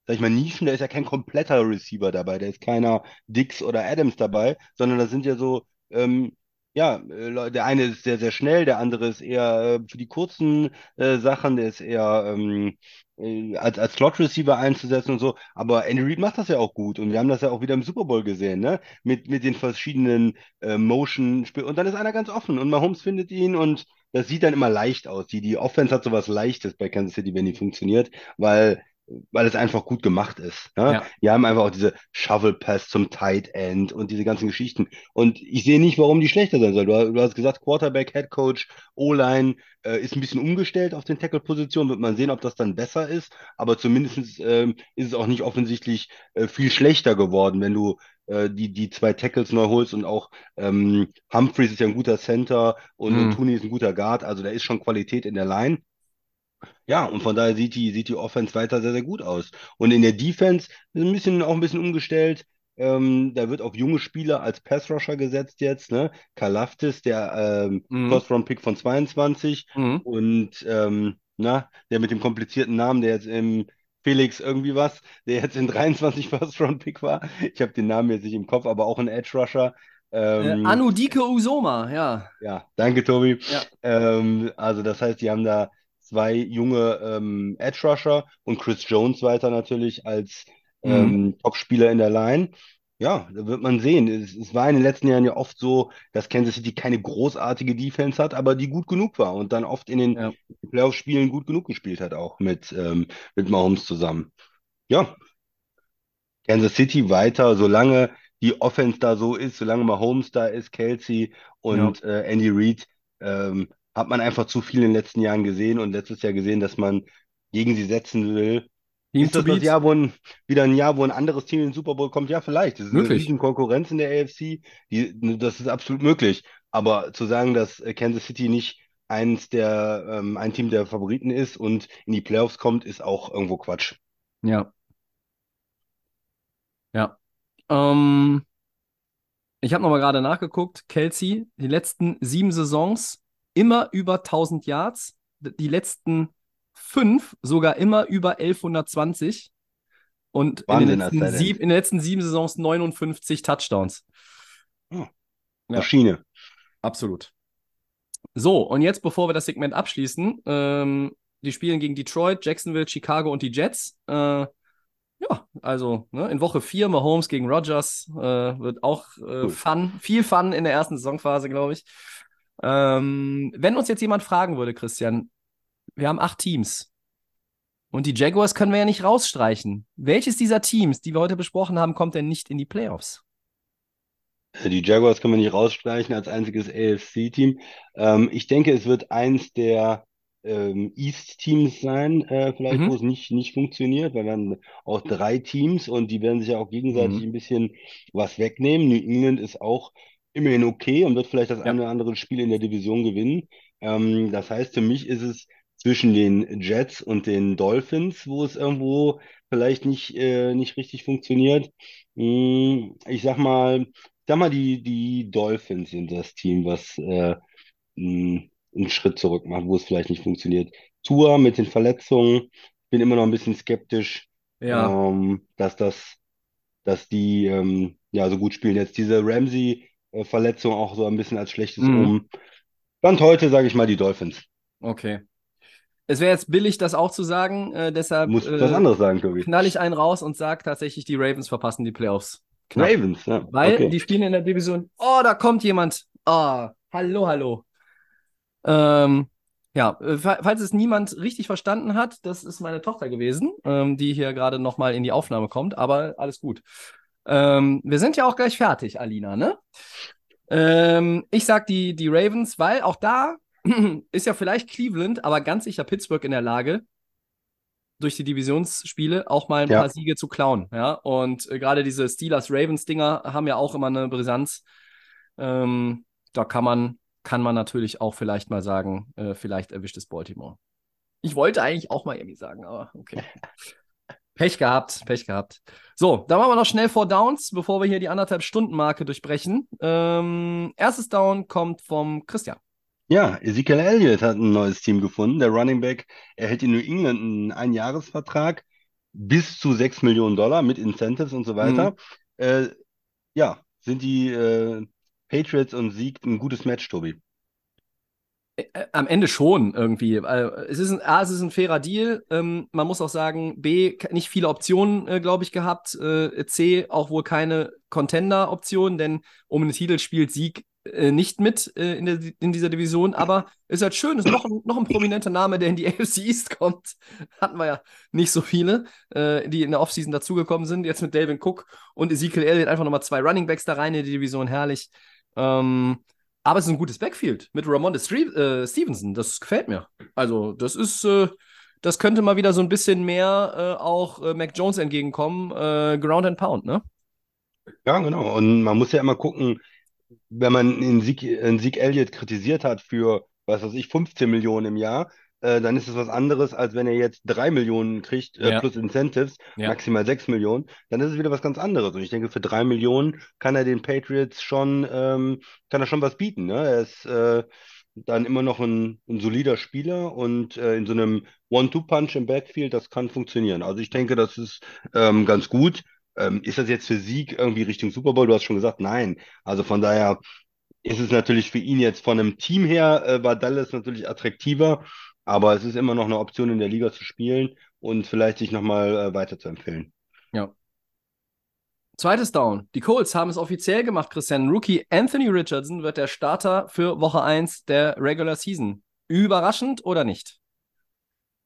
sag ich mal, Nischen, da ist ja kein kompletter Receiver dabei, da ist keiner Dix oder Adams dabei, sondern das sind ja so, ähm, ja, äh, der eine ist sehr, sehr schnell, der andere ist eher äh, für die kurzen äh, Sachen, der ist eher ähm, äh, als, als Slot-Receiver einzusetzen und so. Aber Andy Reid macht das ja auch gut und wir haben das ja auch wieder im Super Bowl gesehen, ne? Mit, mit den verschiedenen äh, Motion und dann ist einer ganz offen und Mahomes findet ihn und das sieht dann immer leicht aus. Die, die Offense hat sowas Leichtes bei Kansas City, wenn die funktioniert, weil weil es einfach gut gemacht ist. Ne? Ja. Die haben einfach auch diese Shovel Pass zum Tight End und diese ganzen Geschichten. Und ich sehe nicht, warum die schlechter sein soll. Du, du hast gesagt, Quarterback, Head Coach, O-Line äh, ist ein bisschen umgestellt auf den Tackle-Position. Wird man sehen, ob das dann besser ist. Aber zumindest ähm, ist es auch nicht offensichtlich äh, viel schlechter geworden, wenn du äh, die, die zwei Tackles neu holst und auch ähm, Humphreys ist ja ein guter Center und, und Mhm. Tooney ist ein guter Guard. Also da ist schon Qualität in der Line. Ja, und von daher sieht die, sieht die Offense weiter sehr, sehr gut aus. Und in der Defense ist ein bisschen, auch ein bisschen umgestellt. Ähm, da wird auf junge Spieler als Pass-Rusher gesetzt jetzt, ne? Karlaftis, der ähm, Mhm. First-Round-Pick von 22 Mhm. und ähm, na, der mit dem komplizierten Namen, der jetzt im Felix irgendwie was, der jetzt in 23 First-Round-Pick war. Ich habe den Namen jetzt nicht im Kopf, aber auch ein Edge-Rusher. Äh, Ähm, Anu Dike Usoma, ja. ja, danke, Tobi. Ja. Ähm, also das heißt, die haben da zwei junge ähm, Edge Rusher und Chris Jones weiter natürlich als Mhm. ähm, Top-Spieler in der Line. Ja, da wird man sehen. Es, es war in den letzten Jahren ja oft so, dass Kansas City keine großartige Defense hat, aber die gut genug war und dann oft in den Ja. Playoff-Spielen gut genug gespielt hat, auch mit, ähm, mit Mahomes zusammen. Ja, Kansas City weiter, solange die Offense da so ist, solange Mahomes da ist, Kelsey und äh, Andy Reid, ähm, hat man einfach zu viel in den letzten Jahren gesehen und letztes Jahr gesehen, dass man gegen sie setzen will. Team Ist das das. Jahr, wo ein, wieder ein Jahr, wo ein anderes Team in den Super Bowl kommt? Ja, vielleicht. Es ist eine Möglich. riesen Konkurrenz in der AFC. Die, das ist absolut möglich. Aber zu sagen, dass äh, Kansas City nicht eins der, ähm, ein Team der Favoriten ist und in die Playoffs kommt, ist auch irgendwo Quatsch. Ja. Ja. Ähm, ich habe nochmal gerade nachgeguckt. Kelsey, die letzten sieben Saisons immer über 1000 Yards. Die letzten fünf sogar immer über 1120. Und in den sieb, in den letzten sieben Saisons 59 Touchdowns. Ja. Ja. Maschine. Absolut. So, und jetzt, bevor wir das Segment abschließen, ähm, die spielen gegen Detroit, Jacksonville, Chicago und die Jets. Äh, ja, also ne, in Woche 4 Mahomes gegen Rodgers äh, wird auch äh, Cool. Fun, viel Fun in der ersten Saisonphase, glaube ich. Ähm, wenn uns jetzt jemand fragen würde, Christian, wir haben acht Teams und die Jaguars können wir ja nicht rausstreichen. Welches dieser Teams, die wir heute besprochen haben, kommt denn nicht in die Playoffs? Äh, Die Jaguars können wir nicht rausstreichen als einziges AFC-Team. Ähm, ich denke, es wird eins der ähm, East-Teams sein, äh, vielleicht, Mhm. wo es nicht, nicht funktioniert, weil dann auch drei Teams und die werden sich ja auch gegenseitig Mhm. ein bisschen was wegnehmen. New England ist auch immerhin okay und wird vielleicht das Ja. eine oder andere Spiel in der Division gewinnen. Ähm, das heißt, für mich ist es zwischen den Jets und den Dolphins, wo es irgendwo vielleicht nicht, äh, nicht richtig funktioniert. Mm, Ich sag mal, ich sag mal, die, die Dolphins sind das Team, was äh, mh, einen Schritt zurück macht, wo es vielleicht nicht funktioniert. Tua mit den Verletzungen, bin immer noch ein bisschen skeptisch, Ja. ähm, dass das, dass die ähm, ja so gut spielen. Jetzt diese Ramsey-Verletzung auch so ein bisschen als schlechtes Mhm. Omen. Stand heute, sage ich mal, die Dolphins. Okay. Es wäre jetzt billig, das auch zu sagen, äh, deshalb musst äh, was anderes sagen, Tobi. knall ich einen raus und sage tatsächlich, die Ravens verpassen die Playoffs. Knapp. Ravens, ja. Weil Okay. die spielen in der Division. Oh, da kommt jemand. Ah, hallo, hallo. Ähm, ja, äh, fa- falls es niemand richtig verstanden hat, das ist meine Tochter gewesen, ähm, die hier gerade nochmal in die Aufnahme kommt, aber alles gut. Ähm, wir sind ja auch gleich fertig, Alina, ne? Ähm, ich sag die, die Ravens, weil auch da ist ja vielleicht Cleveland, aber ganz sicher Pittsburgh in der Lage, durch die Divisionsspiele auch mal ein Ja. paar Siege zu klauen. Ja, und äh, gerade diese Steelers-Ravens-Dinger haben ja auch immer eine Brisanz. Ähm, da kann man, kann man natürlich auch vielleicht mal sagen, äh, vielleicht erwischt es Baltimore. Ich wollte eigentlich auch mal irgendwie sagen, aber okay. Pech gehabt, Pech gehabt. So, dann machen wir noch schnell vor Downs, bevor wir hier die anderthalb Stunden Marke durchbrechen. Ähm, erstes Down kommt vom Christian. Ja, Ezekiel Elliott hat ein neues Team gefunden. Der Running Back erhält in New England einen Einjahresvertrag bis zu 6 Millionen Dollar mit Incentives und so weiter. Äh, ja, sind die äh, Patriots und Sieg ein gutes Match, Tobi? Äh, Am Ende schon irgendwie. Äh, Es ist ein, A, es ist ein fairer Deal. Ähm, man muss auch sagen, B, nicht viele Optionen, äh, glaube ich, gehabt. Äh, C, auch wohl keine Contender-Option, denn um den Titel spielt Sieg äh, nicht mit äh, in, der, in dieser Division. Aber ist halt schön, ist noch ein, noch ein prominenter Name, der in die AFC East kommt. Hatten wir ja nicht so viele, äh, die in der Offseason dazugekommen sind. Jetzt mit Dalvin Cook und Ezekiel Elliott einfach nochmal zwei Running Backs da rein in die Division. Herrlich. Ähm, aber es ist ein gutes Backfield mit Ramon äh, Stevenson. Das gefällt mir. Also, das ist, äh, das könnte mal wieder so ein bisschen mehr äh, auch äh, Mac Jones entgegenkommen. Äh, Ground and Pound, ne? Ja, genau. Und man muss ja immer gucken, wenn man den Sieg, einen Sieg Elliott kritisiert hat für, was weiß ich, 15 Millionen im Jahr, äh, dann ist es was anderes, als wenn er jetzt 3 Millionen kriegt, äh, Ja. plus Incentives, Ja. maximal 6 Millionen, dann ist es wieder was ganz anderes. Und ich denke, für 3 Millionen kann er den Patriots schon, ähm, kann er schon was bieten. Ne? Er ist äh, dann immer noch ein, ein solider Spieler und äh, in so einem One-Two-Punch im Backfield, das kann funktionieren. Also ich denke, das ist ähm, ganz gut. Ähm, ist das jetzt für Sieg irgendwie Richtung Super Bowl? Du hast schon gesagt, nein. Also von daher ist es natürlich für ihn jetzt von einem Team her, äh, war Dallas natürlich attraktiver, aber es ist immer noch eine Option in der Liga zu spielen und vielleicht sich nochmal äh, weiter zu empfehlen. Ja. Zweites Down. Die Colts haben es offiziell gemacht, Christian. Rookie Anthony Richardson wird der Starter für Woche 1 der Regular Season. Überraschend oder nicht?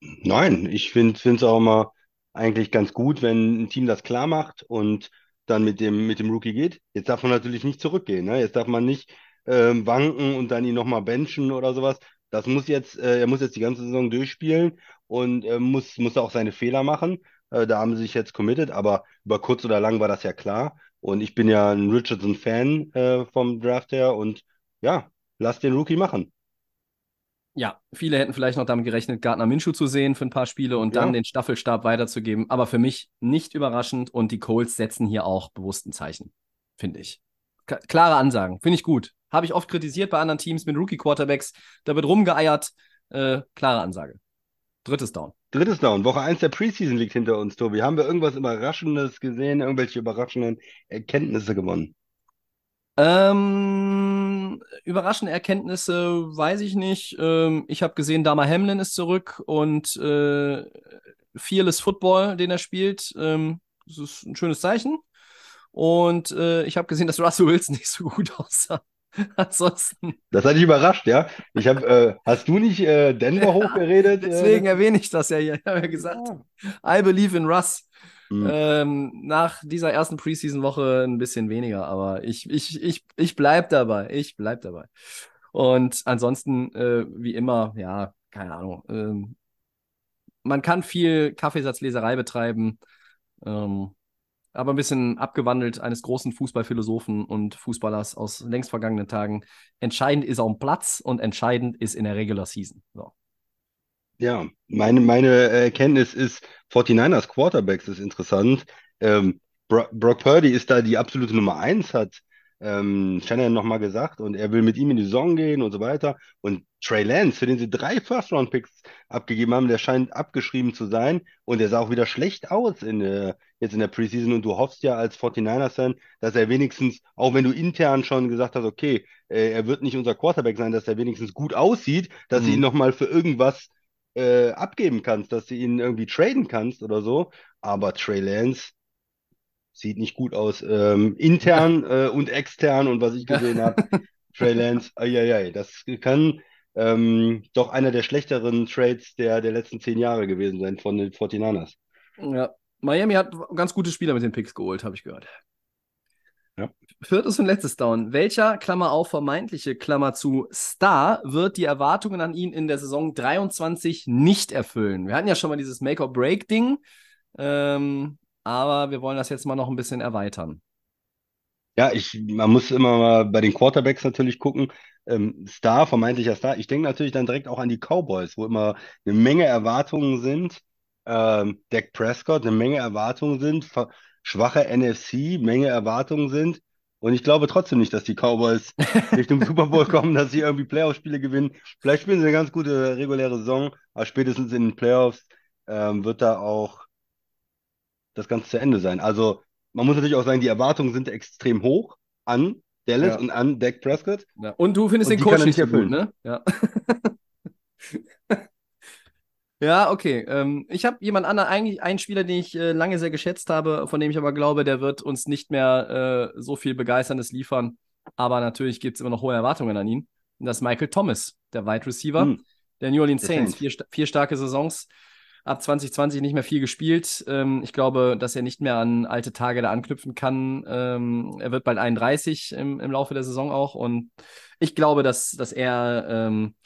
Nein, ich finde es auch immer eigentlich ganz gut, wenn ein Team das klar macht und dann mit dem, mit dem Rookie geht. Jetzt darf man natürlich nicht zurückgehen. Ne? Jetzt darf man nicht ähm, wanken und dann ihn nochmal benchen oder sowas. Das muss jetzt, äh, er muss jetzt die ganze Saison durchspielen und äh, muss, muss auch seine Fehler machen. Äh, da haben sie sich jetzt committed, aber über kurz oder lang war das ja klar. Und ich bin ja ein Richardson-Fan äh, vom Draft her und ja, lass den Rookie machen. Ja, viele hätten vielleicht noch damit gerechnet, Gardner Minshew zu sehen für ein paar Spiele und dann Ja. den Staffelstab weiterzugeben. Aber für mich nicht überraschend und die Colts setzen hier auch bewusst ein Zeichen, finde ich. Klare Ansagen, finde ich gut. Habe ich oft kritisiert bei anderen Teams mit Rookie-Quarterbacks. Da wird rumgeeiert. Äh, klare Ansage. Drittes Down. Drittes Down. Woche 1 der Preseason liegt hinter uns, Tobi. Haben wir irgendwas Überraschendes gesehen, irgendwelche überraschenden Erkenntnisse gewonnen? Ähm, überraschende Erkenntnisse weiß ich nicht. Ähm, ich habe gesehen, Dama Hamlin ist zurück und äh, Fearless Football, den er spielt, ähm, das ist ein schönes Zeichen. Und äh, ich habe gesehen, dass Russell Wilson nicht so gut aussah. Ansonsten, Das hat dich überrascht, ja? Ich habe, äh, hast du nicht äh, Denver Ja, hochgeredet? äh, deswegen erwähne ich das ja hier. Ich habe ja gesagt, I believe in Russ. Hm. Ähm, nach dieser ersten Preseason-Woche ein bisschen weniger, aber ich, ich, ich, ich bleib dabei. Ich bleib dabei. Und ansonsten, äh, wie immer, ja, keine Ahnung. Ähm, man kann viel Kaffeesatzleserei betreiben, ähm, aber ein bisschen abgewandelt eines großen Fußballphilosophen und Fußballers aus längst vergangenen Tagen. Entscheidend ist auf dem Platz und entscheidend ist in der Regular Season. So. Ja, meine, meine Erkenntnis ist, 49ers Quarterbacks ist interessant. Ähm, Bro Brock Purdy ist da die absolute Nummer eins, hat ähm, Shannon nochmal gesagt und er will mit ihm in die Saison gehen und so weiter. Und Trey Lance, für den sie drei First-Round-Picks abgegeben haben, der scheint abgeschrieben zu sein und der sah auch wieder schlecht aus in, äh, jetzt in der Preseason und du hoffst ja als 49ers-Fan, dass er wenigstens, auch wenn du intern schon gesagt hast, okay, äh, er wird nicht unser Quarterback sein, dass er wenigstens gut aussieht, dass Mhm. du ihn nochmal für irgendwas äh, abgeben kannst, dass du ihn irgendwie traden kannst oder so. Aber Trey Lance sieht nicht gut aus. Ähm, intern äh, und extern und was ich gesehen habe, Trey Lance, ai, das kann ähm, doch einer der schlechteren Trades der, der letzten zehn Jahre gewesen sein von den 49ers. Ja. Miami hat ganz gute Spieler mit den Picks geholt, habe ich gehört. Ja. Viertes und letztes Down. Welcher, Klammer auf, vermeintliche, Klammer zu, Star wird die Erwartungen an ihn in der Saison 23 nicht erfüllen? Wir hatten ja schon mal dieses Make-or-Break-Ding, ähm, aber wir wollen das jetzt mal noch ein bisschen erweitern. Ja, ich, man muss immer mal bei den Quarterbacks natürlich gucken. Ähm, Star, vermeintlicher Star. Ich denke natürlich dann direkt auch an die Cowboys, wo immer eine Menge Erwartungen sind. Ähm, Dak Prescott, eine Menge Erwartungen sind. Schwache NFC, Menge Erwartungen sind. Und ich glaube trotzdem nicht, dass die Cowboys Richtung Super Bowl kommen, dass sie irgendwie Playoff-Spiele gewinnen. Vielleicht spielen sie eine ganz gute reguläre Saison, aber spätestens in den Playoffs ähm, wird da auch das Ganze zu Ende sein. Also man muss natürlich auch sagen, die Erwartungen sind extrem hoch an Dallas Ja. und an Dak Prescott. Ja. Und du findest Und den Coach nicht gut, erfüllen. ne? Ja. Ja, okay. Ähm, ich habe jemand anderen, eigentlich einen Spieler, den ich äh, lange sehr geschätzt habe, von dem ich aber glaube, der wird uns nicht mehr äh, so viel Begeisterndes liefern. Aber natürlich gibt es immer noch hohe Erwartungen an ihn. Und das ist Michael Thomas, der Wide Receiver Hm. der New Orleans Saints. Vier, vier starke Saisons. Ab 2020 nicht mehr viel gespielt. Ähm, ich glaube, dass er nicht mehr an alte Tage da anknüpfen kann. Ähm, er wird bald 31 im, im Laufe der Saison auch. Und ich glaube, dass, dass er, ähm,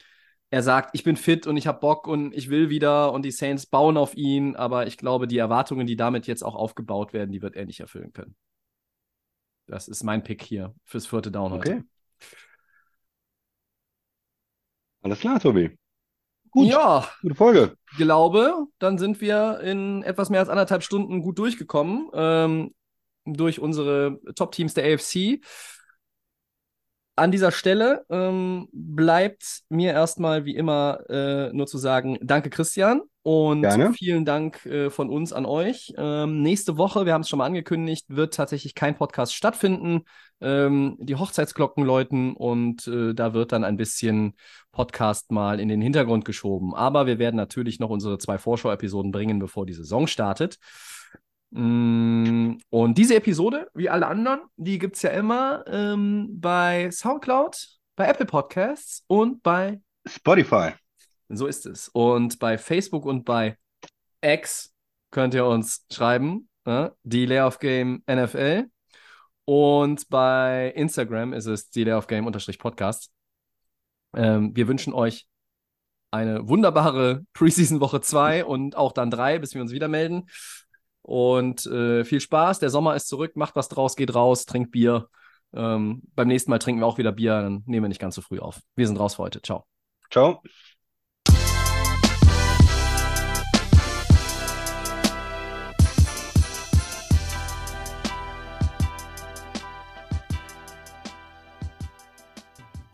er sagt, ich bin fit und ich habe Bock und ich will wieder und die Saints bauen auf ihn. Aber ich glaube, die Erwartungen, die damit jetzt auch aufgebaut werden, die wird er nicht erfüllen können. Das ist mein Pick hier fürs vierte Down heute. Okay. Alles klar, Tobi. Gut, Ja, gute Folge. glaube, dann sind wir in etwas mehr als anderthalb Stunden gut durchgekommen ähm, durch unsere Top-Teams der AFC. An dieser Stelle ähm, bleibt mir erstmal wie immer äh, nur zu sagen, danke Christian und Gerne. vielen Dank äh, von uns an euch. Ähm, nächste Woche, wir haben es schon mal angekündigt, wird tatsächlich kein Podcast stattfinden. Ähm, die Hochzeitsglocken läuten und äh, da wird dann ein bisschen Podcast mal in den Hintergrund geschoben. Aber wir werden natürlich noch unsere zwei Vorschau-Episoden bringen, bevor die Saison startet. Mm, Und diese Episode, wie alle anderen, die gibt es ja immer ähm, bei Soundcloud, bei Apple Podcasts und bei, Spotify. so ist es, und bei Facebook und bei X könnt ihr uns schreiben, äh, die Layoff Game NFL. Und bei Instagram ist es die Layoff Game Podcast. Ähm, wir wünschen euch eine wunderbare Preseason Woche 2 und auch dann 3, bis wir uns wieder melden. Und äh, viel Spaß. Der Sommer ist zurück. Macht was draus, geht raus, trinkt Bier. Ähm, beim nächsten Mal trinken wir auch wieder Bier. Dann nehmen wir nicht ganz so früh auf. Wir sind raus für heute. Ciao. Ciao.